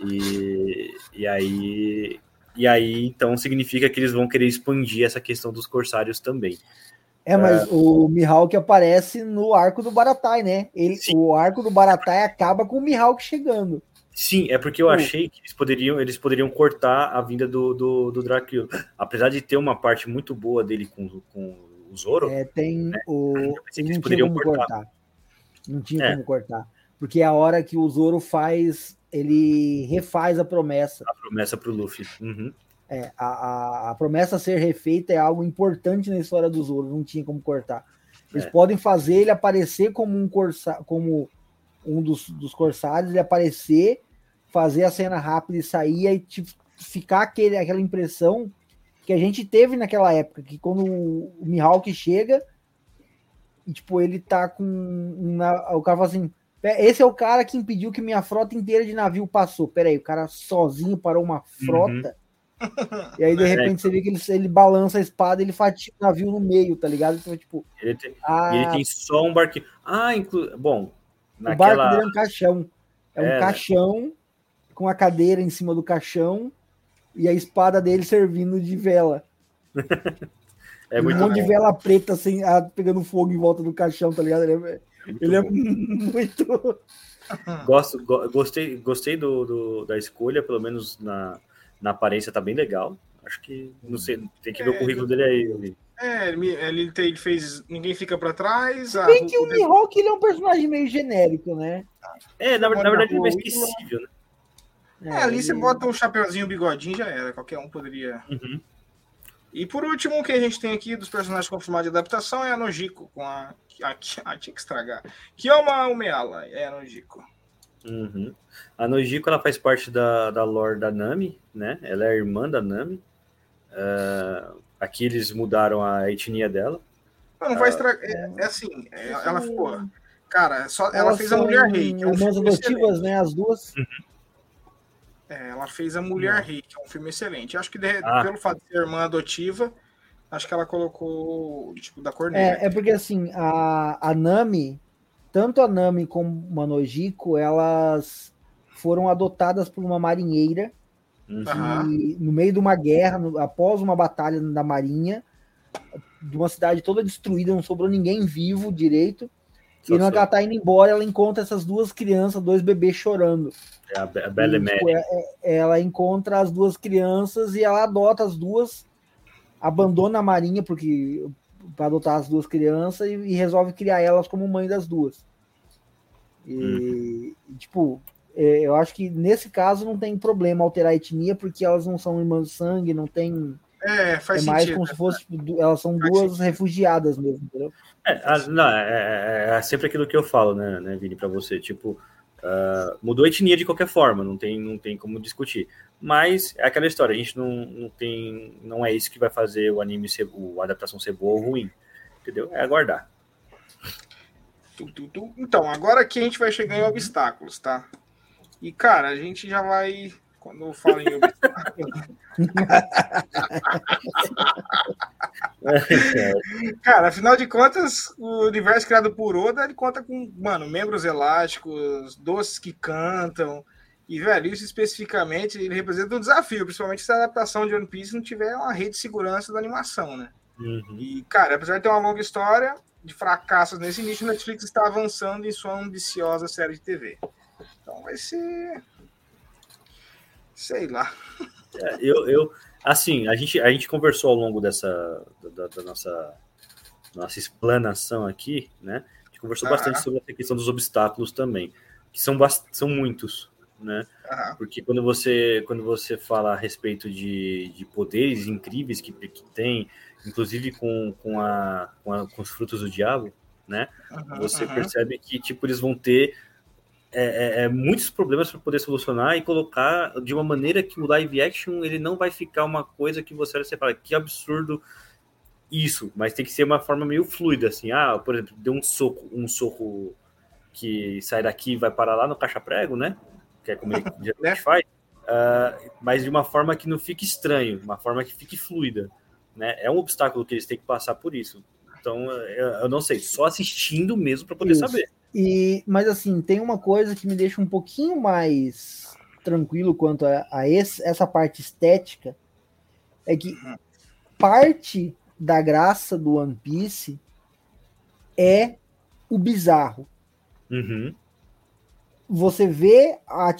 E, e aí e aí então significa que eles vão querer expandir essa questão dos corsários também. É, mas é... o Mihawk aparece no arco do Baratai, né? Ele, o arco do Baratai acaba com o Mihawk chegando. Sim, é porque eu achei que eles poderiam, eles poderiam cortar a vinda do, do, do Dracula. Apesar de ter uma parte muito boa dele com, com o Zoro. É, tem né? o. Eles não poderiam cortar. cortar. Não tinha é. como cortar. Porque é a hora que o Zoro faz. Ele refaz a promessa. A promessa pro Luffy. Uhum. É, a, a, a, promessa ser refeita é algo importante na história do Zoro, não tinha como cortar. Eles é. podem fazer ele aparecer como um corsa, como um dos, dos corsários, ele aparecer, fazer a cena rápida e sair, e tipo, ficar aquele, aquela impressão que a gente teve naquela época, que quando o, Mihawk chega, e tipo, ele tá com. Uma, o cara fala assim: esse é o cara que impediu que minha frota inteira de navio passou. Peraí, o cara sozinho parou uma frota. Uhum e aí, de repente, é. você vê que ele, ele balança a espada e ele fatia o navio no meio, tá ligado? Então, tipo. Ele tem, ah, ele tem só um barquinho. Ah, inclu... bom. Naquela... O barco dele é um caixão. É, é um né? Com a cadeira em cima do caixão e a espada dele servindo de vela. é muito um monte bom. de vela preta assim, pegando fogo em volta do caixão, tá ligado? Ele é, ele é muito. Gosto, go, gostei, gostei do, do, da escolha, pelo menos na, na aparência tá bem legal. Acho que, não sei, tem que ver é, o currículo dele aí. É, ele, ele, ele fez Ninguém Fica para Trás. Bem que o Mihawk ele é um personagem meio genérico, né? É, na, na verdade ele é mais esquecível, né? É, é ali ele... você bota um chapeuzinho, um bigodinho, já era. Qualquer um poderia. Uhum. E por último, o que a gente tem aqui dos personagens confirmados de adaptação é a Nojiko, com a. a, a tinha que estragar. Kioma Umeala é a Nojiko. Uhum. A Nojiko ela faz parte da, da lore da Nami, né? Ela é irmã da Nami. Uh, aqui eles mudaram a etnia dela. Não, não vai estragar. É, é, assim, é, ela ficou. Cara, só, ela fez a Mulher Rei. Que é um irmãs adotivas, né? As duas. Uhum. É, ela fez a Mulher Rei, que é um filme excelente. Acho que de, ah. pelo fato de ser irmã adotiva, acho que ela colocou tipo da cor negra. É, é porque assim, a, a Nami, tanto a Nami como a Nojiko, elas foram adotadas por uma marinheira uhum. e, no meio de uma guerra, no, após uma batalha da marinha, de uma cidade toda destruída, não sobrou ninguém vivo direito. Só e que ela tá indo embora, ela encontra essas duas crianças, dois bebês chorando. É a, a Belle tipo, é, é, ela encontra as duas crianças e ela adota as duas, abandona a marinha porque para adotar as duas crianças e, e, resolve criar elas como mãe das duas. E, uhum. tipo, é, eu acho que nesse caso não tem problema alterar a etnia, porque elas não são irmãs de sangue, não tem. É, faz é mais sentido, como se fosse. Elas são faz duas sentido. refugiadas mesmo, entendeu? É, a, não, é, é, é, sempre aquilo que eu falo, né, né Vini, para você. Tipo, Uh, mudou a etnia de qualquer forma, não tem, não tem como discutir. Mas é aquela história, a gente não, não tem. Não é isso que vai fazer o anime ser, a adaptação ser boa ou ruim. Entendeu? É aguardar. Então, agora aqui a gente vai chegar em obstáculos, tá? E, cara, a gente já vai. Quando eu falo em obstáculos. cara, afinal de contas, o universo criado por Oda ele conta com, mano, membros elásticos, doces que cantam. E, velho, isso especificamente ele representa um desafio, principalmente se a adaptação de One Piece não tiver uma rede de segurança da animação, né? Uhum. E, cara, apesar de ter uma longa história de fracassos nesse nicho, Netflix está avançando em sua ambiciosa série de TV. Então vai ser. Sei lá. É, eu, eu, assim, a gente, a gente conversou ao longo dessa da, da nossa, nossa explanação aqui, né? A gente conversou bastante sobre a questão dos obstáculos também, que são, são muitos, né? Porque quando você, quando você fala a respeito de, de poderes incríveis que, que tem, inclusive com, com, a, com, a, com os frutos do diabo, né? você percebe que tipo eles vão ter é, é, é muitos problemas para poder solucionar e colocar de uma maneira que o live action ele não vai ficar uma coisa que você vai fala que absurdo isso, mas tem que ser uma forma meio fluida assim. Ah, por exemplo, deu um soco, um soco que sai daqui e vai parar lá no caixa prego, né? que é como ele geralmente faz, uh, mas de uma forma que não fique estranho, uma forma que fique fluida. Né? É um obstáculo que eles têm que passar por isso. Então, eu, eu não sei, só assistindo mesmo para poder isso. saber. E, mas assim, tem uma coisa que me deixa um pouquinho mais tranquilo quanto a, a esse, essa parte estética, é que parte da graça do One Piece é o bizarro. Uhum você vê a,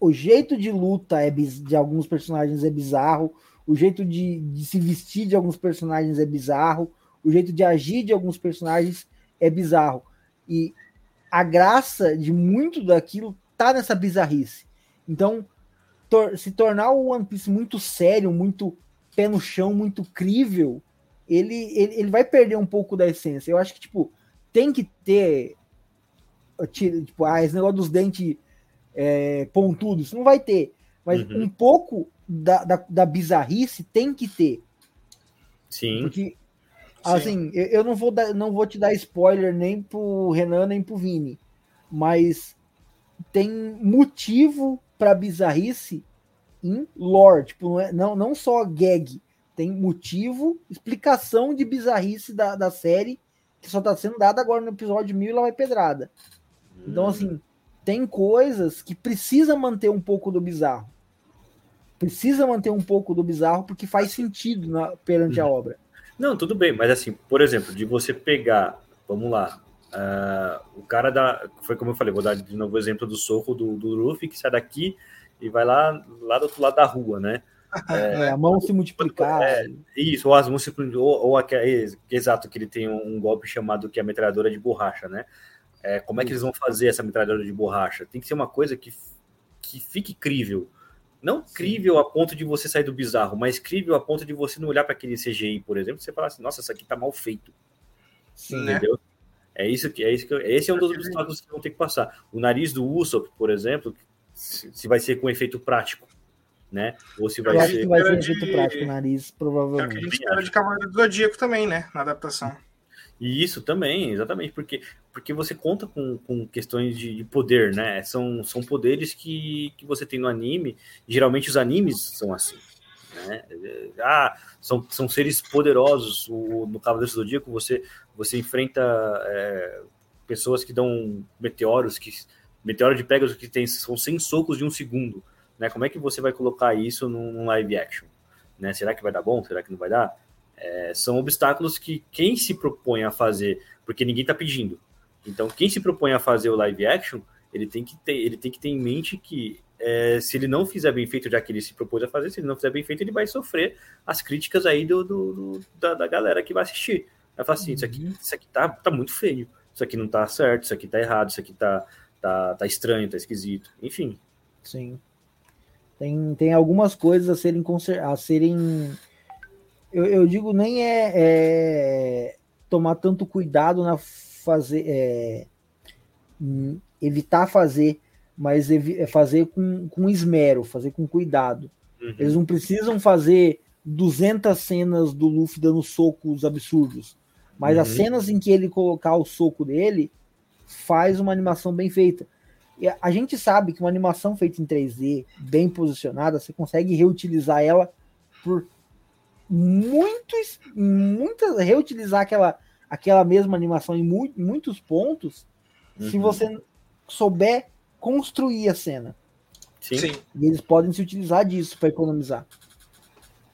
o jeito de luta é, de alguns personagens é bizarro, o jeito de, de se vestir de alguns personagens é bizarro, o jeito de agir de alguns personagens é bizarro. E a graça de muito daquilo tá nessa bizarrice. Então, tor se tornar o One Piece muito sério, muito pé no chão, muito crível, ele, ele, ele vai perder um pouco da essência. Eu acho que, tipo, tem que ter tipo, ah, esse negócio dos dentes é, pontudos, isso não vai ter. Mas uhum. um pouco da, da, da, bizarrice tem que ter. Sim. Porque, assim, eu, eu, não, vou dar, não vou te dar spoiler nem pro Renan, nem pro Vini. Mas tem motivo para bizarrice em lore. Tipo, não, é, não, não só gag. Tem motivo, explicação de bizarrice da, da série que só tá sendo dada agora no episódio mil e lá vai pedrada. Então, assim, tem coisas que precisa manter um pouco do bizarro. Precisa manter um pouco do bizarro porque faz sentido na, perante a uhum. obra. Não, tudo bem, mas assim, por exemplo, de você pegar, vamos lá, uh, o cara da. Foi como eu falei, vou dar de novo o exemplo do soco do, do Luffy, que sai daqui e vai lá, lá do outro lado da rua, né? É, é, a mão se multiplicar. É, isso, ou as mãos se ou, ou aquele, exato, que ele tem um, um golpe chamado que é a metralhadora de borracha, né? É, como é que eles vão fazer essa metralhadora de borracha? Tem que ser uma coisa que, que fique crível. Não crível a ponto de você sair do bizarro, mas crível a ponto de você não olhar para aquele CGI, por exemplo, e você falar assim, nossa, isso aqui tá mal feito. Sim? Entendeu? Né? É isso que é isso que esse é um dos obstáculos que vão ter que passar. O nariz do Usopp, por exemplo, se vai ser com efeito prático, né? Ou se vai ser. vai ser efeito prático, o nariz, provavelmente. É o que a gente espera de Cavaleiro do Zodíaco também, né? Na adaptação. E isso também, exatamente, porque, porque você conta com, com questões de, de, poder, né? São, são poderes que, que você tem no anime. Geralmente os animes são assim. Né? Ah, são, são seres poderosos. O, no Cavaleiro do Zodíaco você, você enfrenta é, pessoas que dão meteoros, que meteoro de Pegasus que tem, são 100 socos de um segundo. Né? Como é que você vai colocar isso num, num live action? Né? Será que vai dar bom? Será que não vai dar? É, são obstáculos que quem se propõe a fazer, porque ninguém está pedindo. Então, quem se propõe a fazer o live action, ele tem que ter, ele tem que ter em mente que é, se ele não fizer bem feito, já que ele se propôs a fazer, se ele não fizer bem feito, ele vai sofrer as críticas aí do, do, do da, da, galera que vai assistir. Vai falar assim, isso aqui, uhum. isso aqui tá, tá muito feio, isso aqui não tá certo, isso aqui tá errado, isso aqui tá, tá, tá estranho, tá esquisito, enfim. Sim. Tem, tem algumas coisas a serem, a serem eu, eu digo nem é, é, tomar tanto cuidado na fazer é, evitar fazer, mas evi fazer com, com esmero, fazer com cuidado. Uhum. Eles não precisam fazer 200 cenas do Luffy dando socos absurdos, mas uhum. as cenas em que ele colocar o soco dele faz uma animação bem feita. E a gente sabe que uma animação feita em 3D, bem posicionada, você consegue reutilizar ela por muitos, muitas, reutilizar aquela, aquela mesma animação em, mu muitos pontos, uhum. se você souber construir a cena. Sim. E eles podem se utilizar disso para economizar.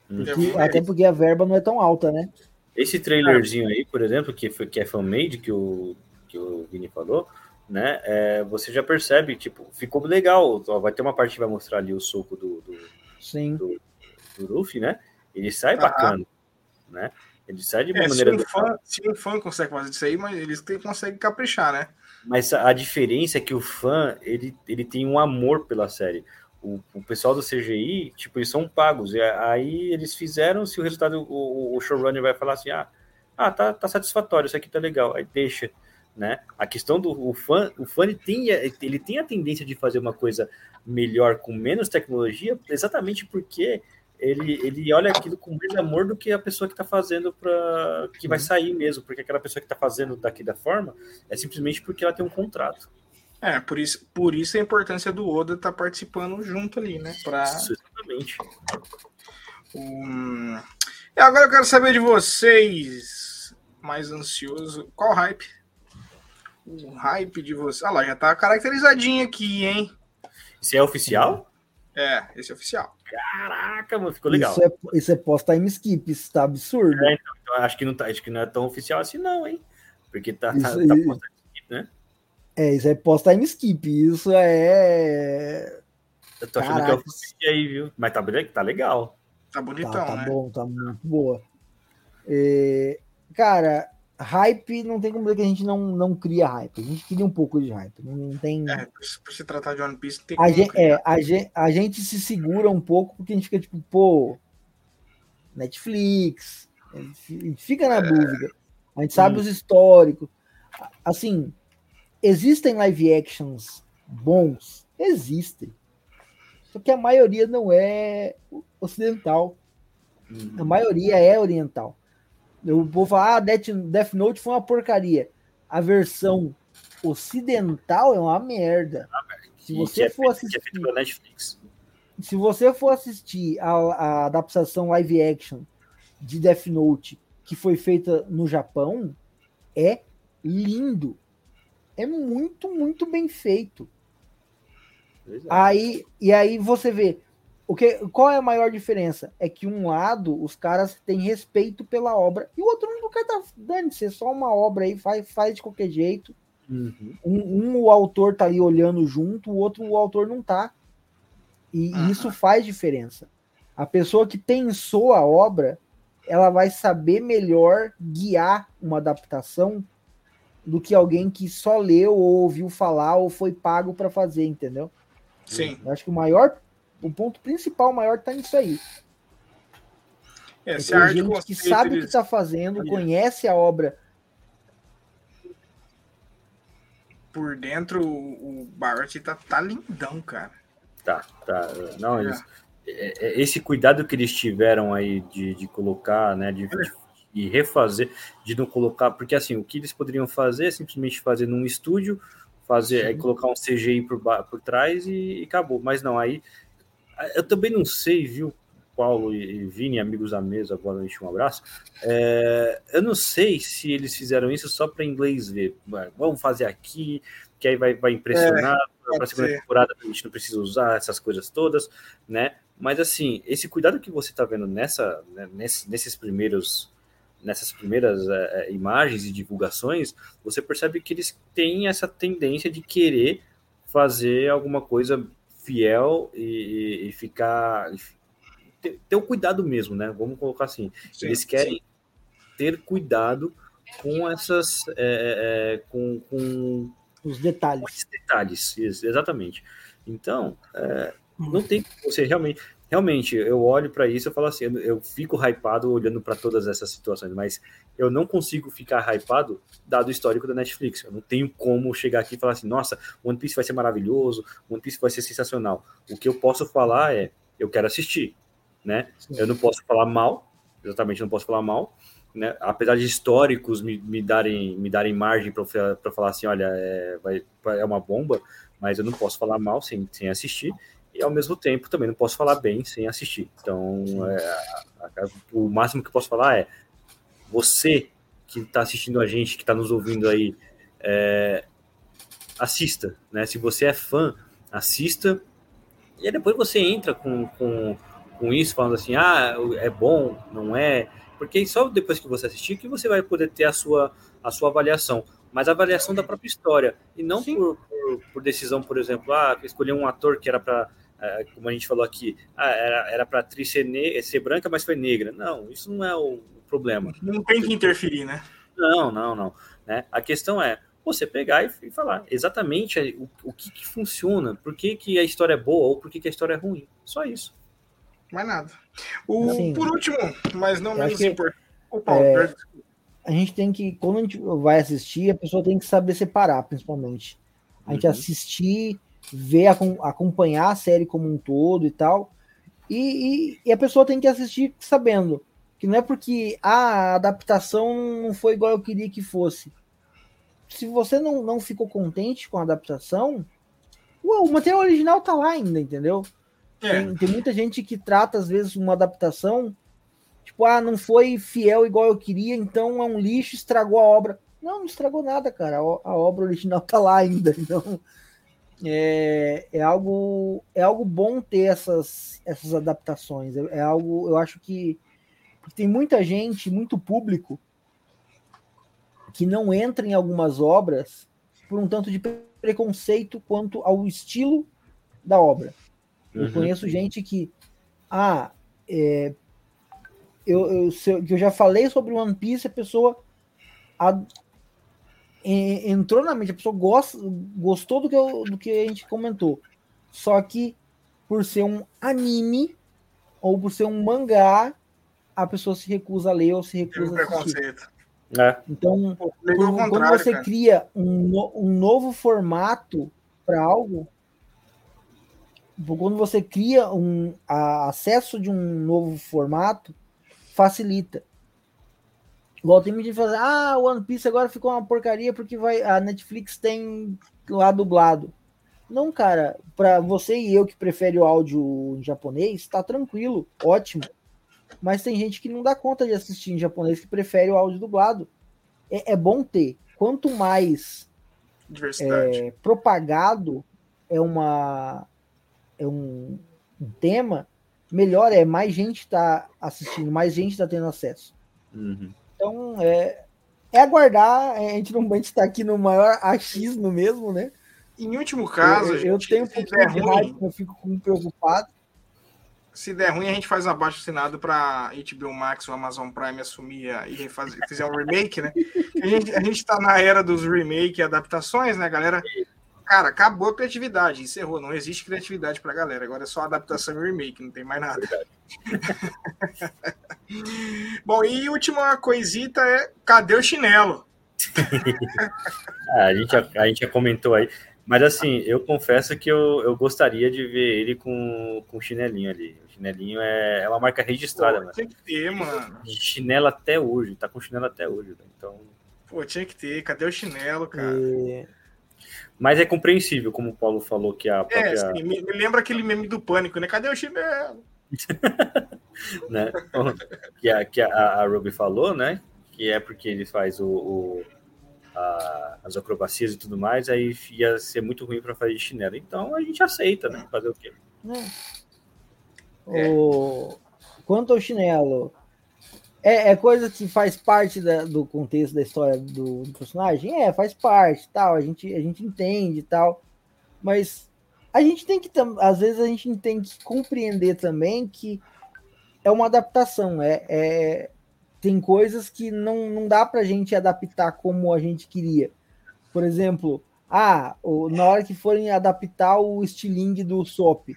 Porque, até porque a verba não é tão alta, né? Esse trailerzinho aí, por exemplo, que, foi, que é fan-made, que o, que o Vini falou, né? É, você já percebe, tipo, ficou legal. Ó, vai ter uma parte que vai mostrar ali o soco do, do, Sim. do, do Luffy, né? Ele sai ah, bacana, né? Ele sai de uma é, maneira. Se um, fã, se um fã consegue fazer isso aí, mas eles conseguem caprichar, né? Mas a, a diferença é que o fã ele, ele tem um amor pela série. O, o, pessoal do CGI, tipo, eles são pagos. E aí eles fizeram, se o resultado, o, o showrunner vai falar assim, ah, ah tá, tá satisfatório, isso aqui tá legal, aí deixa né? A questão do o fã, o fã ele tem, ele tem a tendência de fazer uma coisa melhor com menos tecnologia, exatamente porque ele, ele olha aquilo com mais amor do que a pessoa que está fazendo para que vai sair mesmo, porque aquela pessoa que está fazendo daqui da forma é simplesmente porque ela tem um contrato. É, por isso, por isso a importância do Oda estar tá participando junto ali, né? Pra... Isso, exatamente. Um... E agora eu quero saber de vocês, mais ansioso, qual hype o hype de você. Ah lá, já tá caracterizadinho aqui, hein? Isso é oficial? É, esse é oficial. Caraca, mano, ficou legal. Isso é, isso é post-time skip, isso tá absurdo. É, então, então, acho, que não tá, acho que não é tão oficial assim, não, hein? Porque tá, tá isso, tá, tá post-time skip, né? É, isso é post-time skip. Isso é. Eu tô achando Caraca. que é oficial aí, viu? Mas tá, tá legal. Tá bonitão, tá, tá né? bom, tá muito boa. É, cara, hype não tem como dizer que a gente não, não cria hype. A gente cria um pouco de hype. Não tem. É, por se tratar de One Piece, tem a gente, é, a, gente, a gente se segura um pouco porque a gente fica tipo, pô, Netflix. A gente fica na é... dúvida. A gente sabe hum. os históricos. Assim, existem live actions bons? Existem. Só que a maioria não é ocidental. Hum. A maioria é oriental. Eu vou falar, ah, Death, Death Note foi uma porcaria. A versão ocidental é uma merda. Se você é for assistir. Se você for assistir a, a adaptação live action de Death Note que foi feita no Japão, é lindo. É muito, muito bem feito. É. Aí, e aí você vê, o que, qual é a maior diferença? É que um lado os caras têm respeito pela obra e o outro não quer dar dane-se, é só uma obra aí, faz, faz de qualquer jeito. Uhum. Um, um, o autor tá ali olhando junto, o outro o autor não tá. E, uhum. isso faz diferença. A pessoa que pensou a obra, ela vai saber melhor guiar uma adaptação do que alguém que só leu ou ouviu falar ou foi pago para fazer, entendeu? Sim. Eu acho que o maior o ponto principal maior está nisso aí. É, é gente que sabe o que está fazendo, conhece a obra. Por dentro, o Bart tá, tá lindão, cara. Tá, tá. Não, eles, é, é, esse cuidado que eles tiveram aí de, de colocar, né, de, de refazer, de não colocar, porque assim, o que eles poderiam fazer é simplesmente fazer num estúdio, fazer, é, colocar um CGI por, por trás e, e acabou. Mas não, aí eu também não sei, viu, Paulo e Vini, amigos da mesa, boa noite, um abraço. É, eu não sei se eles fizeram isso só para inglês ver. Vamos fazer aqui, que aí vai, vai impressionar. É, para a segunda ser. temporada a gente não precisa usar essas coisas todas, né? Mas assim, esse cuidado que você está vendo nessa, né, nesse, nesses primeiros, nessas primeiras é, é, imagens e divulgações, você percebe que eles têm essa tendência de querer fazer alguma coisa fiel e, e ficar. Ter, ter, o cuidado mesmo, né? Vamos colocar assim. Sim, Eles querem sim. ter cuidado com essas. É, é, é com, com os detalhes. Com detalhes, exatamente. Então, é, não tem você realmente. Realmente, eu olho para isso e falo assim, eu, fico hypado olhando para todas essas situações, mas eu não consigo ficar hypado dado o histórico da Netflix. Eu não tenho como chegar aqui e falar assim, nossa, One Piece vai ser maravilhoso, One Piece vai ser sensacional. O que eu posso falar é, eu quero assistir, né? Eu não posso falar mal, exatamente, não posso falar mal, né? Apesar de históricos me, me darem me darem margem para falar assim, olha, é, vai, é uma bomba, mas eu não posso falar mal sem, sem assistir e ao mesmo tempo também não posso falar bem sem assistir. Então, é, a, a, o máximo que eu posso falar é você que está assistindo a gente, que está nos ouvindo aí, é, assista, né? Se você é fã, assista. E aí depois você entra com, com, com isso falando assim, ah, é bom, não é, porque só depois que você assistir que você vai poder ter a sua, a sua avaliação. Mas a avaliação da própria história. E não por, por, por, decisão, por exemplo, ah, escolher um ator que era para, é, como a gente falou aqui, ah, era para atriz ser, ser branca, mas foi negra. Não, isso não é o problema. Não tem que interferir, né? Não, não, não. Né? A questão é você pegar e, e falar exatamente o, o que, que, funciona, por que, que a história é boa ou por que, que a história é ruim. Só isso. Mais nada. O, assim, por último, mas não menos importante. O Paulo, é, a gente tem que, quando a gente vai assistir, a pessoa tem que saber separar, principalmente. A gente uhum. assistir, ver, acompanhar a série como um todo e tal. E, e, e, a pessoa tem que assistir sabendo que não é porque ah, a adaptação não foi igual eu queria que fosse. Se você não, não ficou contente com a adaptação, ué, o material original tá lá ainda, entendeu? É. Tem, tem muita gente que trata, às vezes, uma adaptação Tipo, ah, não foi fiel igual eu queria, então é um lixo, estragou a obra. Não, não estragou nada, cara. A, a obra original tá lá ainda. Então, é, é, algo é algo bom ter essas, essas adaptações. É, é algo, eu acho que tem muita gente, muito público que não entra em algumas obras por um tanto de preconceito quanto ao estilo da obra. Eu uhum. conheço gente que, ah, é, eu, eu, eu já falei sobre One Piece, a pessoa entrou na mente, a pessoa gosta, gostou do que, eu, do que a gente comentou. Só que por ser um anime ou por ser um mangá, a pessoa se recusa a ler ou se recusa a assistir. É. Então, quando, quando você cara. cria um, um novo formato para algo, quando você cria um a, acesso de um novo formato, facilita. Igual tem gente fazer, ah, o One Piece agora ficou uma porcaria porque vai, a Netflix tem lá dublado. Não, cara, para você e eu que prefere o áudio em japonês, tá tranquilo, ótimo. Mas tem gente que não dá conta de assistir em japonês que prefere o áudio dublado. É, é bom ter. Quanto mais é, propagado é uma é um, um tema, melhor é mais gente está assistindo, mais gente está tendo acesso. Uhum. Então, é, é aguardar. É, a gente não vai estar aqui no maior achismo mesmo, né? Em último caso, eu, eu tenho um pouquinho de raiva, eu fico preocupado. Se der ruim, a gente faz um abaixo assinado para HBO Max ou Amazon Prime assumir e refazer, fizer um remake, né? A gente, a gente tá na era dos remake e adaptações, né, galera? Cara, acabou a criatividade, encerrou. Não existe criatividade pra galera. Agora é só adaptação e remake, não tem mais nada. Bom, e última coisita é: cadê o chinelo? ah, a, gente, a, a gente já comentou aí. Mas assim, eu confesso que eu, eu gostaria de ver ele com, com chinelinho ali. O chinelinho é, é uma marca registrada, Pô, Tem que ter, mano. De chinelo até hoje, tá com chinelo até hoje. Então. Pô, tinha que ter. Cadê o chinelo, cara? E... Mas é compreensível, como o Paulo falou, que a é, própria... É, sim, me, me, lembra aquele meme do pânico, né? Cadê o chinelo? né? que a, que a, a Ruby falou, né? Que é porque ele faz o, o a, as acrobacias e tudo mais, aí ia ser muito ruim para fazer de chinelo. Então a gente aceita, né? Fazer o quê? É. O... Quanto ao chinelo, é, é, coisa que faz parte da, do contexto da história do, do, personagem? É, faz parte, tal, a gente, a gente entende tal, mas a gente tem que, às vezes a gente tem que compreender também que é uma adaptação, é, é tem coisas que não, não dá pra gente adaptar como a gente queria. Por exemplo, ah, na hora que forem adaptar o estilingue do SOP,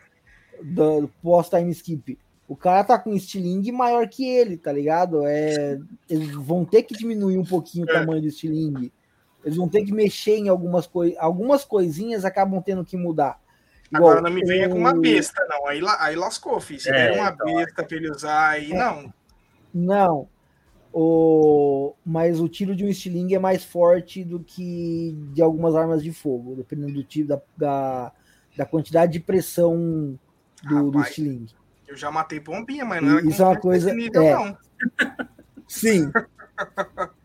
do pós-time skip. O cara tá com um estilingue maior que ele, tá ligado? É, eles vão ter que diminuir um pouquinho o É. tamanho do estilingue. Eles vão ter que mexer em algumas coisas. Algumas coisinhas acabam tendo que mudar. Agora Igual, não me venha com uma besta, não. Aí, aí lascou, filho. Se É, der uma então, besta pra ele usar aí, não. Não. O... Mas o tiro de um estilingue é mais forte do que de algumas armas de fogo, dependendo do tiro, da, da, da quantidade de pressão do, do Rapaz, estilingue. Eu já matei pompinha, mas não era Isso é uma coisa- esse nível, é. não. Sim.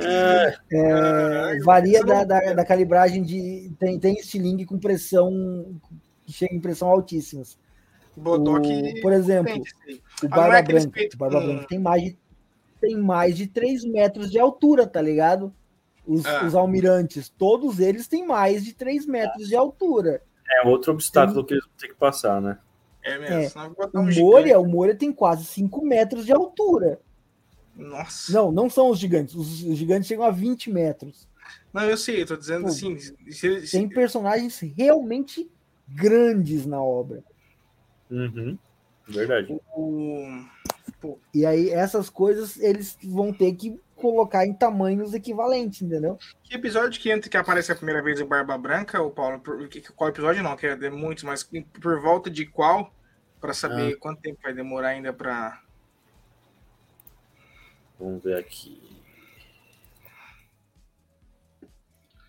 É, É, varia da, da, da calibragem de. Tem, tem estilingue com pressão que chega em pressão altíssimas. Bodoc. O- por exemplo, tem aí. O Barba é Branca. O Barba com- Branca tem mais, de, tem mais de 3 metros de altura, tá ligado? Os, Ah. os almirantes, todos eles têm mais de 3 metros de altura. é outro obstáculo que eles vão ter que passar, né? É mesmo. É. O um Moria, o Moria tem quase 5 metros de altura. Nossa. Não, não são os gigantes. Os gigantes chegam a 20 metros. Não, eu sei, eu tô dizendo Pô, assim. Se, se- Tem personagens realmente grandes na obra. Uhum. Verdade. o- E aí, essas coisas eles vão ter que colocar em tamanhos equivalentes, entendeu? Que episódio que entra que aparece a primeira vez o Barba Branca, o Paulo? Por- que- Qual episódio não? Que é muitos, mas por volta de qual? Pra saber quanto tempo vai demorar ainda pra. Vamos ver aqui.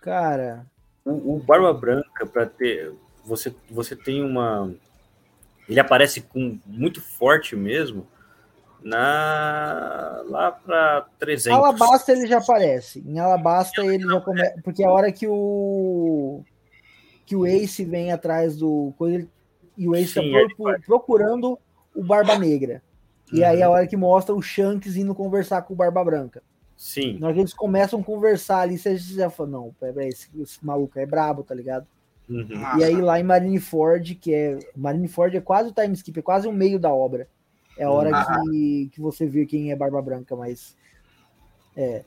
Cara, O, o Barba Branca, para ter. Você, você tem uma. Ele aparece com muito forte mesmo na lá para 300. Alabasta ele já aparece. Em Alabasta ele já começa. Porque a hora que o. Que o Ace vem atrás do. coisa, E o Ace Sim, tá pro- procurando o Barba Negra. E aí a hora que mostra o Shanks indo conversar com o Barba Branca. Sim. Na hora que eles começam a conversar ali, você já fala, não, peraí, esse, esse maluco é brabo, tá ligado? Uhum. E aí lá em Marineford, que é. Marineford é quase o time skip, é quase o meio da obra. É a hora Ah. que, que você vê quem é Barba Branca, mas. É.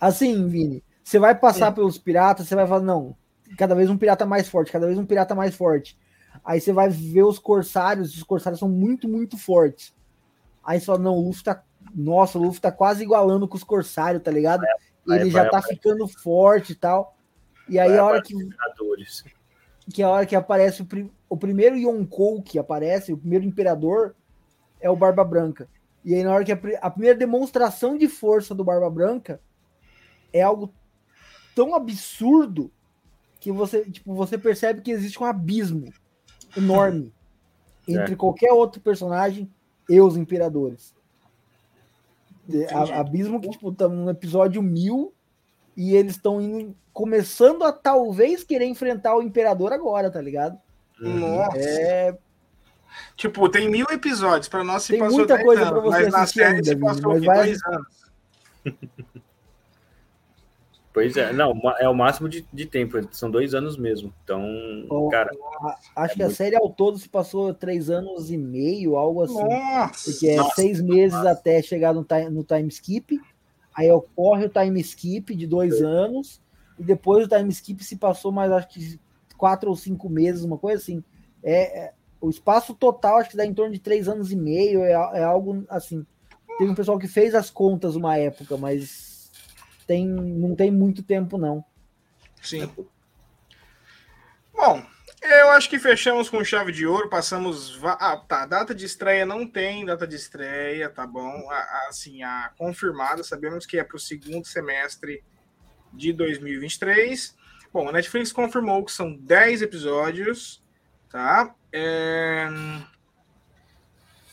Assim, Vini, você vai passar pelos piratas, você vai falar, não, cada vez um pirata mais forte, cada vez um pirata mais forte. Aí você vai ver os corsários, os corsários são muito, muito fortes. Aí você fala, não, o Luffy tá. Nossa, o Luffy tá quase igualando com os corsários, tá ligado? vai, Ele já vai, tá vai. ficando forte e tal. E aí a hora que que é a hora que aparece o, pri- o primeiro Yonkou que aparece, o primeiro imperador, é o Barba Branca. E aí, na hora que a, a primeira demonstração de força do Barba Branca é algo tão absurdo que você, tipo, você percebe que existe um abismo enorme entre qualquer outro personagem e os imperadores. A- abismo que, tipo, tá no episódio 1000 e eles estão indo começando a talvez querer enfrentar o imperador agora, tá ligado? Nossa. É, Tipo, tem mil episódios. Pra nós se Tem passou muita 10 coisa anos, pra você mas na série ainda, se passou mas vai- dois anos. Pois é, não, é o máximo de, de tempo, são dois anos mesmo. Então, Oh, cara, a- acho É que a muito- série ao todo se passou três anos e meio, algo assim. Nossa! Porque é Nossa, seis meses até chegar no time, no time skip. Aí ocorre o time skip de dois anos. E depois o time skip se passou mais, acho que quatro ou cinco meses, uma coisa assim. É, é- o espaço total, acho que dá em torno de três anos e meio. É, é algo assim. Teve um pessoal que fez as contas uma época, mas tem, não tem muito tempo, não. Sim. Bom, eu acho que fechamos com chave de ouro, passamos. Ah, tá. Data de estreia não tem data de estreia, tá bom? Assim, a confirmada, sabemos que é para o segundo semestre de 2023. Bom, a Netflix confirmou que são 10 episódios, tá? É,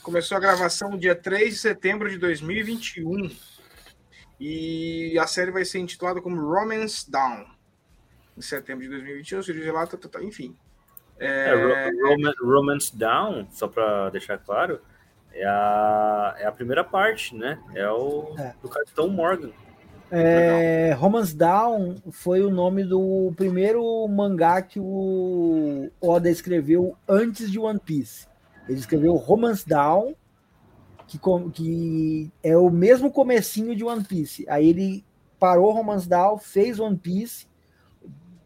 Começou a gravação no dia 3 de setembro de 2021. E a série vai ser intitulada como Romance Down em setembro de 2021, se diz lá, tá, tá, tá, enfim. é, Ro- Roman- Romance Down, só pra deixar claro, é a, é a primeira parte, né? É o É. do Capitão Morgan. É, Romance Down foi o nome do primeiro mangá que o Oda escreveu antes de One Piece. Ele escreveu Romance Down, que, que é o mesmo comecinho de One Piece. Aí ele parou Romance Down, fez One Piece,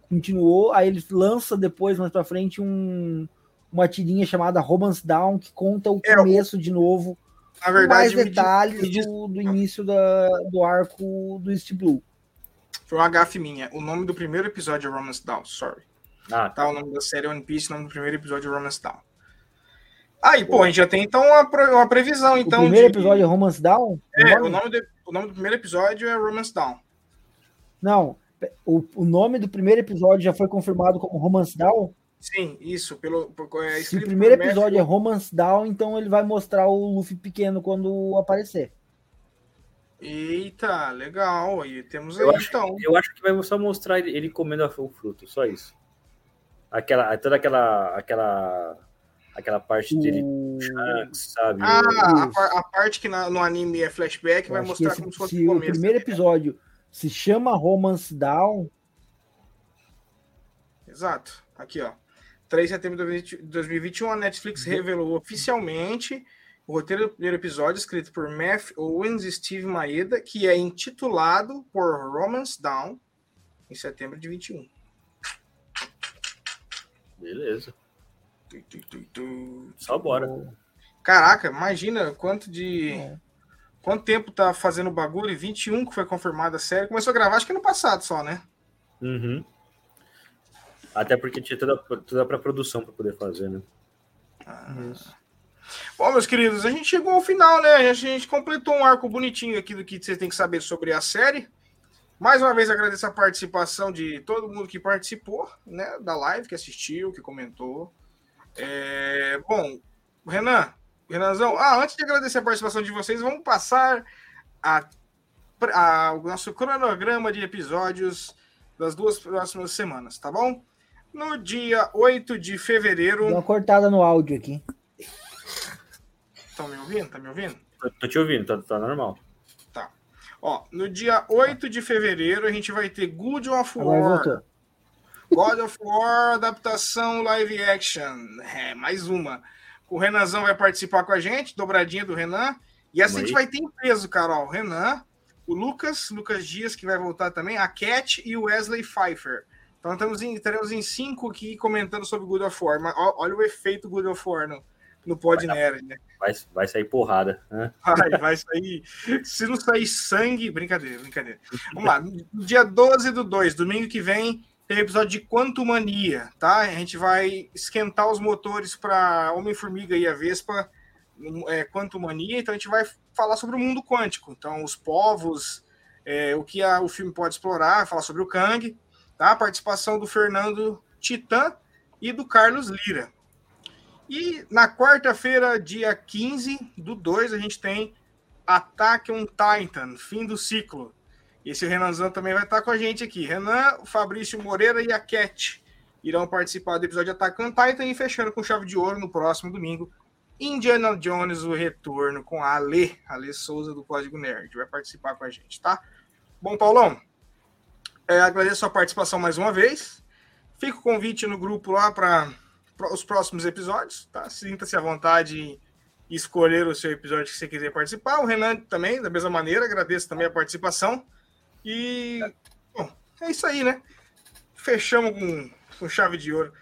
continuou, aí ele lança depois, mais pra frente, um, uma tirinha chamada Romance Down, que conta o É, começo de novo, Na verdade, mais detalhes diz- do, do início da, do arco do East Blue. foi uma gafe minha. O nome do primeiro episódio é Romance Down, sorry. Ah, Tá, o nome da série One Piece, o nome do primeiro episódio é Romance Down. Aí, pô, a gente já tem então uma, uma previsão, então. o primeiro de- episódio é Romance Down? É, O o nome? nome, do, o nome do primeiro episódio é Romance Down. Não, o, o nome do primeiro episódio já foi confirmado como Romance Down? Sim, isso, pelo. por- É Se o primeiro episódio é Romance Down, então ele vai mostrar o Luffy pequeno quando aparecer. Eita, legal. Aí temos aí, Eu acho, então. eu acho que vai só mostrar ele, ele comendo o fruto, só isso. Aquela, toda aquela, aquela, aquela parte dele. Shanks, sabe? Ah, a, a parte que na- no anime é flashback Eu vai mostrar esse- como se fosse se o o começo. primeiro né? episódio se chama Romance Down, Exato. Aqui, ó. 3 de setembro de 2021, a Netflix Uhum. revelou oficialmente o roteiro do primeiro episódio, escrito por Matt Owens e Steve Maeda, que é intitulado por Romance Down, em setembro de 21. Beleza, Tu, tu, tu, só bora. Caraca, imagina quanto de. É. Quanto tempo tá fazendo o bagulho? 21 que foi confirmada a série. Começou a gravar, acho que no passado só, né? Uhum. Até porque tinha toda, toda pra produção pra poder fazer, né? Isso. Bom, meus queridos, a gente chegou ao final, né? A gente completou um arco bonitinho aqui do que você tem que saber sobre a série. Mais uma vez agradeço a participação de todo mundo que participou, né? Da live, que assistiu, que comentou. É, Bom, Renan, Renanzão, ah, antes de agradecer a participação de vocês, vamos passar a- a- o nosso cronograma de episódios das duas próximas semanas, tá bom? No dia 8 de fevereiro. Deu uma cortada no áudio aqui. Estão me ouvindo? Tá me ouvindo? Tô, tô te ouvindo, tá, tá normal. Ó, no dia 8 de fevereiro a gente vai ter Good of War. God of War, adaptação live action. É, mais uma. O Renanzão vai participar com a gente, dobradinha do Renan. E essa a gente vai ter em peso, Carol. O Renan, o Lucas, Lucas Dias, que vai voltar também, a Cat e o Wesley Pfeiffer. Então estamos em, teremos em cinco aqui comentando sobre God of War. Mas olha o efeito God of War no, no Pod Nerd, né? Vai, vai sair porrada, né? Vai, vai sair. Se não sair sangue, brincadeira, brincadeira. Vamos lá, no dia 12 do 2, domingo que vem, tem episódio de Quanto Mania, tá? A gente vai esquentar os motores para Homem-Formiga e a Vespa, é, Quanto Mania, então a gente vai falar sobre o mundo quântico. Então, os povos, é, o que a- o filme pode explorar, falar sobre o Kang, tá? A participação do Fernando Titã e do Carlos Lira. E na quarta-feira, dia 15 do 2, a gente tem Ataque on Titan, fim do ciclo. Esse Renanzão também vai estar com a gente aqui. Renan, o Fabrício Moreira e a Cat irão participar do episódio Ataque on Titan e fechando com chave de ouro no próximo domingo. Indiana Jones, o retorno com a Ale, Ale Souza do Código Nerd, vai participar com a gente, tá? Bom, Paulão, é, agradeço a participação mais uma vez. Fica o convite no grupo lá para os próximos episódios, tá? Sinta-se à vontade em escolher o seu episódio que você quiser participar. O Renan também, da mesma maneira, agradeço também a participação. E, bom, é isso aí, né? Fechamos com, com chave de ouro.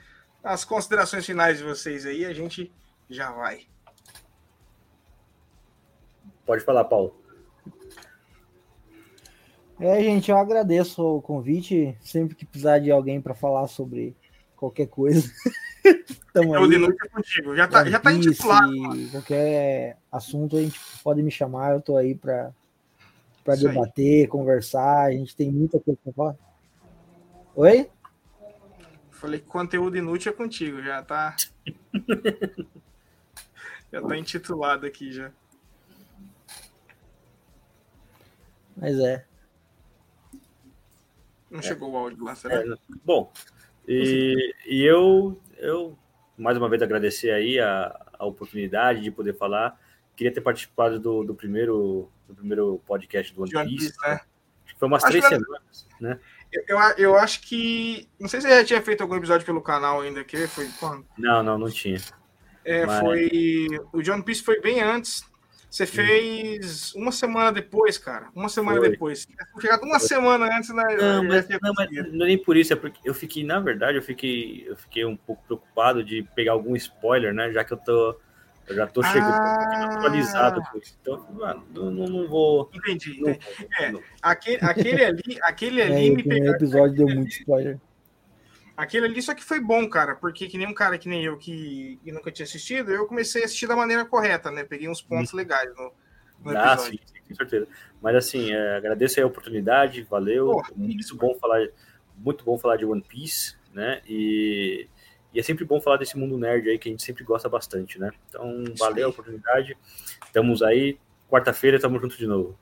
As considerações finais de vocês aí, a gente já vai. Pode falar, Paulo. É, gente, eu agradeço o convite. Sempre que precisar de alguém para falar sobre qualquer coisa. Tamo Eu de aí. noite é contigo. Já tá, já tá intitulado. Qualquer assunto a gente pode me chamar, eu tô aí para para Isso aí. debater, conversar. A gente tem muita coisa para falar. Oi? Falei que conteúdo inútil é contigo, já tá. já tá intitulado aqui já. Mas é. Não chegou o áudio lá, será? É, bom, e, e eu, eu, mais uma vez, agradecer aí a, a oportunidade de poder falar. Queria ter participado do, do, primeiro, do primeiro podcast do One Piece. Né? Foi umas Acho três que- semanas, né? Eu, eu, eu acho que. Não sei se já tinha feito algum episódio pelo canal ainda, que foi quando? Não, não, não tinha. É, Mas- foi. O John Piece foi bem antes. Você fez uma semana depois, cara. Uma semana Foi. depois. Chegado uma Foi. semana antes, né? Não, mas, não, mas não é nem por isso, é porque eu fiquei, na verdade, eu fiquei, eu fiquei um pouco preocupado de pegar algum spoiler, né? Já que eu tô. Eu já tô chegando ah, atualizado com isso. Então, mano, não, não, vou. Entendi. Não, é, aquele, aquele ali, aquele ali é, me pegou. O episódio deu muito spoiler. Aquele ali só que foi bom, cara, porque que nem um cara que nem eu que, que nunca tinha assistido, eu comecei a assistir da maneira correta, né? Peguei uns pontos legais no, no ah. Ah, sim, com certeza. Mas assim, é, agradeço a oportunidade, valeu. Porra, muito bom falar, muito bom falar de One Piece, né? E, e, é sempre bom falar desse mundo nerd aí que a gente sempre gosta bastante, né? Então, valeu a oportunidade. Estamos aí. Quarta-feira estamos juntos de novo.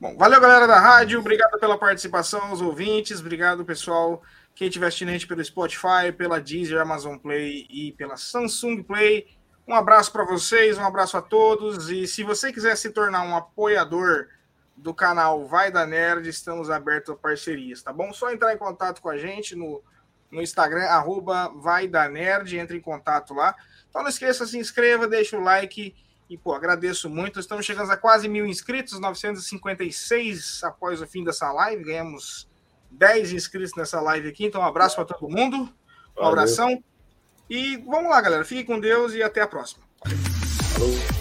Bom, valeu, galera da rádio. Obrigado pela participação, os ouvintes. Obrigado, pessoal quem tiver assistindo pelo Spotify, pela Deezer, Amazon Play e pela Samsung Play. Um abraço para vocês, um abraço a todos. E se você quiser se tornar um apoiador do canal Vai da Nerd, estamos abertos a parcerias, tá bom? Só entrar em contato com a gente no, no Instagram, arroba Vai da Nerd, entre em contato lá. Então não esqueça, se inscreva, deixa o like e, pô, agradeço muito. Estamos chegando a quase mil inscritos, 956 após o fim dessa live. Ganhamos 10 inscritos nessa live aqui. Então, um abraço para todo mundo. Um Valeu. abração. E vamos lá, galera. Fiquem com Deus e até a próxima. Valeu.